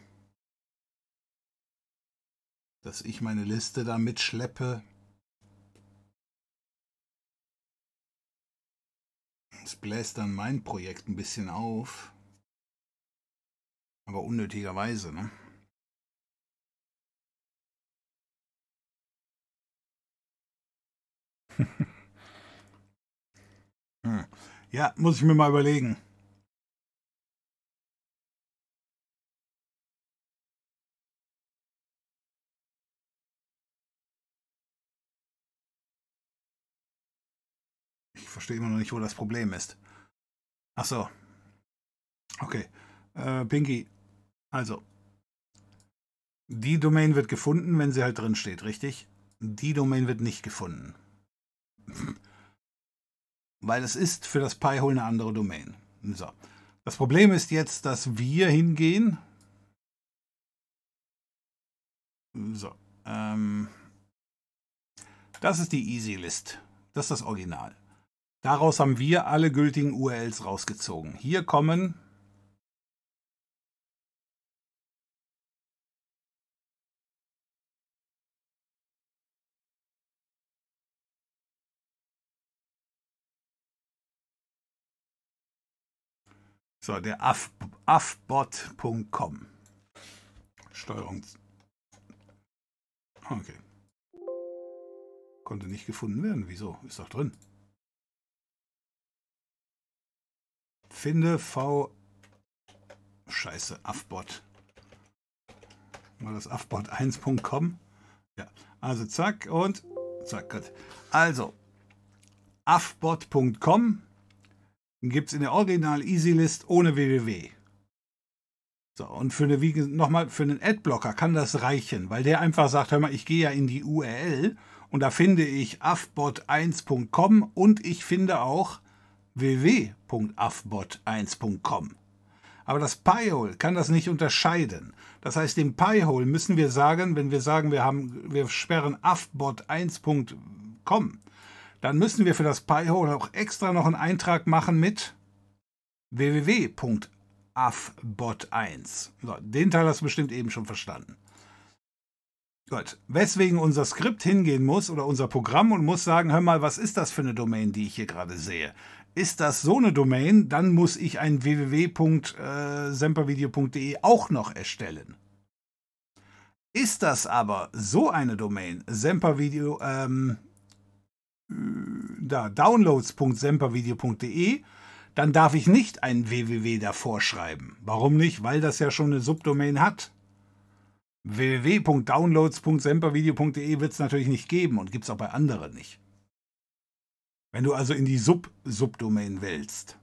Dass ich meine Liste da mitschleppe. Das bläst dann mein Projekt ein bisschen auf. Aber unnötigerweise, ne? hm. Ja, muss ich mir mal überlegen. Ich verstehe immer noch nicht, wo das Problem ist. Ach so. Okay. Äh, Pinky, also. Die Domain wird gefunden, wenn sie halt drin steht, richtig? Die Domain wird nicht gefunden. Weil es ist für das Pi-Hole eine andere Domain. So. Das Problem ist jetzt, dass wir hingehen. So. Ähm, das ist die Easy List. Das ist das Original. Daraus haben wir alle gültigen URLs rausgezogen. Hier kommen So, der affbot.com. Steuerung. Okay. Konnte nicht gefunden werden. Wieso? Ist doch drin. Finde V. Scheiße, Affbot. War das affbot1.com? Ja. Also zack und zack. Also, affbot.com gibt es in der Original Easy List ohne www. So, und für eine, wie nochmal, für einen Adblocker kann das reichen, weil der einfach sagt, hör mal, ich gehe ja in die URL und da finde ich affbot1.com und ich finde auch www.affbot1.com. Aber das Pi-Hole kann das nicht unterscheiden. Das heißt, dem Pi-Hole müssen wir sagen, wenn wir sagen, wir, haben, wir sperren affbot1.com, dann müssen wir für das Pi-Hole auch extra noch einen Eintrag machen mit www.affbot1. So, den Teil hast du bestimmt eben schon verstanden. Gut, weswegen unser Skript hingehen muss oder unser Programm und muss sagen, hör mal, was ist das für eine Domain, die ich hier gerade sehe? Ist das so eine Domain, dann muss ich ein www.sempervideo.de auch noch erstellen. Ist das aber so eine Domain, Sempervideo, ähm, da, downloads.sempervideo.de, dann darf ich nicht ein www davor schreiben. Warum nicht? Weil das ja schon eine Subdomain hat. www.downloads.sempervideo.de wird es natürlich nicht geben und gibt es auch bei anderen nicht. Wenn du also in die Sub-Subdomain willst.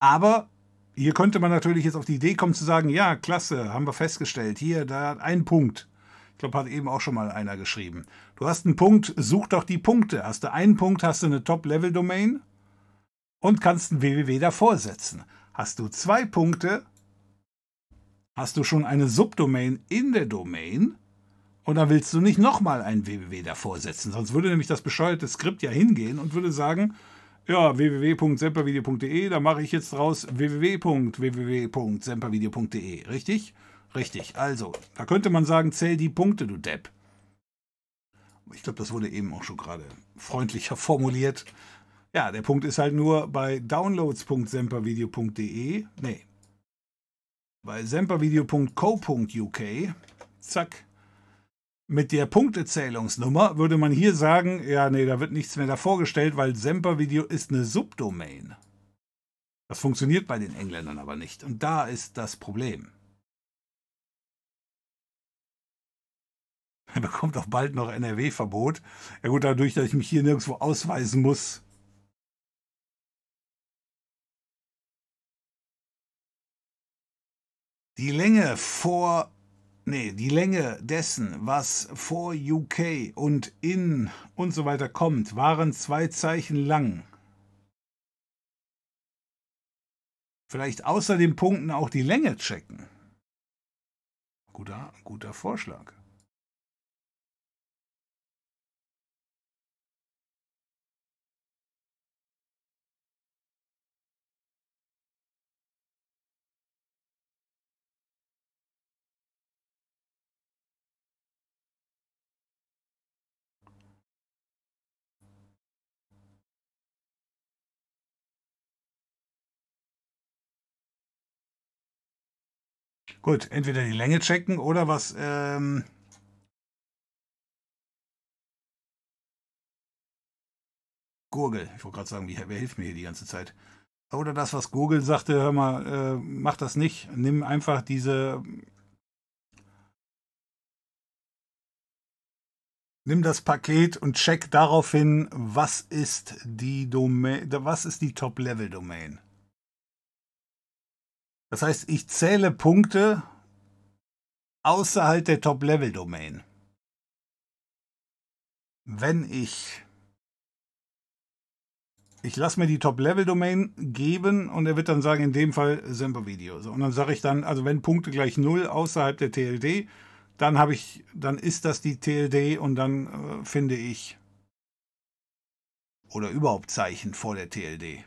Aber hier könnte man natürlich jetzt auf die Idee kommen zu sagen, ja, klasse, haben wir festgestellt, hier, da hat ein Punkt. Ich glaube, hat eben auch schon mal einer geschrieben. Du hast einen Punkt, such doch die Punkte. Hast du einen Punkt, hast du eine Top-Level-Domain und kannst ein www davor setzen. Hast du zwei Punkte, hast du schon eine Subdomain in der Domain und dann willst du nicht nochmal ein www davor setzen. Sonst würde nämlich das bescheuerte Skript ja hingehen und würde sagen, ja, www.sempervideo.de, da mache ich jetzt raus www.www.sempervideo.de, richtig? Richtig, also, da könnte man sagen, zähl die Punkte, du Depp. Ich glaube, das wurde eben auch schon gerade freundlicher formuliert. Ja, der Punkt ist halt nur bei downloads.sempervideo.de, nee, bei sempervideo.co.uk, zack, mit der Punktezählungsnummer würde man hier sagen, ja, nee, da wird nichts mehr da vorgestellt, weil Sempervideo ist eine Subdomain. Das funktioniert bei den Engländern aber nicht. Und da ist das Problem. Er bekommt auch bald noch NRW-Verbot. Ja gut, dadurch, dass ich mich hier nirgendwo ausweisen muss, Die Länge vor, nee, die Länge dessen, was vor UK und in und so weiter kommt, waren zwei Zeichen lang. Vielleicht außer den Punkten auch die Länge checken. Guter, guter Vorschlag. Gut, entweder die Länge checken oder was. Ähm Gurgel. Ich wollte gerade sagen, wie, wer hilft mir hier die ganze Zeit? Oder das, was Google sagte, hör mal, äh, mach das nicht. Nimm einfach diese. Nimm das Paket und check daraufhin, was ist die Domain, was ist die Top-Level-Domain. Das heißt, ich zähle Punkte außerhalb der Top-Level-Domain. Wenn ich ich lasse mir die Top-Level-Domain geben und er wird dann sagen, in dem Fall Semper-Video. So, und dann sage ich dann, also wenn Punkte gleich 0 außerhalb der TLD, dann habe ich, dann ist das die TLD und dann äh, finde ich oder überhaupt Zeichen vor der TLD.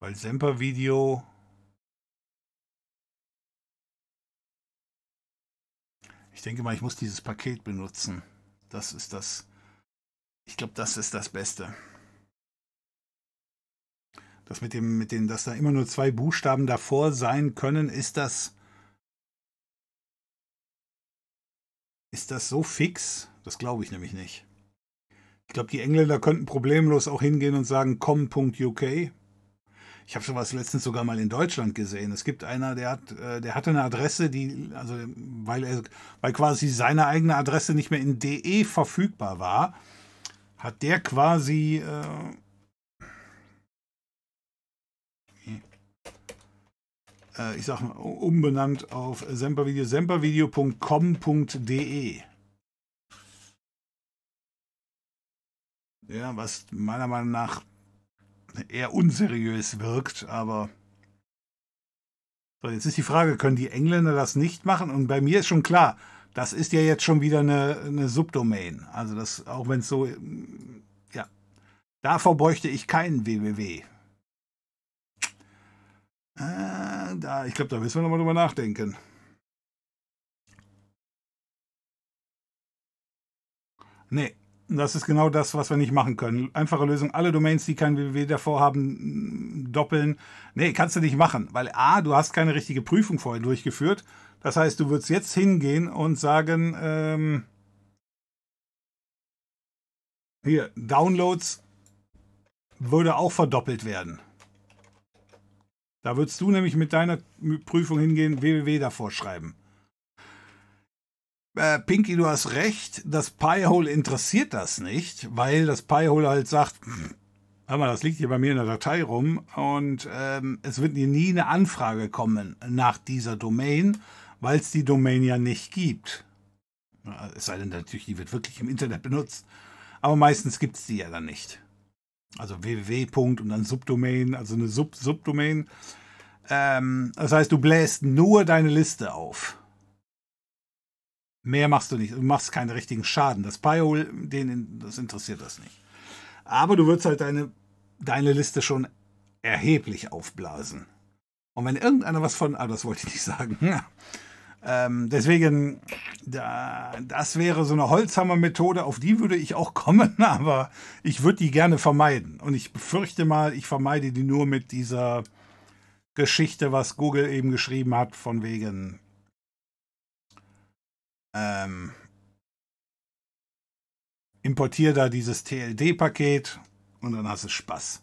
Weil Semper-Video Ich denke mal, ich muss dieses Paket benutzen. Das ist das. Ich glaube, das ist das Beste. Das mit dem, mit dem, dass da immer nur zwei Buchstaben davor sein können, ist das. Ist das so fix? Das glaube ich nämlich nicht. Ich glaube, die Engländer könnten problemlos auch hingehen und sagen com.uk. Ich habe sowas letztens sogar mal in Deutschland gesehen. Es gibt einer, der hat, äh, der hatte eine Adresse, die, also weil er, weil quasi seine eigene Adresse nicht mehr in DE verfügbar war, hat der quasi äh, äh ich sag mal, umbenannt auf sempervideo, sempervideo.com.de. Ja, was meiner Meinung nach eher unseriös wirkt, aber. So, jetzt ist die Frage, können die Engländer das nicht machen? Und bei mir ist schon klar, das ist ja jetzt schon wieder eine, eine Subdomain. Also das, auch wenn es so, ja, davor bräuchte ich keinen www. Äh, da, ich glaube, da müssen wir nochmal drüber nachdenken. Nee, das ist genau das, was wir nicht machen können. Einfache Lösung, alle Domains, die kein www davor haben, doppeln. Nee, kannst du nicht machen, weil A, du hast keine richtige Prüfung vorher durchgeführt. Das heißt, du würdest jetzt hingehen und sagen, ähm, hier, Downloads würde auch verdoppelt werden. Da würdest du nämlich mit deiner Prüfung hingehen, www davor schreiben. Äh, Pinky, du hast recht, das Piehole interessiert das nicht, weil das Piehole halt sagt, hör mal, das liegt hier bei mir in der Datei rum und ähm, es wird dir nie eine Anfrage kommen nach dieser Domain, weil es die Domain ja nicht gibt. Es sei denn natürlich, die wird wirklich im Internet benutzt, aber meistens gibt es die ja dann nicht. Also www. und dann Subdomain, also eine Sub Subdomain. Ähm, das heißt, du bläst nur deine Liste auf. Mehr machst du nicht. Du machst keinen richtigen Schaden. Das Pyhole, den, das interessiert das nicht. Aber du würdest halt deine, deine Liste schon erheblich aufblasen. Und wenn irgendeiner was von, ah, das wollte ich nicht sagen. ähm, deswegen, da, das wäre so eine Holzhammer-Methode, auf die würde ich auch kommen, aber ich würde die gerne vermeiden. Und ich befürchte mal, ich vermeide die nur mit dieser Geschichte, was Google eben geschrieben hat, von wegen ähm, importier da dieses TLD-Paket und dann hast du Spaß.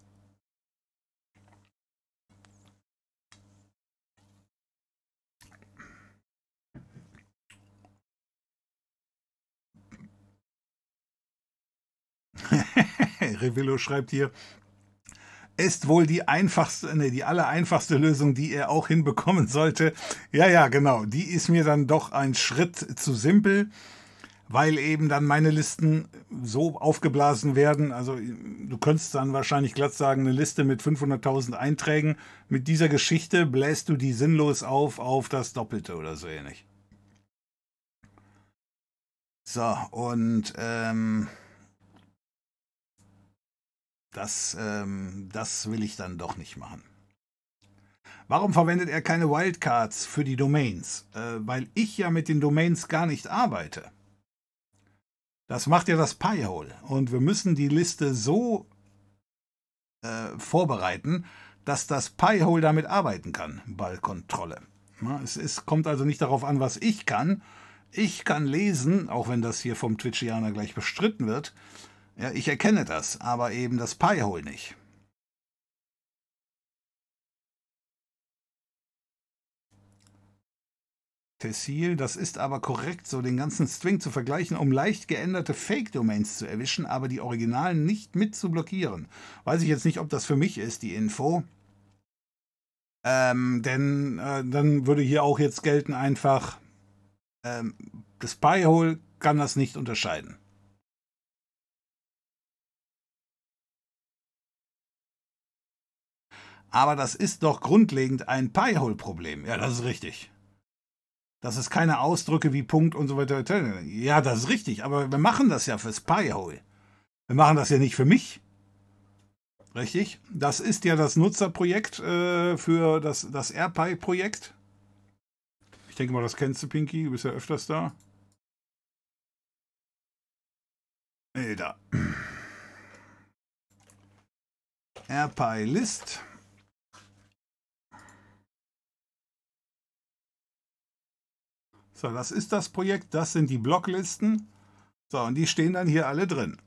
Revillo schreibt hier, ist wohl die einfachste, nee, die allereinfachste Lösung, die er auch hinbekommen sollte. Ja, ja, genau. Die ist mir dann doch ein Schritt zu simpel, weil eben dann meine Listen so aufgeblasen werden. Also du könntest dann wahrscheinlich glatt sagen, eine Liste mit 500.000 Einträgen. Mit dieser Geschichte bläst du die sinnlos auf auf das Doppelte oder so ähnlich. So, und ähm, das, ähm, das will ich dann doch nicht machen. Warum verwendet er keine Wildcards für die Domains? Äh, weil ich ja mit den Domains gar nicht arbeite. Das macht ja das Pi-Hole. Und wir müssen die Liste so äh, vorbereiten, dass das Pi-Hole damit arbeiten kann, Ballkontrolle. Es, es kommt also nicht darauf an, was ich kann. Ich kann lesen, auch wenn das hier vom Twitchianer gleich bestritten wird. Ja, ich erkenne das, aber eben das Pi-Hole nicht. Tessil, das ist aber korrekt, so den ganzen String zu vergleichen, um leicht geänderte Fake-Domains zu erwischen, aber die Originalen nicht mit zu blockieren. Weiß ich jetzt nicht, ob das für mich ist, die Info. Ähm, denn äh, dann würde hier auch jetzt gelten einfach, ähm, das Pi-Hole kann das nicht unterscheiden. Aber das ist doch grundlegend ein Pi-Hole-Problem. Ja, das ist richtig. Das ist keine Ausdrücke wie Punkt und so weiter. Ja, das ist richtig. Aber wir machen das ja fürs Pi-Hole. Wir machen das ja nicht für mich. Richtig? Das ist ja das Nutzerprojekt äh, für das, das AirPi-Projekt. Ich denke mal, das kennst du, Pinky. Du bist ja öfters da. Nee, da. AirPi So, das ist das Projekt, das sind die Blocklisten. So, und die stehen dann hier alle drin.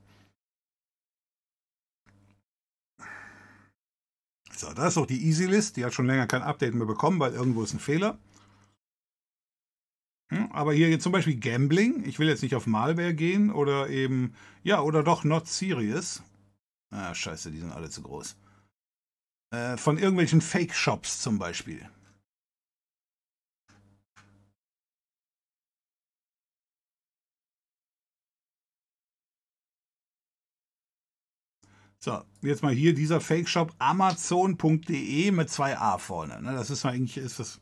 So, da ist auch die Easy List. Die hat schon länger kein Update mehr bekommen, weil irgendwo ist ein Fehler. Hm, aber hier zum Beispiel Gambling. Ich will jetzt nicht auf Malware gehen oder eben, ja, oder doch Not Serious. Ah, scheiße, die sind alle zu groß. Äh, von irgendwelchen Fake-Shops zum Beispiel. So, jetzt mal hier dieser Fake-Shop amazon.de mit zwei A vorne. Ne? Das ist eigentlich, ist das,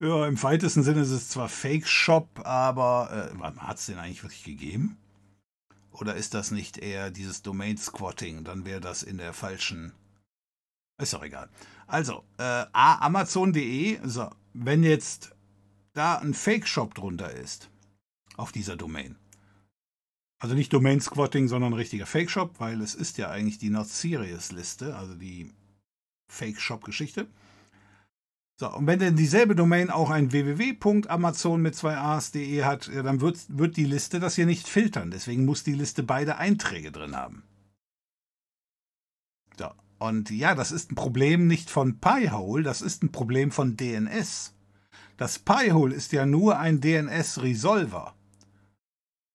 ja, im weitesten Sinne ist es zwar Fake-Shop, aber äh, hat es den eigentlich wirklich gegeben? Oder ist das nicht eher dieses Domain-Squatting? Dann wäre das in der falschen. Ist doch egal. Also, äh, amazon.de, so, wenn jetzt da ein Fake-Shop drunter ist, auf dieser Domain, also nicht Domain Squatting, sondern richtiger Fake Shop, weil es ist ja eigentlich die Not Serious Liste, also die Fake Shop Geschichte. So, und wenn denn dieselbe Domain auch ein www.amazon mit zwei A's.de hat, dann wird, wird die Liste das hier nicht filtern. Deswegen muss die Liste beide Einträge drin haben. So, und ja, das ist ein Problem nicht von Pi-Hole, das ist ein Problem von DNS. Das Pi-Hole ist ja nur ein DNS-Resolver.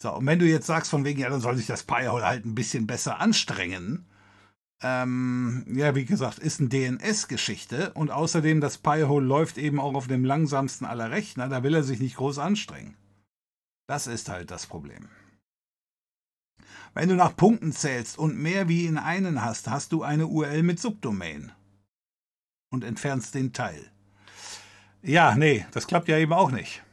So, und wenn du jetzt sagst, von wegen, ja, dann soll sich das Pi-Hole halt ein bisschen besser anstrengen, ähm, ja, wie gesagt, ist eine DNS-Geschichte und außerdem das Pi-Hole läuft eben auch auf dem langsamsten aller Rechner, da will er sich nicht groß anstrengen. Das ist halt das Problem. Wenn du nach Punkten zählst und mehr wie in einen hast, hast du eine URL mit Subdomain und entfernst den Teil. Ja, nee, das klappt ja eben auch nicht.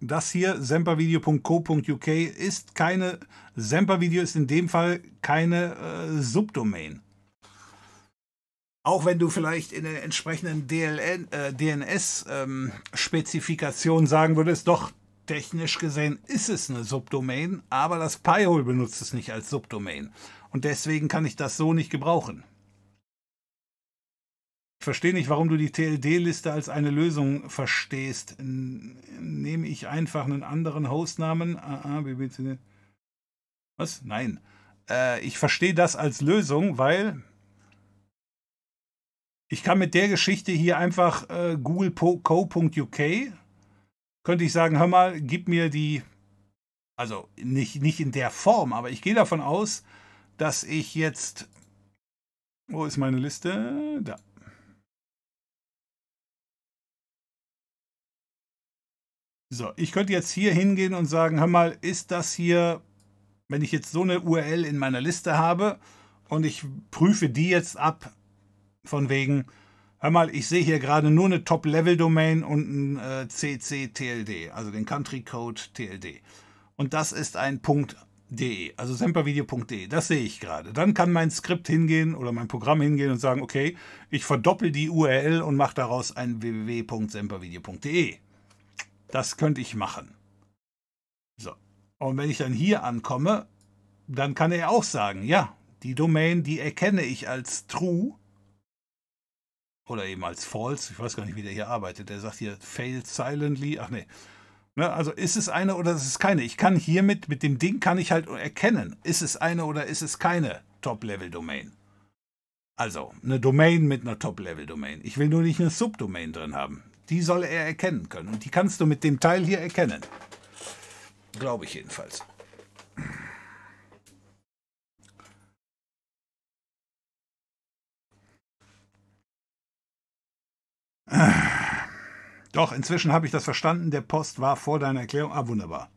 Das hier, sempervideo.co.uk, ist keine, Sempervideo ist in dem Fall keine äh, Subdomain. Auch wenn du vielleicht in der entsprechenden äh, DNS-Spezifikation ähm, sagen würdest, doch, technisch gesehen ist es eine Subdomain, aber das Pi-Hole benutzt es nicht als Subdomain. Und deswegen kann ich das so nicht gebrauchen. Verstehe nicht, warum du die TLD-Liste als eine Lösung verstehst. Nehme ich einfach einen anderen Hostnamen? Ah, ah, Was? Nein. Äh, ich verstehe das als Lösung, weil ich kann mit der Geschichte hier einfach äh, google.co.uk könnte ich sagen, hör mal, gib mir die, also nicht, nicht in der Form, aber ich gehe davon aus, dass ich jetzt. Wo ist meine Liste? Da. So, ich könnte jetzt hier hingehen und sagen, hör mal, ist das hier, wenn ich jetzt so eine URL in meiner Liste habe und ich prüfe die jetzt ab, von wegen, hör mal, ich sehe hier gerade nur eine Top-Level-Domain und ein äh, CC-TLD, also den Country Code TLD. Und das ist ein .de, also sempervideo.de. Das sehe ich gerade. Dann kann mein Skript hingehen oder mein Programm hingehen und sagen, okay, ich verdoppel die URL und mache daraus ein www.sempervideo.de. Das könnte ich machen. So. Und wenn ich dann hier ankomme, dann kann er auch sagen, ja, die Domain, die erkenne ich als true oder eben als false. Ich weiß gar nicht, wie der hier arbeitet. Der sagt hier failed silently. Ach nee. Ne, also ist es eine oder ist es keine? Ich kann hiermit, mit dem Ding kann ich halt erkennen, ist es eine oder ist es keine Top-Level-Domain. Also, eine Domain mit einer Top-Level-Domain. Ich will nur nicht eine Subdomain drin haben. Die soll er erkennen können. Und die kannst du mit dem Teil hier erkennen. Glaube ich jedenfalls. Doch, inzwischen habe ich das verstanden. Der Post war vor deiner Erklärung. Ah, wunderbar.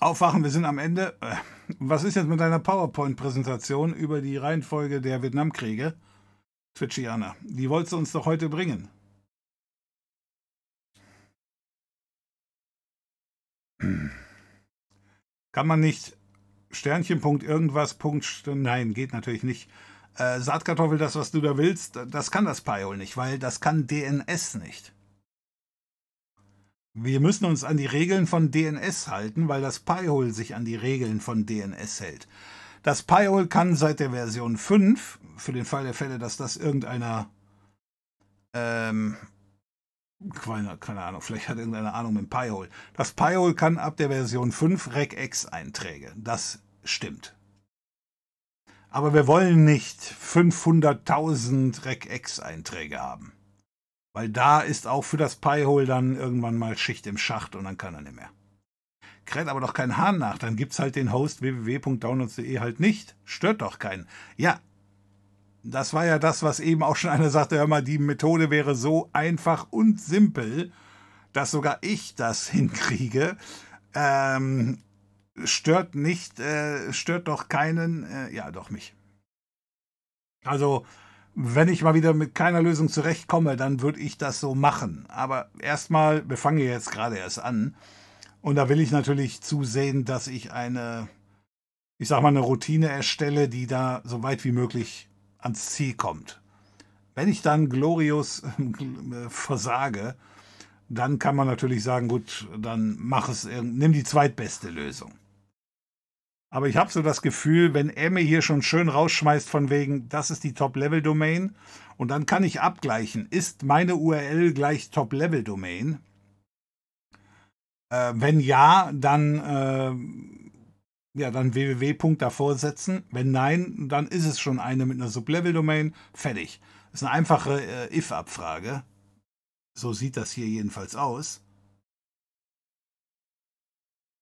Aufwachen, wir sind am Ende. Äh, was ist jetzt mit deiner PowerPoint-Präsentation über die Reihenfolge der Vietnamkriege? Twitchiana. Die wolltest du uns doch heute bringen. Kann man nicht Sternchen, Punkt, irgendwas, Punkt, nein, geht natürlich nicht. Äh, Saatkartoffel, das, was du da willst, das kann das Pi-Hole nicht, weil das kann DNS nicht. Wir müssen uns an die Regeln von DNS halten, weil das Pi-Hole sich an die Regeln von DNS hält. Das Pi-Hole kann seit der Version 5, für den Fall der Fälle, dass das irgendeiner, ähm, keine, keine Ahnung, vielleicht hat irgendeine Ahnung mit Pi-Hole. Das Pi-Hole kann ab der Version 5 Regex-Einträge. Das stimmt. Aber wir wollen nicht 500.000 Regex-Einträge haben. Weil da ist auch für das Pi-Hole dann irgendwann mal Schicht im Schacht und dann kann er nicht mehr. Kräht aber doch kein Hahn nach, dann gibt's halt den Host www.downloads.de halt nicht. Stört doch keinen. Ja, das war ja das, was eben auch schon einer sagte, hör mal, die Methode wäre so einfach und simpel, dass sogar ich das hinkriege. Ähm, stört nicht, äh, stört doch keinen, äh, ja, doch mich. Also, wenn ich mal wieder mit keiner Lösung zurechtkomme, dann würde ich das so machen. Aber erstmal, wir fangen jetzt gerade erst an. Und da will ich natürlich zusehen, dass ich eine, ich sag mal, eine Routine erstelle, die da so weit wie möglich ans Ziel kommt. Wenn ich dann glorios äh, versage, dann kann man natürlich sagen, gut, dann mach es, nimm die zweitbeste Lösung. Aber ich habe so das Gefühl, wenn er mir hier schon schön rausschmeißt von wegen, das ist die Top-Level-Domain und dann kann ich abgleichen, ist meine URL gleich Top-Level-Domain? Äh, wenn ja, dann, äh, ja, dann www. davor setzen. Wenn nein, dann ist es schon eine mit einer Sub-Level-Domain. Fertig. Das ist eine einfache äh, if-Abfrage. So sieht das hier jedenfalls aus.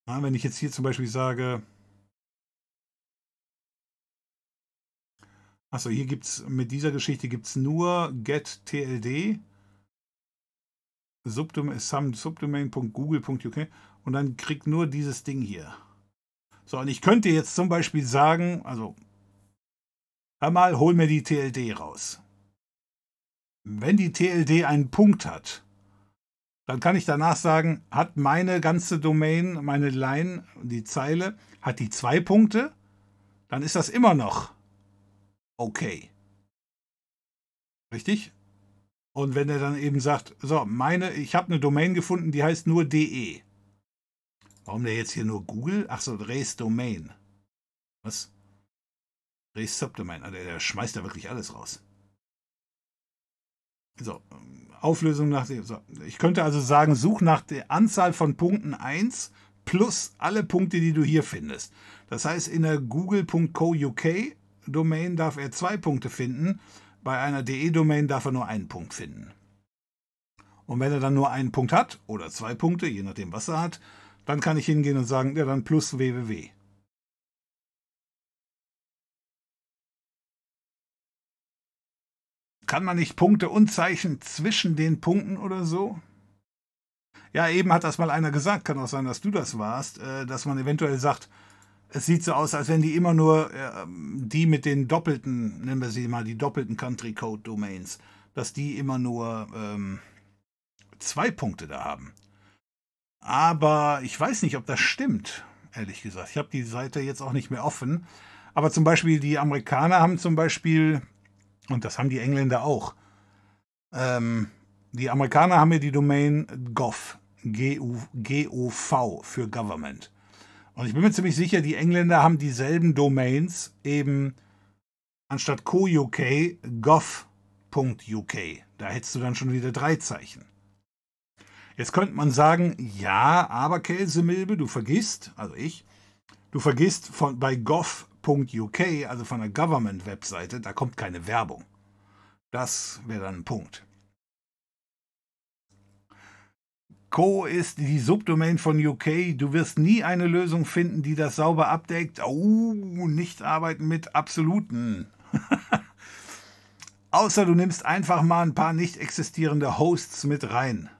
Ja, wenn ich jetzt hier zum Beispiel sage, Achso, hier gibt es mit dieser Geschichte gibt's nur get.tld subdomain, subdomain.google.uk und dann kriegt nur dieses Ding hier. So, und ich könnte jetzt zum Beispiel sagen, also, hör mal, hol mir die TLD raus. Wenn die TLD einen Punkt hat, dann kann ich danach sagen, hat meine ganze Domain, meine Line, die Zeile, hat die zwei Punkte, dann ist das immer noch okay. Richtig? Und wenn er dann eben sagt, so, meine, ich habe eine Domain gefunden, die heißt nur de. Warum der jetzt hier nur Google? Ach so, Race Domain. Was? Race Subdomain. Also der schmeißt da wirklich alles raus. So, Auflösung nach dem. So. Ich könnte also sagen, such nach der Anzahl von Punkten 1 plus alle Punkte, die du hier findest. Das heißt, in der google.co UK Domain darf er zwei Punkte finden, bei einer DE-Domain darf er nur einen Punkt finden. Und wenn er dann nur einen Punkt hat, oder zwei Punkte, je nachdem, was er hat, dann kann ich hingehen und sagen, ja, dann plus www. Kann man nicht Punkte und Zeichen zwischen den Punkten oder so? Ja, eben hat das mal einer gesagt, kann auch sein, dass du das warst, äh, dass man eventuell sagt, es sieht so aus, als wenn die immer nur ähm, die mit den doppelten, nennen wir sie mal, die doppelten Country Code Domains, dass die immer nur ähm, zwei Punkte da haben. Aber ich weiß nicht, ob das stimmt, ehrlich gesagt. Ich habe die Seite jetzt auch nicht mehr offen. Aber zum Beispiel die Amerikaner haben zum Beispiel, und das haben die Engländer auch, ähm, die Amerikaner haben ja die Domain gov, G-O-V für Government. Und ich bin mir ziemlich sicher, die Engländer haben dieselben Domains eben anstatt co.uk gov.uk. Da hättest du dann schon wieder drei Zeichen. Jetzt könnte man sagen, ja, aber Kelsemilbe, du vergisst, also ich, du vergisst von, bei gov.uk, also von der Government-Webseite, da kommt keine Werbung. Das wäre dann ein Punkt. Co ist die Subdomain von UK. Du wirst nie eine Lösung finden, die das sauber abdeckt. Oh, nicht arbeiten mit Absoluten. Außer du nimmst einfach mal ein paar nicht existierende Hosts mit rein.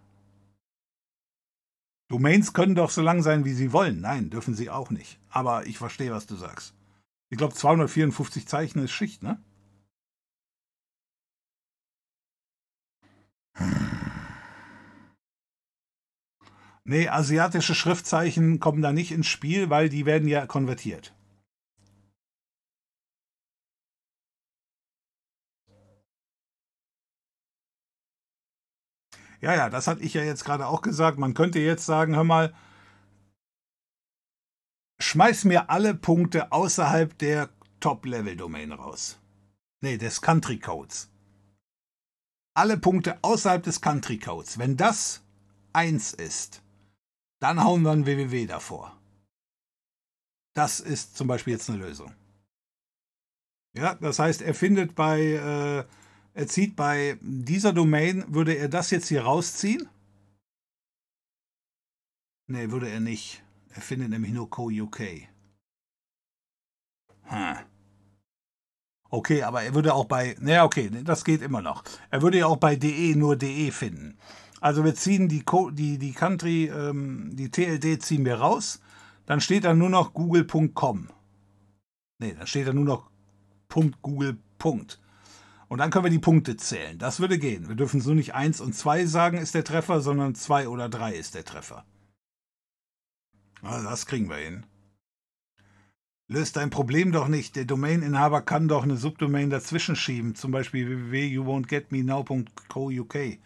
Domains können doch so lang sein, wie sie wollen. Nein, dürfen sie auch nicht. Aber ich verstehe, was du sagst. Ich glaube, 254 Zeichen ist Schicht, ne? Nee, asiatische Schriftzeichen kommen da nicht ins Spiel, weil die werden ja konvertiert. Ja, ja, das hatte ich ja jetzt gerade auch gesagt. Man könnte jetzt sagen, hör mal, schmeiß mir alle Punkte außerhalb der Top-Level-Domain raus. Nee, des Country Codes. Alle Punkte außerhalb des Country Codes. Wenn das eins ist, dann hauen wir ein www davor. Das ist zum Beispiel jetzt eine Lösung. Ja, das heißt, er findet bei, äh, er zieht bei dieser Domain, würde er das jetzt hier rausziehen? Nee, würde er nicht. Er findet nämlich nur Co-UK. Hm. Okay, aber er würde auch bei, naja, okay, das geht immer noch. Er würde ja auch bei DE nur DE finden. Also wir ziehen die, die, die Country, ähm, die TLD ziehen wir raus. Dann steht da nur noch google.com. Nee, dann steht da nur noch .google. Und dann können wir die Punkte zählen. Das würde gehen. Wir dürfen so nicht 1 und 2 sagen, ist der Treffer, sondern 2 oder 3 ist der Treffer. Also das kriegen wir hin. Löst dein Problem doch nicht. Der Domaininhaber kann doch eine Subdomain dazwischen schieben, zum Beispiel www.youwon'tgetmenow.co.uk. Äh,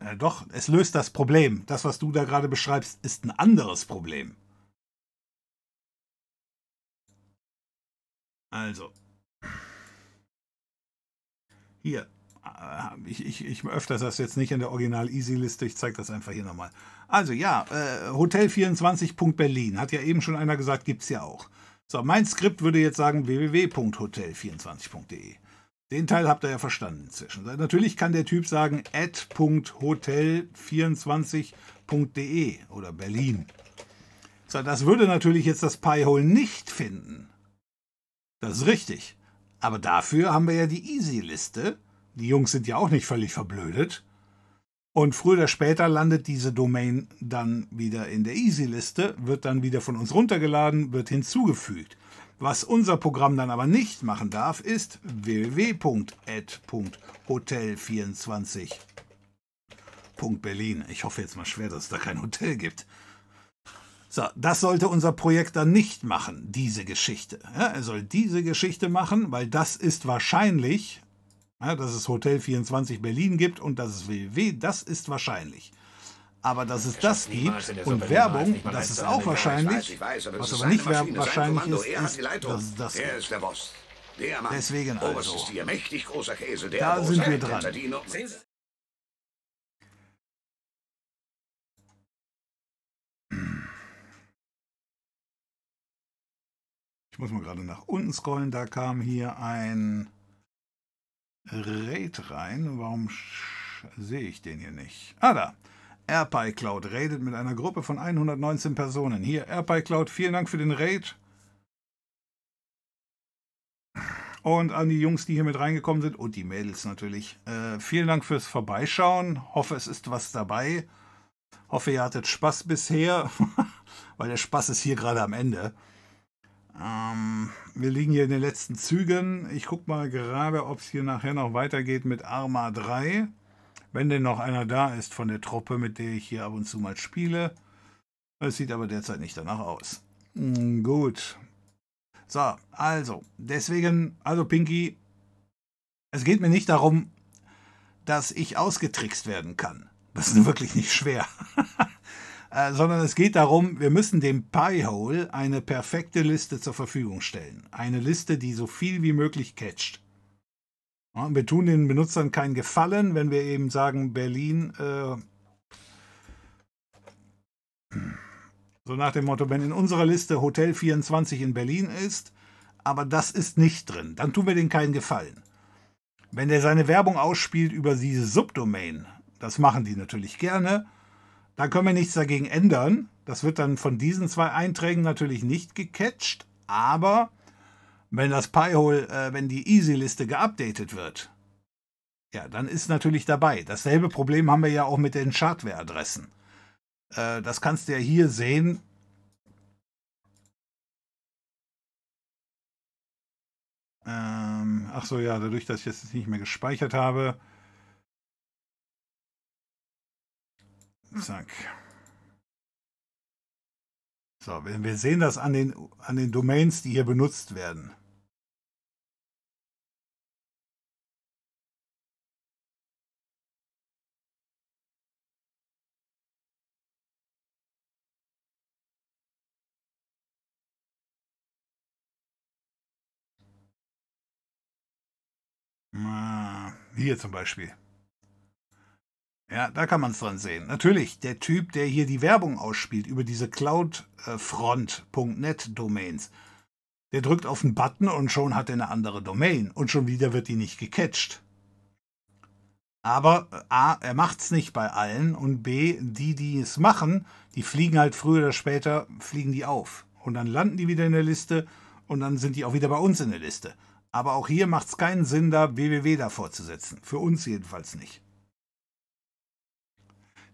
äh, doch, es löst das Problem. Das, was du da gerade beschreibst, ist ein anderes Problem. Also. Hier. Äh, ich, ich, ich öffne das jetzt nicht in der Original-Easy-Liste, ich zeige das einfach hier nochmal. Also ja, äh, Hotel24.berlin, hat ja eben schon einer gesagt, gibt es ja auch. So, mein Skript würde jetzt sagen www.hotel24.de. Den Teil habt ihr ja verstanden inzwischen. Natürlich kann der Typ sagen ad.hotel24.de oder Berlin. So, das würde natürlich jetzt das Pi-Hole nicht finden. Das ist richtig. Aber dafür haben wir ja die Easy-Liste. Die Jungs sind ja auch nicht völlig verblödet. Und früher oder später landet diese Domain dann wieder in der Easy-Liste, wird dann wieder von uns runtergeladen, wird hinzugefügt. Was unser Programm dann aber nicht machen darf, ist www.ad.hotel24.berlin. Ich hoffe jetzt mal schwer, dass es da kein Hotel gibt. So, das sollte unser Projekt dann nicht machen, diese Geschichte. Ja, er soll diese Geschichte machen, weil das ist wahrscheinlich ja, dass es Hotel 24 Berlin gibt und dass es www, das ist wahrscheinlich. Aber dass es das gibt und Werbung, das ist auch wahrscheinlich. Was aber nicht wahrscheinlich ist, ist, dass es das gibt. Deswegen also. Da sind wir dran. Ich muss mal gerade nach unten scrollen. Da kam hier ein Raid rein. Warum sehe ich den hier nicht? Ah, da. AirPy Cloud raidet mit einer Gruppe von 119 Personen. Hier, AirPy Cloud, vielen Dank für den Raid. Und an die Jungs, die hier mit reingekommen sind und die Mädels natürlich. Äh, vielen Dank fürs Vorbeischauen. Hoffe, es ist was dabei. Hoffe, ihr hattet Spaß bisher, weil der Spaß ist hier gerade am Ende. Ähm, wir liegen hier in den letzten Zügen. Ich gucke mal gerade, ob es hier nachher noch weitergeht mit Arma 3. Wenn denn noch einer da ist von der Truppe, mit der ich hier ab und zu mal spiele. Es sieht aber derzeit nicht danach aus. Hm, gut. So, also, deswegen, also Pinky, es geht mir nicht darum, dass ich ausgetrickst werden kann. Das ist wirklich nicht schwer. äh, sondern es geht darum, wir müssen dem Piehole eine perfekte Liste zur Verfügung stellen. Eine Liste, die so viel wie möglich catcht. Ja, wir tun den Benutzern keinen Gefallen, wenn wir eben sagen, Berlin, äh, so nach dem Motto, wenn in unserer Liste Hotel 24 in Berlin ist, aber das ist nicht drin, dann tun wir denen keinen Gefallen. Wenn der seine Werbung ausspielt über diese Subdomain, das machen die natürlich gerne, dann können wir nichts dagegen ändern. Das wird dann von diesen zwei Einträgen natürlich nicht gecatcht, aber wenn das Piehole, äh, wenn die Easy-Liste geupdatet wird, ja, dann ist natürlich dabei. Dasselbe Problem haben wir ja auch mit den Schadware-Adressen. Äh, das kannst du ja hier sehen. Ähm, ach so, ja, dadurch, dass ich es nicht mehr gespeichert habe. Zack. So, wir sehen das an den, an den Domains, die hier benutzt werden. Hier zum Beispiel. Ja, da kann man es dran sehen. Natürlich, der Typ, der hier die Werbung ausspielt über diese Cloudfront.net-Domains, der drückt auf einen Button und schon hat er eine andere Domain und schon wieder wird die nicht gecatcht. Aber A, er macht es nicht bei allen und B, die, die es machen, die fliegen halt früher oder später, fliegen die auf. Und dann landen die wieder in der Liste und dann sind die auch wieder bei uns in der Liste. Aber auch hier macht es keinen Sinn, da www davor zu setzen. Für uns jedenfalls nicht.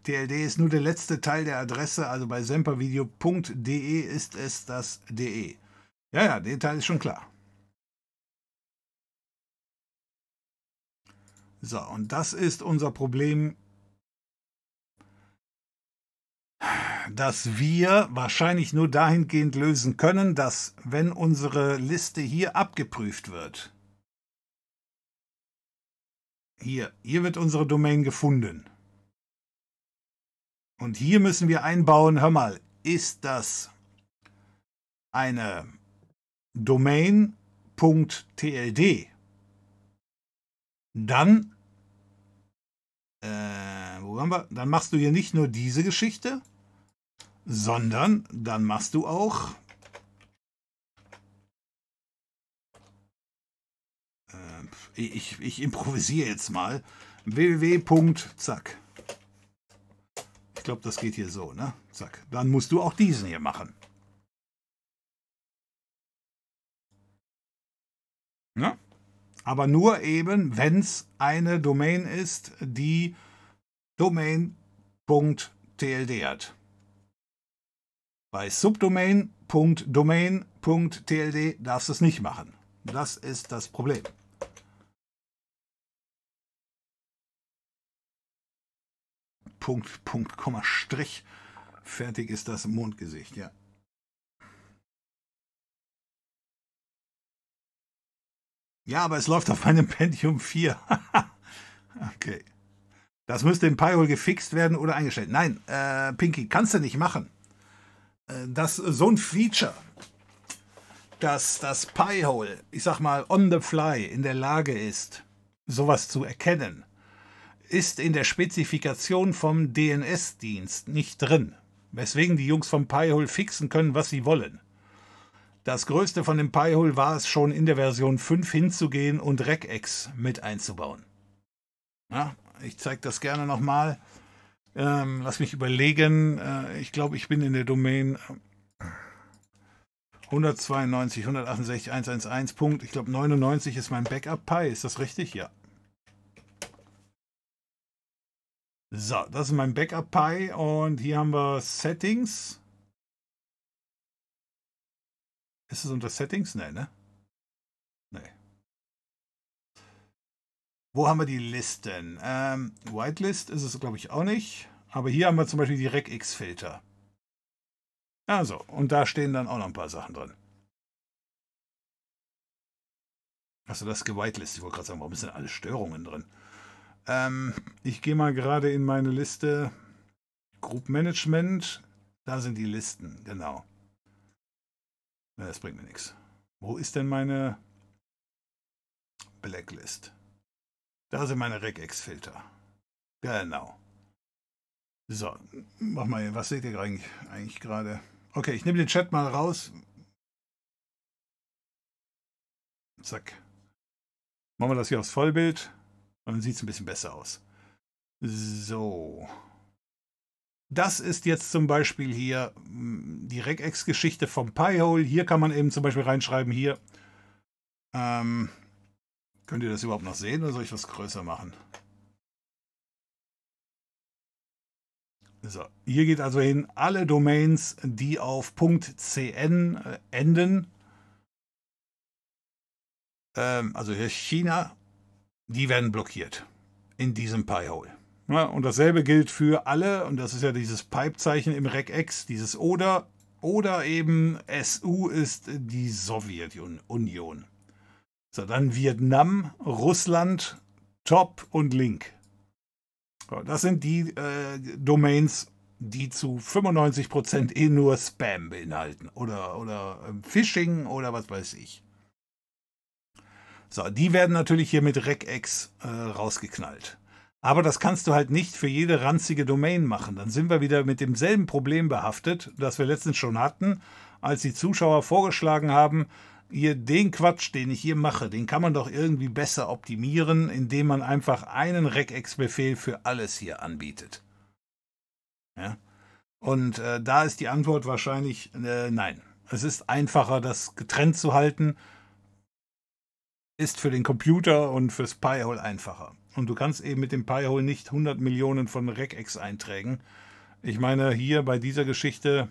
TLD ist nur der letzte Teil der Adresse, also bei sempervideo.de ist es das DE. Ja, ja, der Teil ist schon klar. So, und das ist unser Problem das wir wahrscheinlich nur dahingehend lösen können, dass wenn unsere Liste hier abgeprüft wird, hier, hier wird unsere Domain gefunden. Und hier müssen wir einbauen, hör mal, ist das eine Domain.tld, dann, äh, wo haben wir, dann machst du hier nicht nur diese Geschichte, sondern dann machst du auch äh, ich, ich improvisiere jetzt mal www. Zack. Ich glaube, das geht hier so, ne? Zack. Dann musst du auch diesen hier machen. Ne? Aber nur eben, wenn es eine Domain ist, die Domain.tld hat. Bei subdomain.domain.tld darfst du es nicht machen. Das ist das Problem. Punkt, Punkt, Komma, Strich. Fertig ist das Mondgesicht, ja. Ja, aber es läuft auf einem Pentium 4. okay. Das müsste im Pi-Hole gefixt werden oder eingestellt. Nein, äh, Pinky, kannst du nicht machen. Äh, dass so ein Feature, dass das Pi-Hole, ich sag mal, on the fly in der Lage ist, sowas zu erkennen, ist in der Spezifikation vom DNS-Dienst nicht drin. Weswegen die Jungs vom Pi-Hole fixen können, was sie wollen. Das größte von dem Pi-Hole war es schon in der Version 5 hinzugehen und Regex mit einzubauen. Ja, ich zeige das gerne nochmal. Ähm, lass mich überlegen. Äh, ich glaube, ich bin in der Domain 192, 168, 111, Punkt. Ich glaube 99 ist mein Backup-Pi. Ist das richtig? Ja. So, das ist mein Backup-Pi und hier haben wir Settings. Ist es unter Settings? Nee, ne? Nee. Wo haben wir die Listen? Ähm, Whitelist ist es, glaube ich, auch nicht. Aber hier haben wir zum Beispiel die RecX-Filter. Also, und da stehen dann auch noch ein paar Sachen drin. Achso, das ist gewitelist. Ich wollte gerade sagen, warum sind alle Störungen drin? Ähm, ich gehe mal gerade in meine Liste Group Management. Da sind die Listen, genau. Das bringt mir nichts. Wo ist denn meine Blacklist? Da sind meine Regex-Filter. Genau. So, mach mal, was seht ihr eigentlich, eigentlich gerade? Okay, ich nehme den Chat mal raus. Zack. Machen wir das hier aufs Vollbild. Dann sieht es ein bisschen besser aus. So. Das ist jetzt zum Beispiel hier hm, die Regex-Geschichte vom Pi-Hole. Hier kann man eben zum Beispiel reinschreiben, hier. Ähm, könnt ihr das überhaupt noch sehen oder soll ich was größer machen? So, hier geht also hin alle Domains, die auf .cn äh, enden, ähm, also hier China, die werden blockiert in diesem Pi-Hole. Ja, und dasselbe gilt für alle, und das ist ja dieses Pipe-Zeichen im Regex, dieses oder, oder eben SU ist die Sowjetunion. So, dann Vietnam, Russland, Top und Link. Das sind die äh, Domains, die zu 95% eh nur Spam beinhalten oder, oder äh, Phishing oder was weiß ich. So, die werden natürlich hier mit Regex äh, rausgeknallt. Aber das kannst du halt nicht für jede ranzige Domain machen. Dann sind wir wieder mit demselben Problem behaftet, das wir letztens schon hatten, als die Zuschauer vorgeschlagen haben, hier den Quatsch, den ich hier mache, den kann man doch irgendwie besser optimieren, indem man einfach einen Regex-Befehl für alles hier anbietet. Ja? Und äh, da ist die Antwort wahrscheinlich äh, nein. Es ist einfacher, das getrennt zu halten. Ist für den Computer und fürs Pi-Hole einfacher. Und du kannst eben mit dem Pi-Hole nicht 100 Millionen von Regex-Einträgen. Ich meine, hier bei dieser Geschichte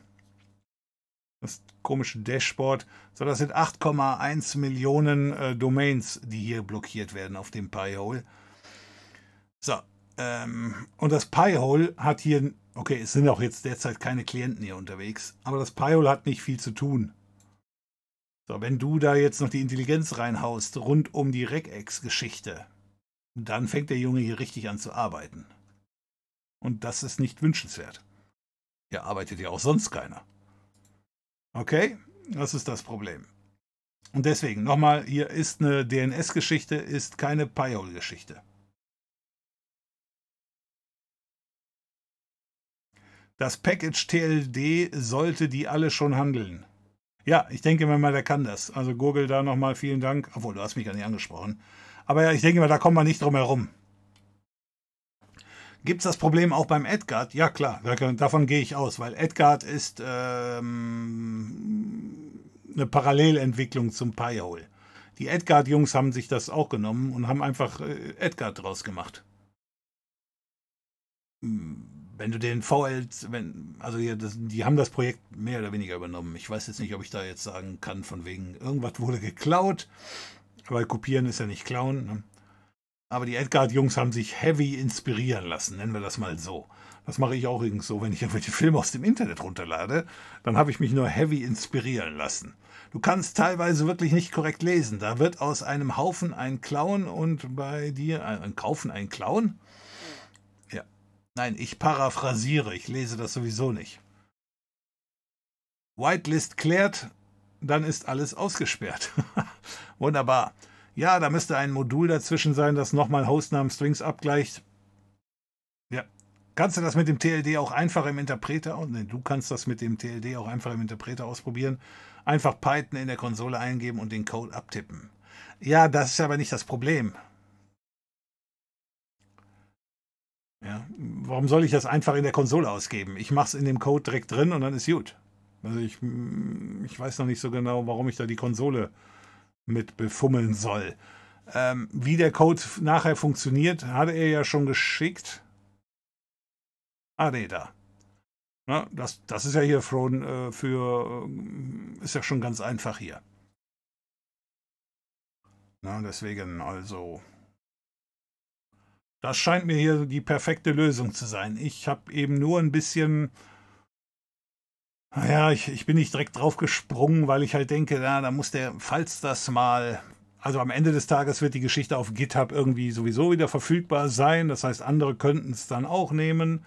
das komische Dashboard. So, das sind 8,1 Millionen äh, Domains, die hier blockiert werden auf dem Pi-Hole. So, ähm, und das Pi-Hole hat hier, okay, es sind auch jetzt derzeit keine Klienten hier unterwegs, aber das Pi-Hole hat nicht viel zu tun. So, wenn du da jetzt noch die Intelligenz reinhaust rund um die Regex-Geschichte, dann fängt der Junge hier richtig an zu arbeiten. Und das ist nicht wünschenswert. Hier arbeitet ja auch sonst keiner. Okay, das ist das Problem. Und deswegen, nochmal, hier ist eine DNS-Geschichte, ist keine Pi-Hole-Geschichte. Das Package TLD sollte die alle schon handeln. Ja, ich denke mal, der kann das. Also Google da nochmal vielen Dank. Obwohl, du hast mich gar nicht angesprochen. Aber ja, ich denke mal, da kommt man nicht drum herum. Gibt es das Problem auch beim Edgard? Ja, klar, davon gehe ich aus, weil Edgard ist ähm, eine Parallelentwicklung zum Pi-Hole. Die Edgard-Jungs haben sich das auch genommen und haben einfach äh, Edgard draus gemacht. Hm, wenn du den VL, wenn, also die, das, die haben das Projekt mehr oder weniger übernommen. Ich weiß jetzt nicht, ob ich da jetzt sagen kann, von wegen, irgendwas wurde geklaut, weil kopieren ist ja nicht klauen. Ne? Aber die Edgard-Jungs haben sich heavy inspirieren lassen, nennen wir das mal so. Das mache ich auch übrigens so, wenn ich irgendwelche Filme aus dem Internet runterlade, dann habe ich mich nur heavy inspirieren lassen. Du kannst teilweise wirklich nicht korrekt lesen. Da wird aus einem Haufen ein Clown und bei dir ein Kaufen ein Clown? Nein, ich paraphrasiere, ich lese das sowieso nicht. Whitelist klärt, dann ist alles ausgesperrt. Wunderbar. Ja, da müsste ein Modul dazwischen sein, das nochmal Hostnamen Strings abgleicht. Ja. Kannst du das mit dem TLD auch einfach im Interpreter? Nee, du kannst das mit dem TLD auch einfach im Interpreter ausprobieren. Einfach Python in der Konsole eingeben und den Code abtippen. Ja, das ist aber nicht das Problem. Ja, warum soll ich das einfach in der Konsole ausgeben? Ich mache es in dem Code direkt drin und dann ist gut. Also ich, ich weiß noch nicht so genau, warum ich da die Konsole mit befummeln soll. Ähm, wie der Code nachher funktioniert, hat er ja schon geschickt. Ah, nee, da. Na, das, das ist ja hier schon äh, für, äh, ist ja schon ganz einfach hier. Na, deswegen also, das scheint mir hier die perfekte Lösung zu sein. Ich habe eben nur ein bisschen, naja, ich, ich bin nicht direkt drauf gesprungen, weil ich halt denke, na, da muss der, falls das mal also am Ende des Tages wird die Geschichte auf GitHub irgendwie sowieso wieder verfügbar sein. Das heißt, andere könnten es dann auch nehmen.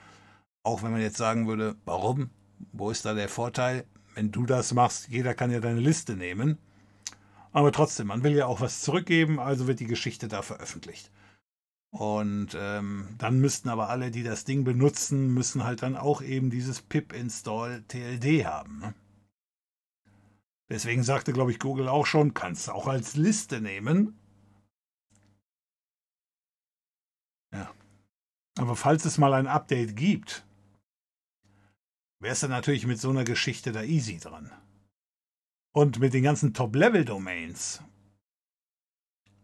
Auch wenn man jetzt sagen würde, warum? Wo ist da der Vorteil? Wenn du das machst, jeder kann ja deine Liste nehmen. Aber trotzdem, man will ja auch was zurückgeben, also wird die Geschichte da veröffentlicht. Und ähm, dann müssten aber alle, die das Ding benutzen, müssen halt dann auch eben dieses pip-install TLD haben. Ne? Deswegen sagte, glaube ich, Google auch schon, kannst du auch als Liste nehmen. Ja. Aber falls es mal ein Update gibt, wärst du natürlich mit so einer Geschichte da easy dran. Und mit den ganzen Top-Level-Domains.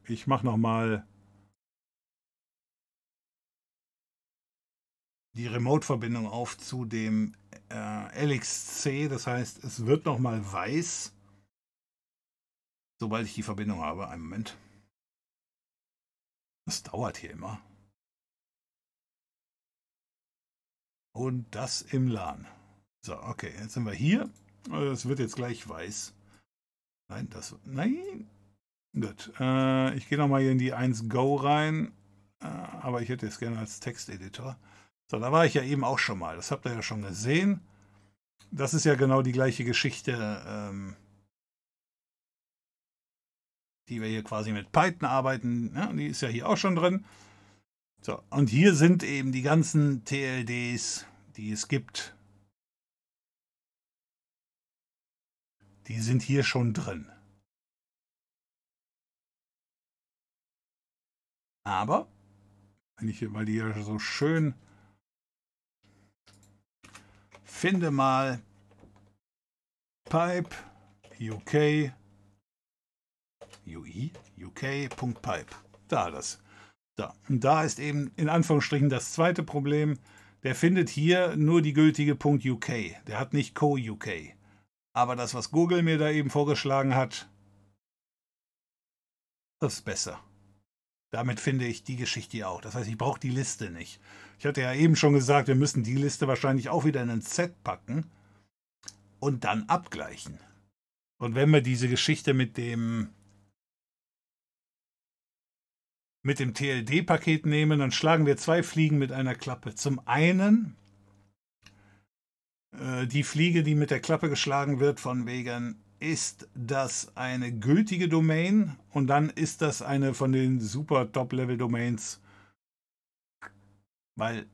Ich mache nochmal die Remote-Verbindung auf zu dem äh, LXC. Das heißt, es wird nochmal weiß, sobald ich die Verbindung habe. Einen Moment. Das dauert hier immer. Und das im LAN. So, okay, jetzt sind wir hier. Es wird jetzt gleich weiß. Nein, das. Nein. Gut. Äh, ich gehe nochmal hier in die 1 Go rein. Äh, aber ich hätte es gerne als Texteditor. So, da war ich ja eben auch schon mal. Das habt ihr ja schon gesehen. Das ist ja genau die gleiche Geschichte, ähm, die wir hier quasi mit Python arbeiten. Ja, die ist ja hier auch schon drin. So, und hier sind eben die ganzen TLDs, die es gibt. Die sind hier schon drin. Aber, wenn ich hier, weil die ja so schön finde mal Pipe UK UI UK.pipe. Da das. Da. Und da ist eben in Anführungsstrichen das zweite Problem. Der findet hier nur die gültige .uk. Der hat nicht co.uk. Aber das, was Google mir da eben vorgeschlagen hat, ist besser. Damit finde ich die Geschichte auch. Das heißt, ich brauche die Liste nicht. Ich hatte ja eben schon gesagt, wir müssen die Liste wahrscheinlich auch wieder in ein Set packen und dann abgleichen. Und wenn wir diese Geschichte mit dem mit dem TLD-Paket nehmen, dann schlagen wir zwei Fliegen mit einer Klappe. Zum einen äh, die Fliege, die mit der Klappe geschlagen wird, von wegen, ist das eine gültige Domain und dann ist das eine von den super Top-Level-Domains, weil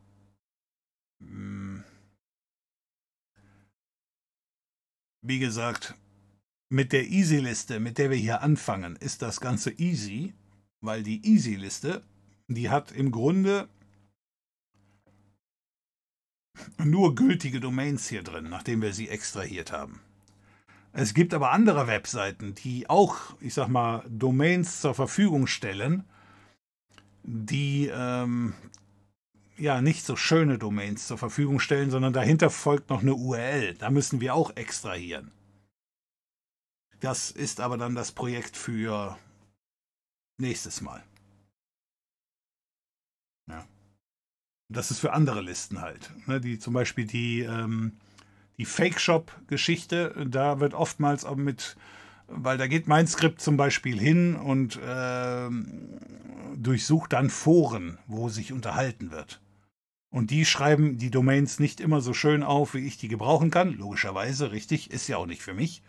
mh, hm, wie gesagt, mit der Easy-Liste, mit der wir hier anfangen, ist das Ganze easy weil die Easy-Liste, die hat im Grunde nur gültige Domains hier drin, nachdem wir sie extrahiert haben. Es gibt aber andere Webseiten, die auch, ich sag mal, Domains zur Verfügung stellen, die ähm, ja nicht so schöne Domains zur Verfügung stellen, sondern dahinter folgt noch eine URL. Da müssen wir auch extrahieren. Das ist aber dann das Projekt für nächstes Mal. Ja. Das ist für andere Listen halt. Ne, die zum Beispiel die, ähm, die Fake-Shop-Geschichte, da wird oftmals auch mit, weil da geht mein Skript zum Beispiel hin und äh, durchsucht dann Foren, wo sich unterhalten wird. Und die schreiben die Domains nicht immer so schön auf, wie ich die gebrauchen kann. Logischerweise, richtig, ist ja auch nicht für mich.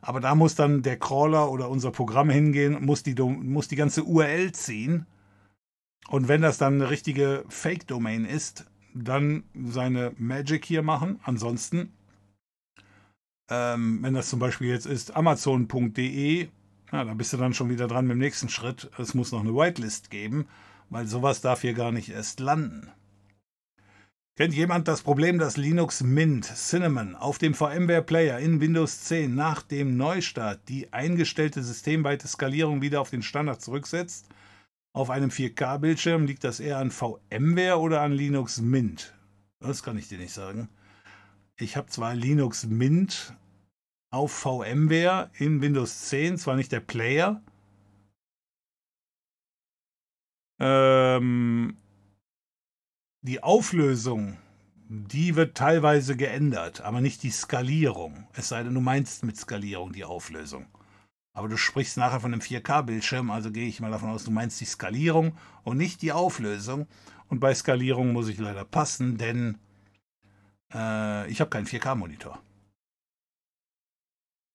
Aber da muss dann der Crawler oder unser Programm hingehen, muss die, muss die ganze URL ziehen. Und wenn das dann eine richtige Fake-Domain ist, dann seine Magic hier machen. Ansonsten, ähm, wenn das zum Beispiel jetzt ist amazon.de, ja, da bist du dann schon wieder dran mit dem nächsten Schritt. Es muss noch eine Whitelist geben, weil sowas darf hier gar nicht erst landen. Kennt jemand das Problem, dass Linux Mint Cinnamon auf dem VMware Player in Windows 10 nach dem Neustart die eingestellte systemweite Skalierung wieder auf den Standard zurücksetzt? Auf einem 4K-Bildschirm liegt das eher an VMware oder an Linux Mint? Das kann ich dir nicht sagen. Ich habe zwar Linux Mint auf VMware in Windows 10, zwar nicht der Player. Ähm, die Auflösung, die wird teilweise geändert, aber nicht die Skalierung. Es sei denn, du meinst mit Skalierung die Auflösung. Aber du sprichst nachher von einem 4K-Bildschirm, also gehe ich mal davon aus, du meinst die Skalierung und nicht die Auflösung. Und bei Skalierung muss ich leider passen, denn äh, ich habe keinen 4K-Monitor.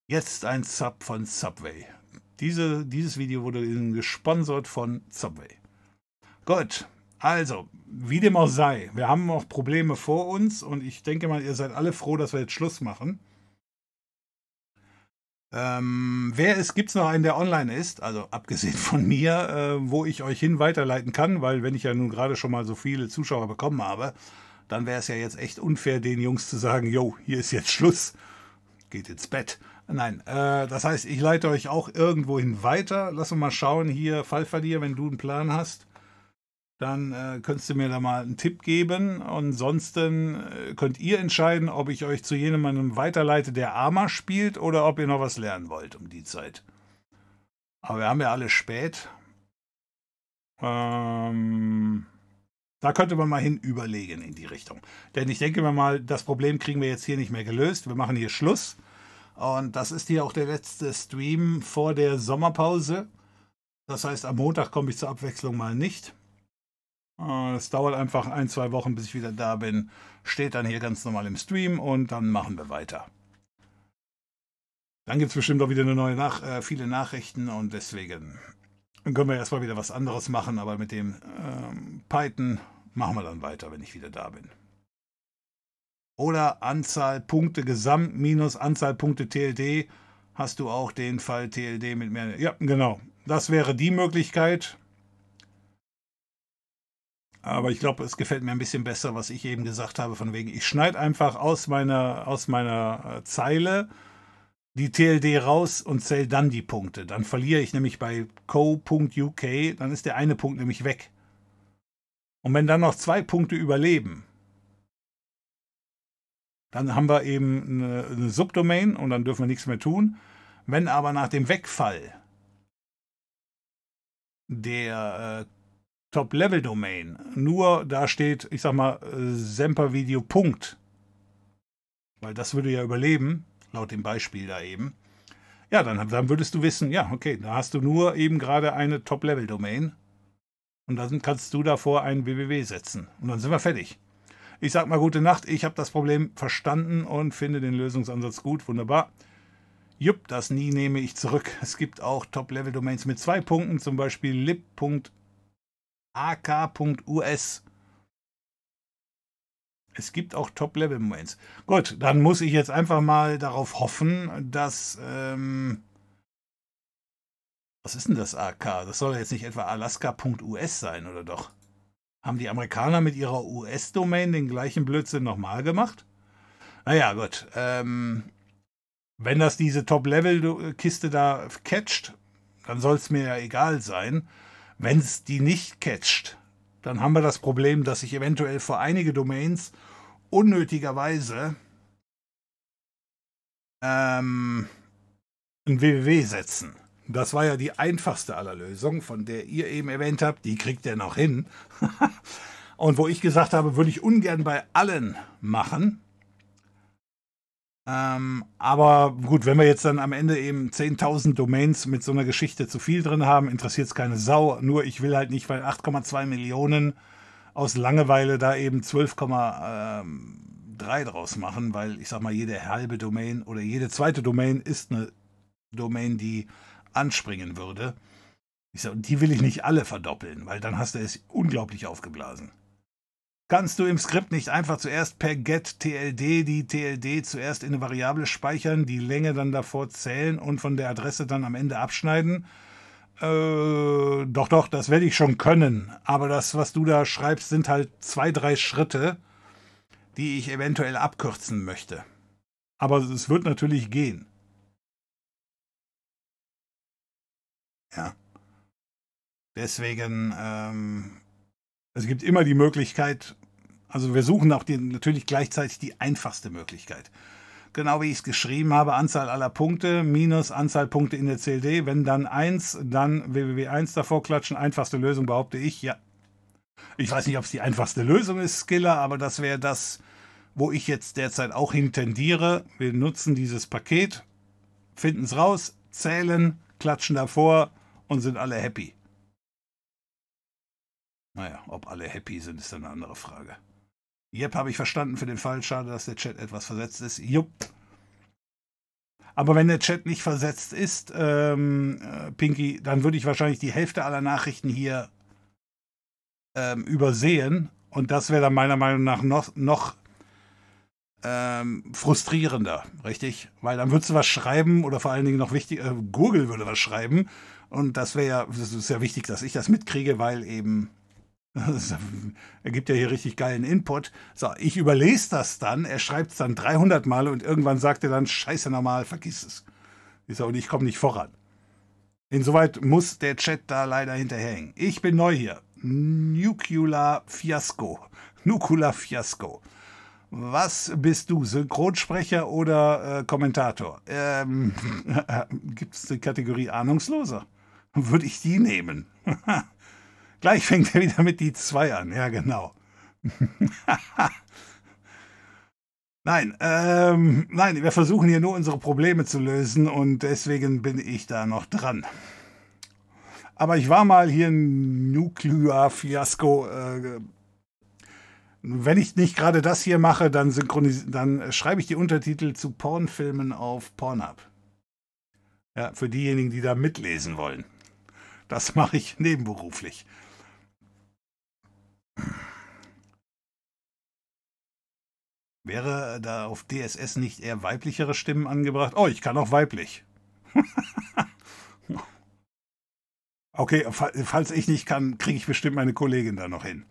Jetzt ein Sub von Subway. Diese, dieses Video wurde gesponsert von Subway. Gut, also, wie dem auch sei, wir haben noch Probleme vor uns und ich denke mal, ihr seid alle froh, dass wir jetzt Schluss machen. Ähm, wer es gibt es noch einen, der online ist, also abgesehen von mir, äh, wo ich euch hin weiterleiten kann, weil wenn ich ja nun gerade schon mal so viele Zuschauer bekommen habe, dann wäre es ja jetzt echt unfair, den Jungs zu sagen, jo, hier ist jetzt Schluss, geht ins Bett. Nein, äh, das heißt, ich leite euch auch irgendwohin weiter. Lass uns mal schauen hier, Fallverlier, wenn du einen Plan hast, dann äh, könntest du mir da mal einen Tipp geben. Ansonsten äh, könnt ihr entscheiden, ob ich euch zu jemandem weiterleite, der Arma spielt, oder ob ihr noch was lernen wollt um die Zeit. Aber wir haben ja alle spät. Ähm, da könnte man mal hin überlegen in die Richtung. Denn ich denke mir mal, das Problem kriegen wir jetzt hier nicht mehr gelöst. Wir machen hier Schluss. Und das ist hier auch der letzte Stream vor der Sommerpause. Das heißt, am Montag komme ich zur Abwechslung mal nicht. Äh, es dauert einfach ein, zwei Wochen, bis ich wieder da bin. Steht dann hier ganz normal im Stream und dann machen wir weiter. Dann gibt es bestimmt auch wieder eine neue Nach äh, viele Nachrichten und deswegen können wir erstmal wieder was anderes machen, aber mit dem ähm, Python machen wir dann weiter, wenn ich wieder da bin. Oder Anzahl Punkte Gesamt minus Anzahl Punkte TLD. Hast du auch den Fall TLD mit mehr? Ja, genau. Das wäre die Möglichkeit. Aber ich glaube, es gefällt mir ein bisschen besser, was ich eben gesagt habe, von wegen, ich schneide einfach aus meiner, aus meiner äh, Zeile die TLD raus und zähle dann die Punkte. Dann verliere ich nämlich bei co.uk, dann ist der eine Punkt nämlich weg. Und wenn dann noch zwei Punkte überleben, dann haben wir eben eine, eine Subdomain und dann dürfen wir nichts mehr tun. Wenn aber nach dem Wegfall der äh, Top-Level-Domain. Nur da steht, ich sag mal, äh, Semper-Video Punkt, weil das würde ja überleben, laut dem Beispiel da eben, ja, dann, dann würdest du wissen, ja, okay, da hast du nur eben gerade eine Top-Level-Domain. Und dann kannst du davor ein www setzen. Und dann sind wir fertig. Ich sag mal gute Nacht, ich habe das Problem verstanden und finde den Lösungsansatz gut, wunderbar. Jupp, das nie nehme ich zurück. Es gibt auch Top-Level-Domains mit zwei Punkten, zum Beispiel lib.ak.us. Es gibt auch Top-Level-Domains. Gut, dann muss ich jetzt einfach mal darauf hoffen, dass. Ähm, was ist denn das AK? Das soll jetzt nicht etwa alaska.us sein, oder doch? Haben die Amerikaner mit ihrer US-Domain den gleichen Blödsinn nochmal gemacht? Naja, gut. Ähm, wenn das diese Top-Level-Kiste da catcht, dann soll es mir ja egal sein. Wenn es die nicht catcht, dann haben wir das Problem, dass sich eventuell vor einige Domains unnötigerweise ähm, ein www setzen. Das war ja die einfachste aller Lösungen, von der ihr eben erwähnt habt, die kriegt ihr noch hin. Und wo ich gesagt habe, würde ich ungern bei allen machen. Ähm, aber gut, wenn wir jetzt dann am Ende eben 10.000 Domains mit so einer Geschichte zu viel drin haben, interessiert es keine Sau. Nur ich will halt nicht, weil 8,2 Millionen aus Langeweile da eben 12,3 ähm, draus machen, weil ich sag mal, jede halbe Domain oder jede zweite Domain ist eine Domain, die anspringen würde. Ich sage, die will ich nicht alle verdoppeln, weil dann hast du es unglaublich aufgeblasen. Kannst du im Skript nicht einfach zuerst per get tld die tld zuerst in eine Variable speichern, die Länge dann davor zählen und von der Adresse dann am Ende abschneiden? Äh, doch, doch, das werde ich schon können. Aber das, was du da schreibst, sind halt zwei, drei Schritte. die ich eventuell abkürzen möchte. Aber es wird natürlich gehen. Ja. Deswegen, ähm, es gibt immer die Möglichkeit, also wir suchen auch die, natürlich gleichzeitig die einfachste Möglichkeit. Genau wie ich es geschrieben habe, Anzahl aller Punkte minus Anzahl Punkte in der CLD. Wenn dann 1, dann www1 davor klatschen. Einfachste Lösung behaupte ich, ja. Ich weiß nicht, ob es die einfachste Lösung ist, Skiller, aber das wäre das, wo ich jetzt derzeit auch hintendiere. Wir nutzen dieses Paket, finden es raus, zählen, klatschen davor und sind alle happy. Naja, ob alle happy sind, ist eine andere Frage. Jep, habe ich verstanden für den Fall. Schade, dass der Chat etwas versetzt ist. Jupp. Aber wenn der Chat nicht versetzt ist, ähm, äh, Pinky, dann würde ich wahrscheinlich die Hälfte aller Nachrichten hier ähm, übersehen. Und das wäre dann meiner Meinung nach noch, noch ähm, frustrierender, richtig? Weil dann würdest du was schreiben oder vor allen Dingen noch wichtig, äh, Google würde was schreiben. Und das wäre ja, das ist ja wichtig, dass ich das mitkriege, weil eben er gibt ja hier richtig geilen Input. So, ich überlese das dann, er schreibt es dann 300 Mal und irgendwann sagt er dann, scheiße normal, vergiss es. Ich sage, und ich komme nicht voran. Insoweit muss der Chat da leider hinterherhängen. Ich bin neu hier. Nuclear Fiasco. Nuclear Fiasco. Was bist du? Synchronsprecher oder äh, Kommentator? Ähm, Gibt es die Kategorie Ahnungsloser? Würde ich die nehmen? Gleich fängt er wieder mit die 2 an. Ja, genau. nein, ähm, nein, wir versuchen hier nur unsere Probleme zu lösen und deswegen bin ich da noch dran. Aber ich war mal hier ein Nuclear Fiasco. Äh, wenn ich nicht gerade das hier mache, dann, dann schreibe ich die Untertitel zu Pornfilmen auf Pornhub. Ja, für diejenigen, die da mitlesen wollen. Das mache ich nebenberuflich. Wäre da auf DSS nicht eher weiblichere Stimmen angebracht? Oh, ich kann auch weiblich. okay, falls ich nicht kann, kriege ich bestimmt meine Kollegin da noch hin.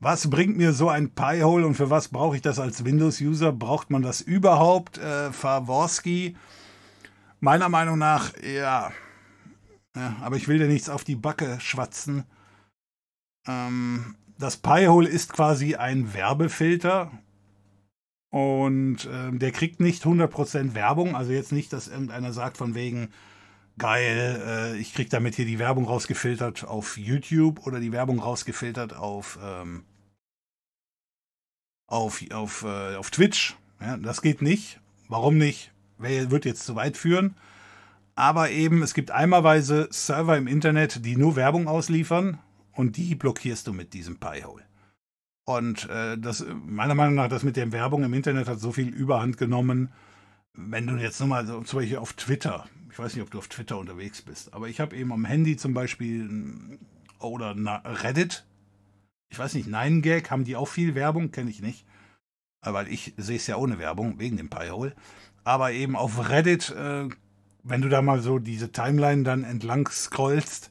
Was bringt mir so ein Pi-Hole und für was brauche ich das als Windows-User? Braucht man das überhaupt? Äh, Faworski? Meiner Meinung nach, ja. ja. Aber ich will dir nichts auf die Backe schwatzen. Ähm, das Pi-Hole ist quasi ein Werbefilter und äh, der kriegt nicht 100% Werbung. Also jetzt nicht, dass irgendeiner sagt von wegen, geil, äh, ich krieg damit hier die Werbung rausgefiltert auf YouTube oder die Werbung rausgefiltert auf, ähm, auf, auf, äh, auf Twitch. Ja, das geht nicht. Warum nicht? Wer wird jetzt zu weit führen? Aber eben, es gibt einmalweise Server im Internet, die nur Werbung ausliefern und die blockierst du mit diesem Pi-Hole. Und äh, das, meiner Meinung nach, das mit der Werbung im Internet hat so viel Überhand genommen. Wenn du jetzt nochmal so, zum Beispiel auf Twitter, ich weiß nicht, ob du auf Twitter unterwegs bist, aber ich habe eben am Handy zum Beispiel oder Reddit, ich weiß nicht, Nine Gag, haben die auch viel Werbung? Kenne ich nicht. Weil ich sehe es ja ohne Werbung, wegen dem Pi-Hole. Aber eben auf Reddit, äh, wenn du da mal so diese Timeline dann entlang scrollst,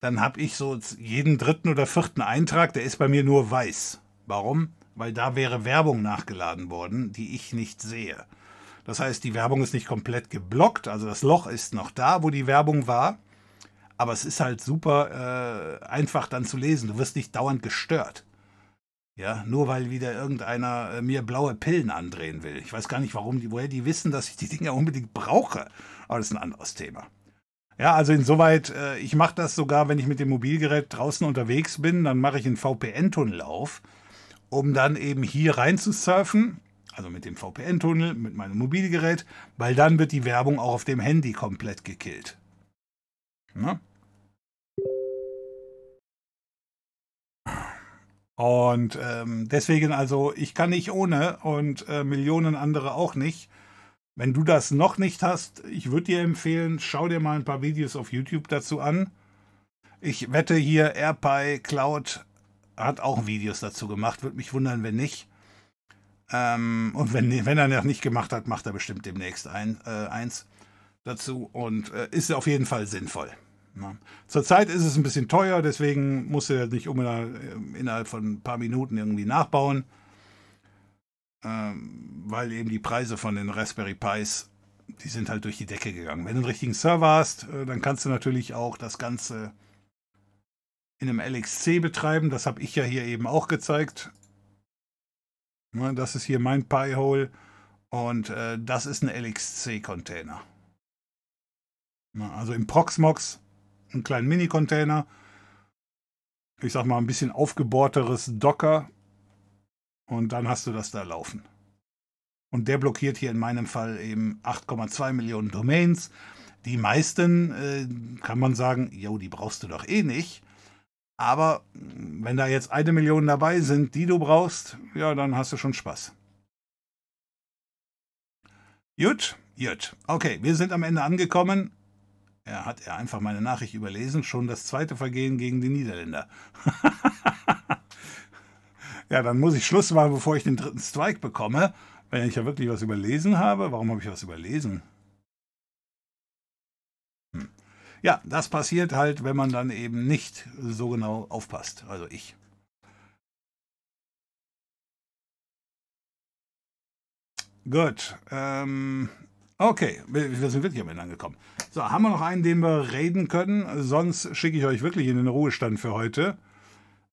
dann habe ich so jeden dritten oder vierten Eintrag, der ist bei mir nur weiß. Warum? Weil da wäre Werbung nachgeladen worden, die ich nicht sehe. Das heißt, die Werbung ist nicht komplett geblockt, also das Loch ist noch da, wo die Werbung war. Aber es ist halt super äh, einfach dann zu lesen. Du wirst nicht dauernd gestört. Ja, nur weil wieder irgendeiner äh, mir blaue Pillen andrehen will. Ich weiß gar nicht, warum die, woher die wissen, dass ich die Dinger unbedingt brauche. Aber das ist ein anderes Thema. Ja, also insoweit, äh, ich mache das sogar, wenn ich mit dem Mobilgerät draußen unterwegs bin, dann mache ich einen VPN-Tunnel auf, um dann eben hier rein zu surfen, also mit dem VPN-Tunnel, mit meinem Mobilgerät, weil dann wird die Werbung auch auf dem Handy komplett gekillt. Na? Und ähm, deswegen also, ich kann nicht ohne und äh, Millionen andere auch nicht. Wenn du das noch nicht hast, ich würde dir empfehlen, schau dir mal ein paar Videos auf YouTube dazu an. Ich wette hier, AirPi Cloud hat auch Videos dazu gemacht. Würde mich wundern, wenn nicht. Ähm, und wenn, wenn er noch nicht gemacht hat, macht er bestimmt demnächst ein, äh, eins dazu. Und äh, ist auf jeden Fall sinnvoll. Ja. Zurzeit ist es ein bisschen teuer, deswegen muss er nicht unbedingt äh, innerhalb von ein paar Minuten irgendwie nachbauen. Ähm, weil eben die Preise von den Raspberry Pis, die sind halt durch die Decke gegangen. Wenn du einen richtigen Server hast, äh, dann kannst du natürlich auch das Ganze in einem LXC betreiben. Das habe ich ja hier eben auch gezeigt. Das ist hier mein Pi-Hole und äh, das ist ein LXC-Container. Also im Proxmox einen kleinen Mini-Container. Ich sag mal ein bisschen aufgebohrteres Docker. Und dann hast du das da laufen. Und der blockiert hier in meinem Fall eben 8,2 Millionen Domains. Die meisten äh, kann man sagen, jo, die brauchst du doch eh nicht. Aber wenn da jetzt eine Million dabei sind, die du brauchst, ja, dann hast du schon Spaß. Gut, gut. Okay, wir sind am Ende angekommen. Er hat er einfach meine Nachricht überlesen. Schon das zweite Vergehen gegen die Niederländer. ja, dann muss ich Schluss machen, bevor ich den dritten Strike bekomme. Wenn ich ja wirklich was überlesen habe. Warum habe ich was überlesen? Hm. Ja, das passiert halt, wenn man dann eben nicht so genau aufpasst. Also ich. Gut. Ähm, okay, wir sind wirklich am Ende angekommen. So, haben wir noch einen, den wir reden können? Sonst schicke ich euch wirklich in den Ruhestand für heute.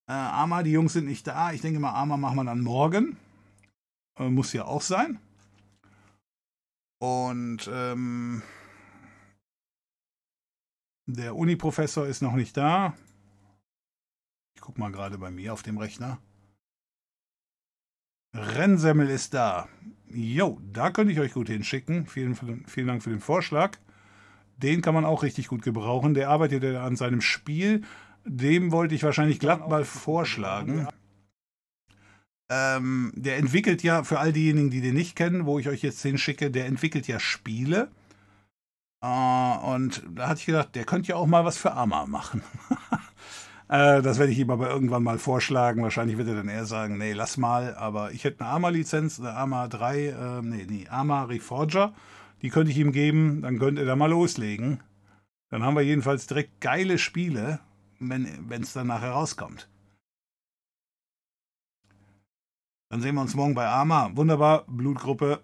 Äh, Ama, die Jungs sind nicht da. Ich denke mal, Ama machen wir dann morgen. Äh, muss ja auch sein. Und ähm, der Uni-Professor ist noch nicht da. Ich gucke mal gerade bei mir auf dem Rechner. Rennsemmel ist da. Jo, da könnte ich euch gut hinschicken. Vielen, vielen Dank für den Vorschlag. Den kann man auch richtig gut gebrauchen. Der arbeitet ja an seinem Spiel. Dem wollte ich wahrscheinlich glatt mal vorschlagen. Ähm, der entwickelt ja, für all diejenigen, die den nicht kennen, wo ich euch jetzt hinschicke, der entwickelt ja Spiele. Äh, und da hatte ich gedacht, der könnte ja auch mal was für Arma machen. äh, das werde ich ihm aber irgendwann mal vorschlagen. Wahrscheinlich wird er dann eher sagen, nee, lass mal. Aber ich hätte eine Arma-Lizenz, eine Arma 3, äh, nee, nee, Arma Reforger. Die könnte ich ihm geben, dann könnte er da mal loslegen. Dann haben wir jedenfalls direkt geile Spiele, wenn es dann nachher rauskommt. Dann sehen wir uns morgen bei Arma. Wunderbar, Blutgruppe.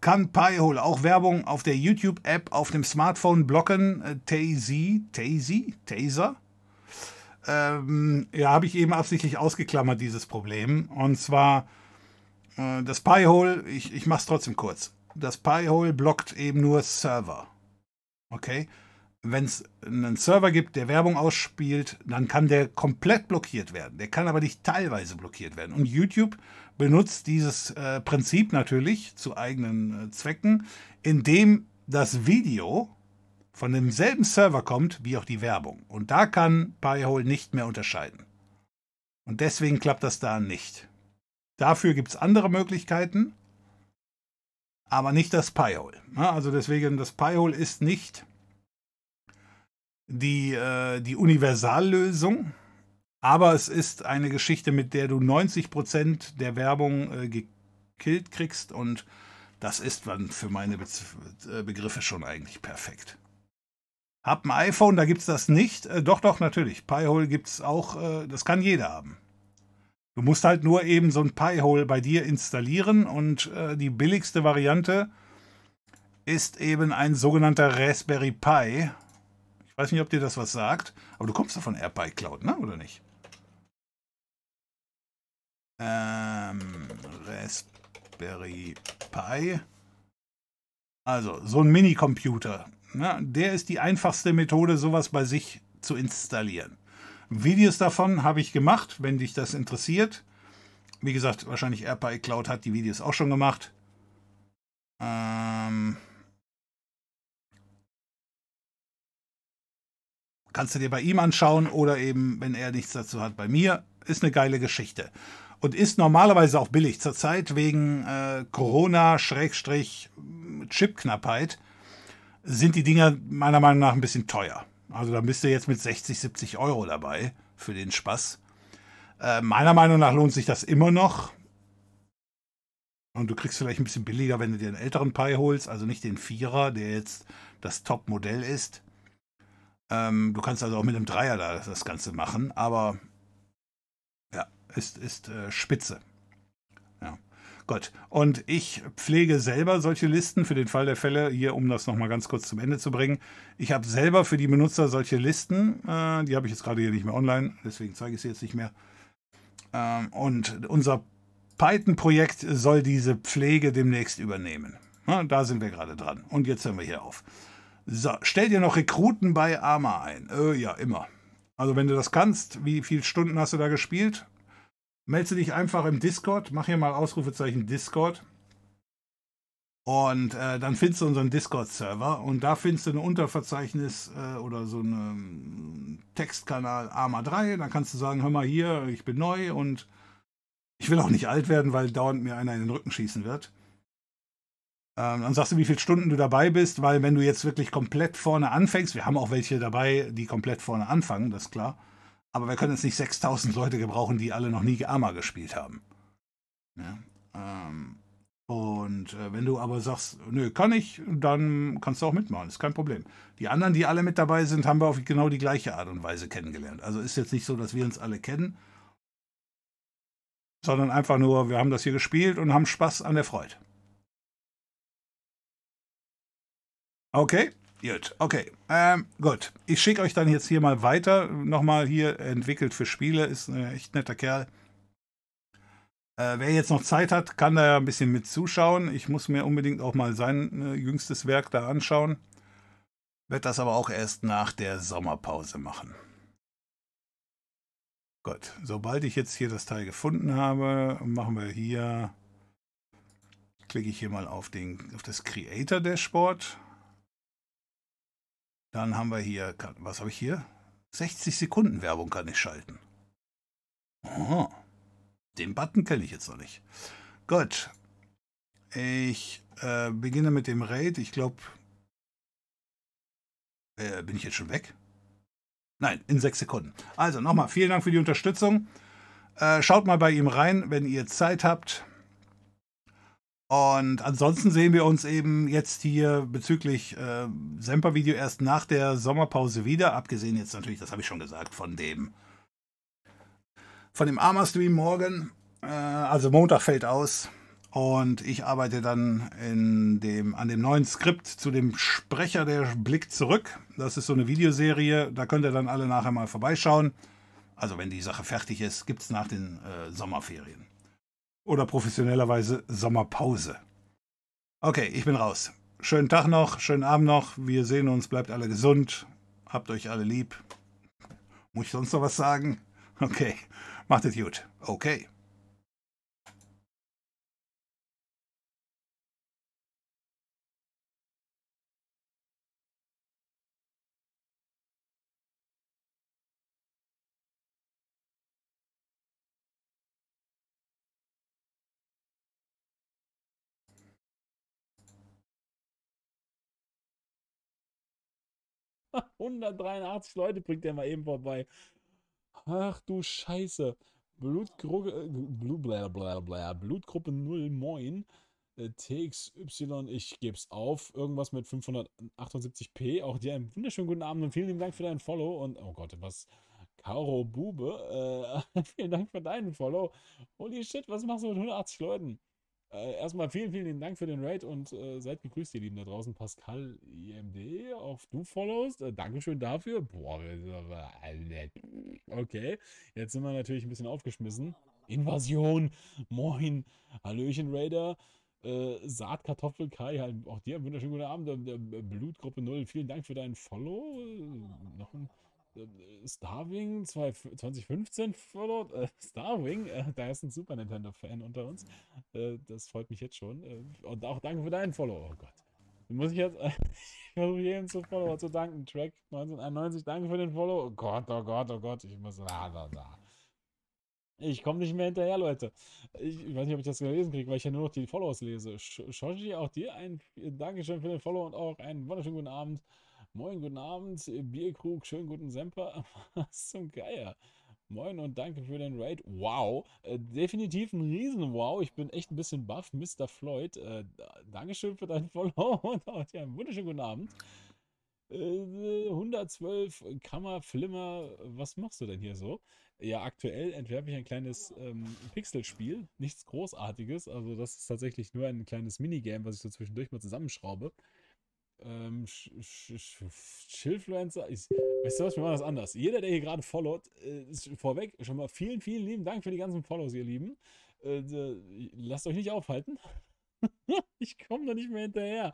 Kann Pi-Hole auch Werbung auf der YouTube-App auf dem Smartphone blocken? Äh, Tazy, Tazy, Taser? Ähm, ja, habe ich eben absichtlich ausgeklammert, dieses Problem. Und zwar äh, das Pi-Hole, ich, ich mache es trotzdem kurz. Das Pi-Hole blockt eben nur Server. Okay? Wenn es einen Server gibt, der Werbung ausspielt, dann kann der komplett blockiert werden. Der kann aber nicht teilweise blockiert werden. Und YouTube benutzt dieses äh, Prinzip natürlich zu eigenen äh, Zwecken, indem das Video von demselben Server kommt wie auch die Werbung. Und da kann Pi-Hole nicht mehr unterscheiden. Und deswegen klappt das da nicht. Dafür gibt es andere Möglichkeiten, aber nicht das Pi-Hole. Also deswegen, das Pi-Hole ist nicht die, äh, die Universallösung, aber es ist eine Geschichte, mit der du 90% der Werbung äh, gekillt kriegst und das ist für meine Be äh, Begriffe schon eigentlich perfekt. Hab ein iPhone, da gibt es das nicht. Äh, doch, doch, natürlich. Pi-Hole gibt es auch, äh, das kann jeder haben. Du musst halt nur eben so ein Pi-Hole bei dir installieren und äh, die billigste Variante ist eben ein sogenannter Raspberry Pi weiß nicht, ob dir das was sagt, aber du kommst doch von AirPi Cloud, ne? Oder nicht? Ähm, Raspberry Pi. Also, so ein Minicomputer. Ne? Der ist die einfachste Methode, sowas bei sich zu installieren. Videos davon habe ich gemacht, wenn dich das interessiert. Wie gesagt, wahrscheinlich AirPi Cloud hat die Videos auch schon gemacht. Ähm, Kannst du dir bei ihm anschauen oder eben, wenn er nichts dazu hat, bei mir. Ist eine geile Geschichte. Und ist normalerweise auch billig. Zurzeit wegen äh, Corona-Chipknappheit sind die Dinger meiner Meinung nach ein bisschen teuer. Also da bist du jetzt mit 60, 70 Euro dabei für den Spaß. Äh, meiner Meinung nach lohnt sich das immer noch. Und du kriegst vielleicht ein bisschen billiger, wenn du dir einen älteren Pi holst, also nicht den Vierer, der jetzt das Top-Modell ist. Ähm, du kannst also auch mit einem Dreier da das Ganze machen, aber ja, ist, ist äh, spitze. Ja. Gut. Und ich pflege selber solche Listen für den Fall der Fälle, hier, um das nochmal ganz kurz zum Ende zu bringen. Ich habe selber für die Benutzer solche Listen. Äh, die habe ich jetzt gerade hier nicht mehr online, deswegen zeige ich sie jetzt nicht mehr. Ähm, und unser Python-Projekt soll diese Pflege demnächst übernehmen. Na, da sind wir gerade dran. Und jetzt hören wir hier auf. So, stell dir noch Rekruten bei Arma ein. Äh, ja, immer. Also wenn du das kannst, wie viele Stunden hast du da gespielt? Melde dich einfach im Discord, mach hier mal Ausrufezeichen Discord. Und äh, dann findest du unseren Discord-Server und da findest du ein Unterverzeichnis äh, oder so einen Textkanal AMA 3. Dann kannst du sagen, hör mal hier, ich bin neu und ich will auch nicht alt werden, weil dauernd mir einer in den Rücken schießen wird. Ähm, dann sagst du, wie viele Stunden du dabei bist, weil wenn du jetzt wirklich komplett vorne anfängst, wir haben auch welche dabei, die komplett vorne anfangen, das ist klar. Aber wir können jetzt nicht 6000 Leute gebrauchen, die alle noch nie Arma gespielt haben. Ja, ähm, und äh, wenn du aber sagst, nö, kann ich, dann kannst du auch mitmachen, ist kein Problem. Die anderen, die alle mit dabei sind, haben wir auf genau die gleiche Art und Weise kennengelernt. Also ist jetzt nicht so, dass wir uns alle kennen, sondern einfach nur, wir haben das hier gespielt und haben Spaß an der Freude. Okay, gut, okay. Ähm, gut, ich schicke euch dann jetzt hier mal weiter. Nochmal hier entwickelt für Spiele, ist ein echt netter Kerl. Äh, wer jetzt noch Zeit hat, kann da ja ein bisschen mit zuschauen. Ich muss mir unbedingt auch mal sein äh, jüngstes Werk da anschauen. Werde das aber auch erst nach der Sommerpause machen. Gut, sobald ich jetzt hier das Teil gefunden habe, machen wir hier, klicke ich hier mal auf, den, auf das Creator Dashboard. Dann haben wir hier, was habe ich hier? 60 Sekunden Werbung kann ich schalten. Oh, den Button kenne ich jetzt noch nicht. Gut. Ich äh, beginne mit dem Raid. Ich glaube, äh, bin ich jetzt schon weg? Nein, in sechs Sekunden. Also nochmal, vielen Dank für die Unterstützung. Äh, schaut mal bei ihm rein, wenn ihr Zeit habt. Und ansonsten sehen wir uns eben jetzt hier bezüglich äh, Semper-Video erst nach der Sommerpause wieder. Abgesehen jetzt natürlich, das habe ich schon gesagt, von dem von dem Arma-Stream morgen. Äh, also Montag fällt aus. Und ich arbeite dann in dem, an dem neuen Skript zu dem Sprecher der Blick zurück. Das ist so eine Videoserie. Da könnt ihr dann alle nachher mal vorbeischauen. Also wenn die Sache fertig ist, gibt es nach den äh, Sommerferien oder professionellerweise Sommerpause. Okay, ich bin raus. Schönen Tag noch, schönen Abend noch. Wir sehen uns, bleibt alle gesund. Habt euch alle lieb. Muss ich sonst noch was sagen? Okay, macht es gut. Okay. 183 Leute bringt der mal eben vorbei. Ach du Scheiße. Blutgruppe, äh, Blutgruppe, Blutgruppe 0 Moin. TXY, ich geb's auf. Irgendwas mit 578p. Auch dir einen wunderschönen guten Abend und vielen lieben Dank für deinen Follow. Und oh Gott, was. Karo Bube, äh, vielen Dank für deinen Follow. Holy shit, was machst du mit 180 Leuten? Äh, erstmal vielen, vielen Dank für den Raid und äh, seid gegrüßt, ihr Lieben da draußen. Pascal IMD, auch du followst. Äh, Dankeschön dafür. Boah, okay. Jetzt sind wir natürlich ein bisschen aufgeschmissen. Invasion. Moin. Hallöchen, Raider. Äh, Saatkartoffel Kai, halt auch dir wunderschönen guten Abend. Der Blutgruppe 0, vielen Dank für deinen Follow. Äh, noch ein äh, Starwing 2015 fördert. Äh, Starwing, äh, da ist ein Super Nintendo-Fan unter uns. Äh, das freut mich jetzt schon. Äh, und auch danke für deinen Follow. Oh Gott. Muss ich jetzt. ich versuche jedem zu Follower zu danken. Track 1991, danke für den Follow. Oh Gott, oh Gott, oh Gott. Ich muss. Ah, da, da. Ich komme nicht mehr hinterher, Leute. Ich, ich, weiß nicht, ob ich das gelesen kriege, weil ich ja nur noch die Follows lese. Shoji, auch dir ein Dankeschön für den Follow und auch einen wunderschönen guten Abend. Moin, guten Abend, Bierkrug, schönen guten Semper. Was zum Geier. Moin und danke für den Raid. Wow, äh, definitiv ein Riesen-Wow. Ich bin echt ein bisschen baff. Mr. Floyd, äh, Dankeschön für deinen Follow und auch ja, einen wunderschönen guten Abend. Äh, 112 Kammer, Flimmer, was machst du denn hier so? Ja, aktuell entwerfe ich ein kleines ähm, Pixelspiel, nichts Großartiges. Also das ist tatsächlich nur ein kleines Minigame, was ich so zwischendurch mal zusammenschraube. Ähm, Chillfluencer, weißt du was, wir machen das anders. Jeder, der hier gerade followt, äh, vorweg schon mal vielen, vielen lieben Dank für die ganzen Follows, ihr Lieben. Äh, lasst euch nicht aufhalten. ich komme da nicht mehr hinterher.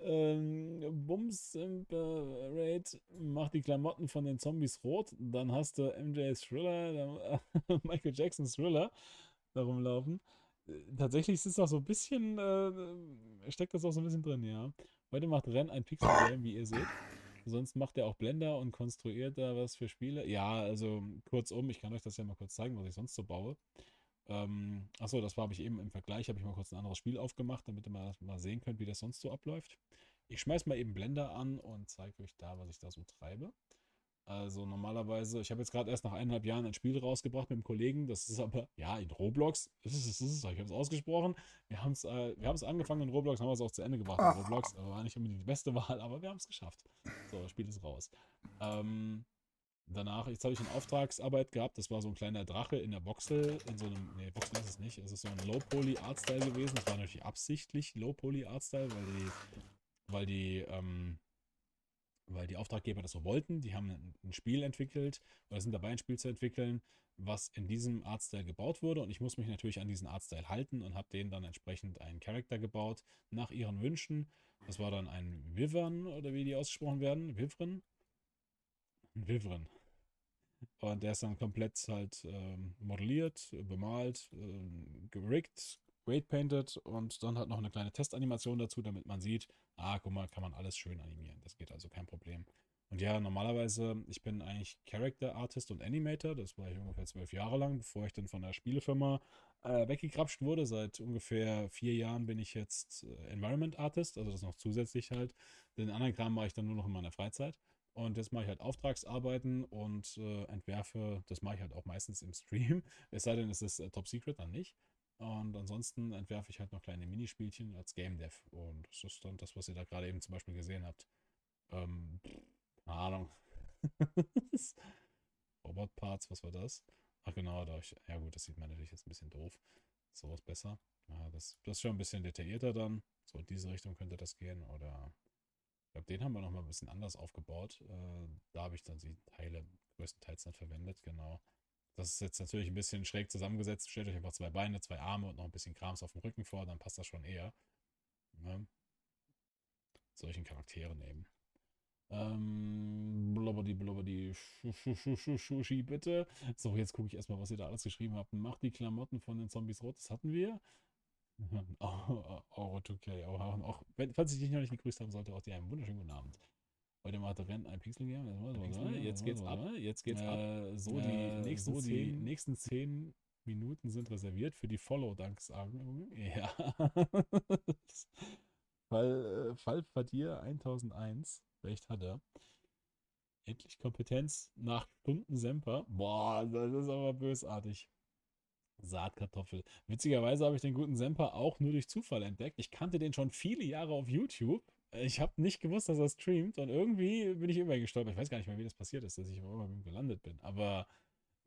Ähm, Bums Raid macht die Klamotten von den Zombies rot. Dann hast du MJ's Thriller, Michael Jackson's Thriller da rumlaufen. Äh, tatsächlich ist es auch so ein bisschen, äh, steckt das auch so ein bisschen drin, ja. Heute macht Ren ein Pixel-Game, wie ihr seht. Sonst macht er auch Blender und konstruiert da was für Spiele. Ja, also kurzum, ich kann euch das ja mal kurz zeigen, was ich sonst so baue. Ähm, achso, das habe ich eben im Vergleich, habe ich mal kurz ein anderes Spiel aufgemacht, damit ihr mal, mal sehen könnt, wie das sonst so abläuft. Ich schmeiße mal eben Blender an und zeige euch da, was ich da so treibe. Also normalerweise, ich habe jetzt gerade erst nach eineinhalb Jahren ein Spiel rausgebracht mit einem Kollegen. Das ist aber, ja, in Roblox. Ich habe es ausgesprochen. Wir haben es äh, angefangen in Roblox, haben es auch zu Ende gebracht in. Roblox. Aber war nicht unbedingt die beste Wahl, aber wir haben es geschafft. So, das Spiel ist raus. Ähm, danach, jetzt habe ich eine Auftragsarbeit gehabt. Das war so ein kleiner Drache in der Voxel, in so einem, nee, Voxel ist es nicht. Es ist so ein Low-Poly-Art-Style gewesen. Das war natürlich absichtlich Low-Poly-Art-Style, weil die, weil die, ähm, weil die Auftraggeber das so wollten. Die haben ein Spiel entwickelt oder sind dabei, ein Spiel zu entwickeln, was in diesem Artstyle gebaut wurde. Und ich muss mich natürlich an diesen Artstyle halten und habe denen dann entsprechend einen Charakter gebaut nach ihren Wünschen. Das war dann ein Wyvern oder wie die ausgesprochen werden. Wyvern? Ein Wyvern. Und der ist dann komplett halt ähm, modelliert, bemalt, äh, geriggt, Weight painted und dann halt noch eine kleine Testanimation dazu, damit man sieht, ah, guck mal, kann man alles schön animieren. Das geht also kein Problem. Und ja, normalerweise, ich bin eigentlich Character Artist und Animator. Das war ich ungefähr zwölf Jahre lang, bevor ich dann von der Spielefirma äh, weggekrapscht wurde. Seit ungefähr vier Jahren bin ich jetzt äh, Environment Artist, also das noch zusätzlich halt. Den anderen Kram mache ich dann nur noch in meiner Freizeit. Und jetzt mache ich halt Auftragsarbeiten und äh, entwerfe, das mache ich halt auch meistens im Stream. Es sei denn, es ist äh, Top Secret, dann nicht. Und ansonsten entwerfe ich halt noch kleine Minispielchen als Game Dev. Und das ist dann das, was ihr da gerade eben zum Beispiel gesehen habt. Ähm, keine Ahnung. Robot Parts, was war das? Ach genau, da ich, ja gut, das sieht man natürlich jetzt ein bisschen doof. So ist besser. Ja, das, das ist schon ein bisschen detaillierter dann. So in diese Richtung könnte das gehen. Oder ich glaube, den haben wir nochmal ein bisschen anders aufgebaut. Äh, da habe ich dann die Teile größtenteils dann verwendet, genau. Das ist jetzt natürlich ein bisschen schräg zusammengesetzt. Stellt euch einfach zwei Beine, zwei Arme und noch ein bisschen Krams auf dem Rücken vor, dann passt das schon eher. Ne? Solchen Charakteren eben. Ähm, blubberdi, blubberdi, Schushi, bitte. So, jetzt gucke ich erstmal, was ihr da alles geschrieben habt. Macht die Klamotten von den Zombies rot, das hatten wir. Oh, oh, okay. Auch, auch, falls ich dich noch nicht gegrüßt haben sollte, auch dir einen wunderschönen guten Abend. Heute macht Ren ein Pixel Game. Jetzt geht's ab. Jetzt geht's ab. So, die, nächsten so die nächsten zehn Minuten sind reserviert für die Follow-Danksagung. Ja. Fall, äh, Fall Fadir 1001. Recht hat er. Endlich Kompetenz nach Stunden Semper. Boah, das ist aber bösartig. Saatkartoffel. Witzigerweise habe ich den guten Semper auch nur durch Zufall entdeckt. Ich kannte den schon viele Jahre auf YouTube ich habe nicht gewusst, dass er streamt und irgendwie bin ich immer gestolpert. Ich weiß gar nicht mehr, wie das passiert ist, dass ich immer bei ihm gelandet bin. Aber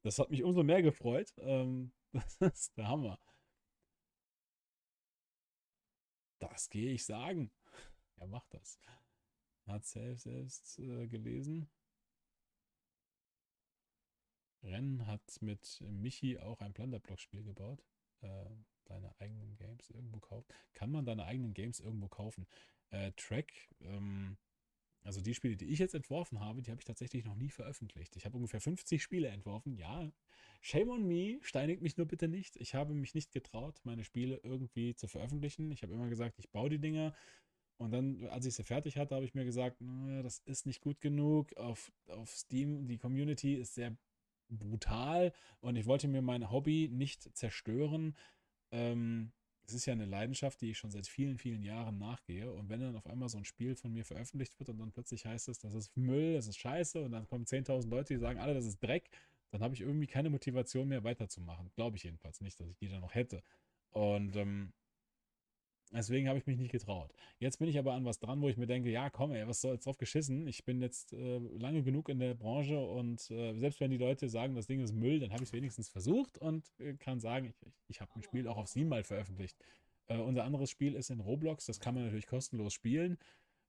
das hat mich umso mehr gefreut. Ähm, das ist der Hammer. Das gehe ich sagen. Er macht das. Hat selbst, selbst äh, gelesen. Rennen hat mit Michi auch ein Plunderblock-Spiel gebaut. Äh, deine eigenen Games irgendwo kaufen. Kann man deine eigenen Games irgendwo kaufen? Äh, Track, ähm, also die Spiele, die ich jetzt entworfen habe, die habe ich tatsächlich noch nie veröffentlicht. Ich habe ungefähr 50 Spiele entworfen. Ja, shame on me, steinigt mich nur bitte nicht. Ich habe mich nicht getraut, meine Spiele irgendwie zu veröffentlichen. Ich habe immer gesagt, ich baue die Dinger. Und dann, als ich sie fertig hatte, habe ich mir gesagt, das ist nicht gut genug. Auf, auf Steam, die Community ist sehr brutal und ich wollte mir mein Hobby nicht zerstören. Ähm, es ist ja eine Leidenschaft, die ich schon seit vielen, vielen Jahren nachgehe. Und wenn dann auf einmal so ein Spiel von mir veröffentlicht wird und dann plötzlich heißt es, das ist Müll, das ist scheiße und dann kommen 10.000 Leute, die sagen, alle, das ist Dreck, dann habe ich irgendwie keine Motivation mehr weiterzumachen. Glaube ich jedenfalls nicht, dass ich die dann noch hätte. Und ähm, Deswegen habe ich mich nicht getraut. Jetzt bin ich aber an was dran, wo ich mir denke, ja, komm, ey, was soll's drauf geschissen? Ich bin jetzt äh, lange genug in der Branche und äh, selbst wenn die Leute sagen, das Ding ist Müll, dann habe ich es wenigstens versucht und äh, kann sagen, ich, ich, habe ein Spiel auch auf Steam mal veröffentlicht. Äh, unser anderes Spiel ist in Roblox, das kann man natürlich kostenlos spielen.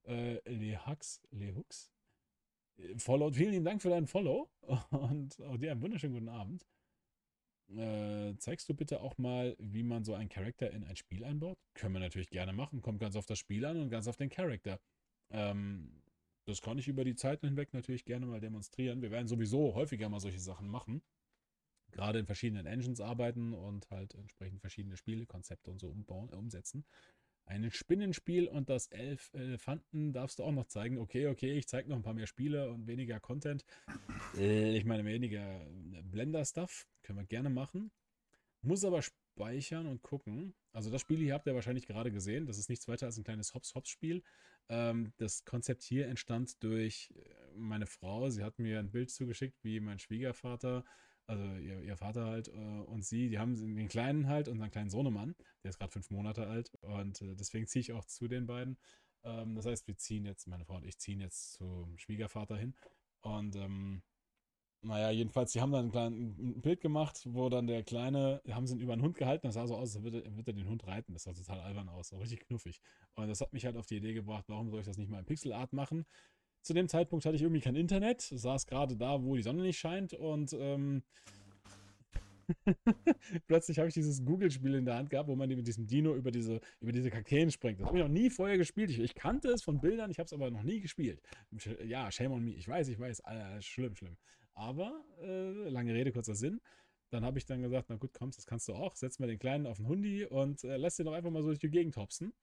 Äh, Lehux, Lehux. Äh, Follow, vielen lieben Dank für deinen Follow und auch dir einen wunderschönen guten Abend. Äh, zeigst du bitte auch mal, wie man so einen Charakter in ein Spiel einbaut? Können wir natürlich gerne machen. Kommt ganz auf das Spiel an und ganz auf den Charakter. Ähm, das kann ich über die Zeit hinweg natürlich gerne mal demonstrieren. Wir werden sowieso häufiger mal solche Sachen machen. Gerade in verschiedenen Engines arbeiten und halt entsprechend verschiedene Spielekonzepte und so umbauen, umsetzen. Ein Spinnenspiel und das Elf Elefanten darfst du auch noch zeigen. Okay, okay, ich zeige noch ein paar mehr Spiele und weniger Content. Äh, ich meine, weniger Blender-Stuff. Können wir gerne machen. Muss aber speichern und gucken. Also das Spiel hier habt ihr wahrscheinlich gerade gesehen. Das ist nichts weiter als ein kleines Hops-Hops-Spiel. Ähm, das Konzept hier entstand durch äh, meine Frau. Sie hat mir ein Bild zugeschickt, wie mein Schwiegervater also ihr, ihr Vater halt äh, und sie, die haben den Kleinen halt, unseren kleinen Sohnemann, der ist gerade fünf Monate alt und äh, deswegen ziehe ich auch zu den beiden. Ähm, das heißt, wir ziehen jetzt, meine Frau und ich ziehen jetzt zum Schwiegervater hin und ähm, naja, jedenfalls, die haben dann ein, klein, ein Bild gemacht, wo dann der Kleine, haben sie ihn über einen Hund gehalten, das sah so aus, als würde, würde er den Hund reiten. Das sah total albern aus, so richtig knuffig. Und das hat mich halt auf die Idee gebracht, warum soll ich das nicht mal in Pixelart machen? Zu dem Zeitpunkt hatte ich irgendwie kein Internet, saß gerade da, wo die Sonne nicht scheint und ähm, plötzlich habe ich dieses Google-Spiel in der Hand gehabt, wo man mit diesem Dino über diese, über diese Kakteen springt. Das habe ich noch nie vorher gespielt. Ich, ich kannte es von Bildern, ich habe es aber noch nie gespielt. Ja, shame on me. Ich weiß, ich weiß, äh, schlimm, schlimm. Aber, äh, lange Rede, kurzer Sinn. Dann habe ich dann gesagt, na gut, komm, das kannst du auch. Setz mal den Kleinen auf den Hundi und äh, lass den doch einfach mal so durch die Gegend hopsen.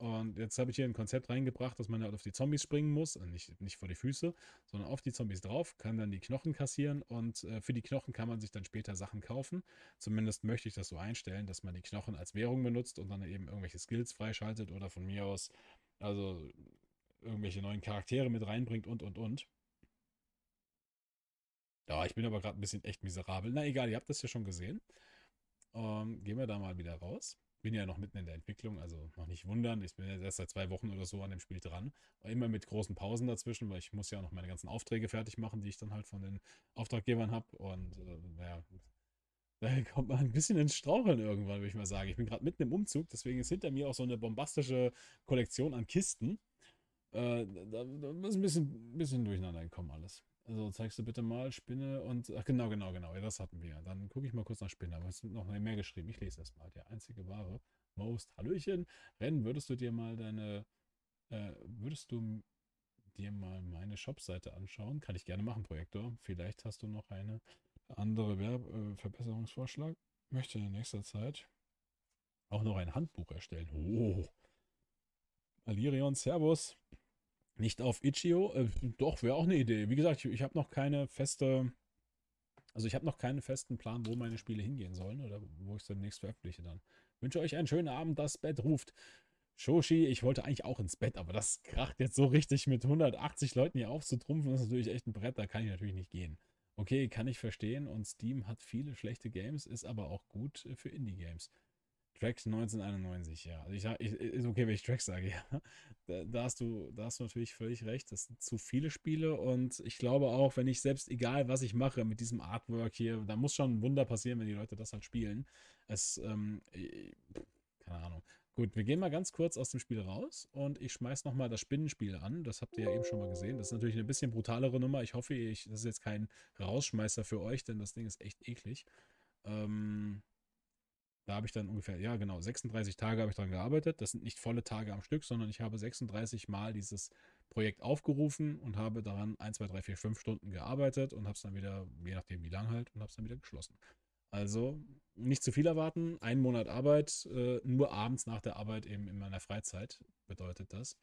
Und jetzt habe ich hier ein Konzept reingebracht, dass man halt auf die Zombies springen muss, nicht, nicht vor die Füße, sondern auf die Zombies drauf, kann dann die Knochen kassieren und äh, für die Knochen kann man sich dann später Sachen kaufen. Zumindest möchte ich das so einstellen, dass man die Knochen als Währung benutzt und dann eben irgendwelche Skills freischaltet oder von mir aus also irgendwelche neuen Charaktere mit reinbringt und und und. Ja, ich bin aber gerade ein bisschen echt miserabel. Na egal, ihr habt das ja schon gesehen. Ähm, gehen wir da mal wieder raus bin ja noch mitten in der Entwicklung, also noch nicht wundern. Ich bin ja erst seit zwei Wochen oder so an dem Spiel dran. Immer mit großen Pausen dazwischen, weil ich muss ja noch meine ganzen Aufträge fertig machen, die ich dann halt von den Auftraggebern habe. Und äh, naja, da kommt man ein bisschen ins Straucheln irgendwann, würde ich mal sagen. Ich bin gerade mitten im Umzug, deswegen ist hinter mir auch so eine bombastische Kollektion an Kisten. Äh, da, da ist ein bisschen, bisschen durcheinander gekommen alles. Also zeigst du bitte mal Spinne und. Ach, genau, genau, genau. Ja, das hatten wir. Dann gucke ich mal kurz nach Spinne. Aber es sind noch mehr geschrieben. Ich lese das mal. Der einzige wahre. Most. Hallöchen. Rennen, würdest du dir mal deine. Äh, würdest du dir mal meine Shop-Seite anschauen? Kann ich gerne machen, Projektor. Vielleicht hast du noch eine andere Werb äh, Verbesserungsvorschlag. Möchte in nächster Zeit auch noch ein Handbuch erstellen. Oh. Alirion, Servus. Nicht auf Itch.io? Äh, doch, wäre auch eine Idee. Wie gesagt, ich, ich habe noch keine feste, also ich habe noch keinen festen Plan, wo meine Spiele hingehen sollen oder wo ich es demnächst veröffentliche dann. Wünsche euch einen schönen Abend, das Bett ruft. Shoshi, ich wollte eigentlich auch ins Bett, aber das kracht jetzt so richtig mit 180 Leuten hier aufzutrumpfen, ist natürlich echt ein Brett, da kann ich natürlich nicht gehen. Okay, kann ich verstehen und Steam hat viele schlechte Games, ist aber auch gut für Indie-Games. Tracks 1991, ja. Also ich ich, ist okay, wenn ich Tracks sage, ja. Da, da, hast du, da hast du natürlich völlig recht. Das sind zu viele Spiele und ich glaube auch, wenn ich selbst, egal was ich mache mit diesem Artwork hier, da muss schon ein Wunder passieren, wenn die Leute das halt spielen. Es, ähm, keine Ahnung. Gut, wir gehen mal ganz kurz aus dem Spiel raus und ich schmeiß nochmal das Spinnenspiel an. Das habt ihr ja eben schon mal gesehen. Das ist natürlich eine bisschen brutalere Nummer. Ich hoffe, ich, das ist jetzt kein Rausschmeißer für euch, denn das Ding ist echt eklig. Ähm, da habe ich dann ungefähr, ja genau, 36 Tage habe ich daran gearbeitet. Das sind nicht volle Tage am Stück, sondern ich habe 36 Mal dieses Projekt aufgerufen und habe daran 1, 2, 3, 4, 5 Stunden gearbeitet und habe es dann wieder, je nachdem wie lang halt, und habe es dann wieder geschlossen. Also nicht zu viel erwarten. Ein Monat Arbeit, äh, nur abends nach der Arbeit eben in meiner Freizeit bedeutet das.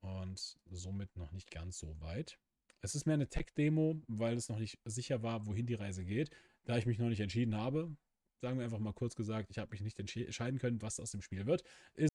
Und somit noch nicht ganz so weit. Es ist mehr eine Tech-Demo, weil es noch nicht sicher war, wohin die Reise geht. Da ich mich noch nicht entschieden habe, sagen wir einfach mal kurz gesagt, ich habe mich nicht entscheiden können, was aus dem Spiel wird, ist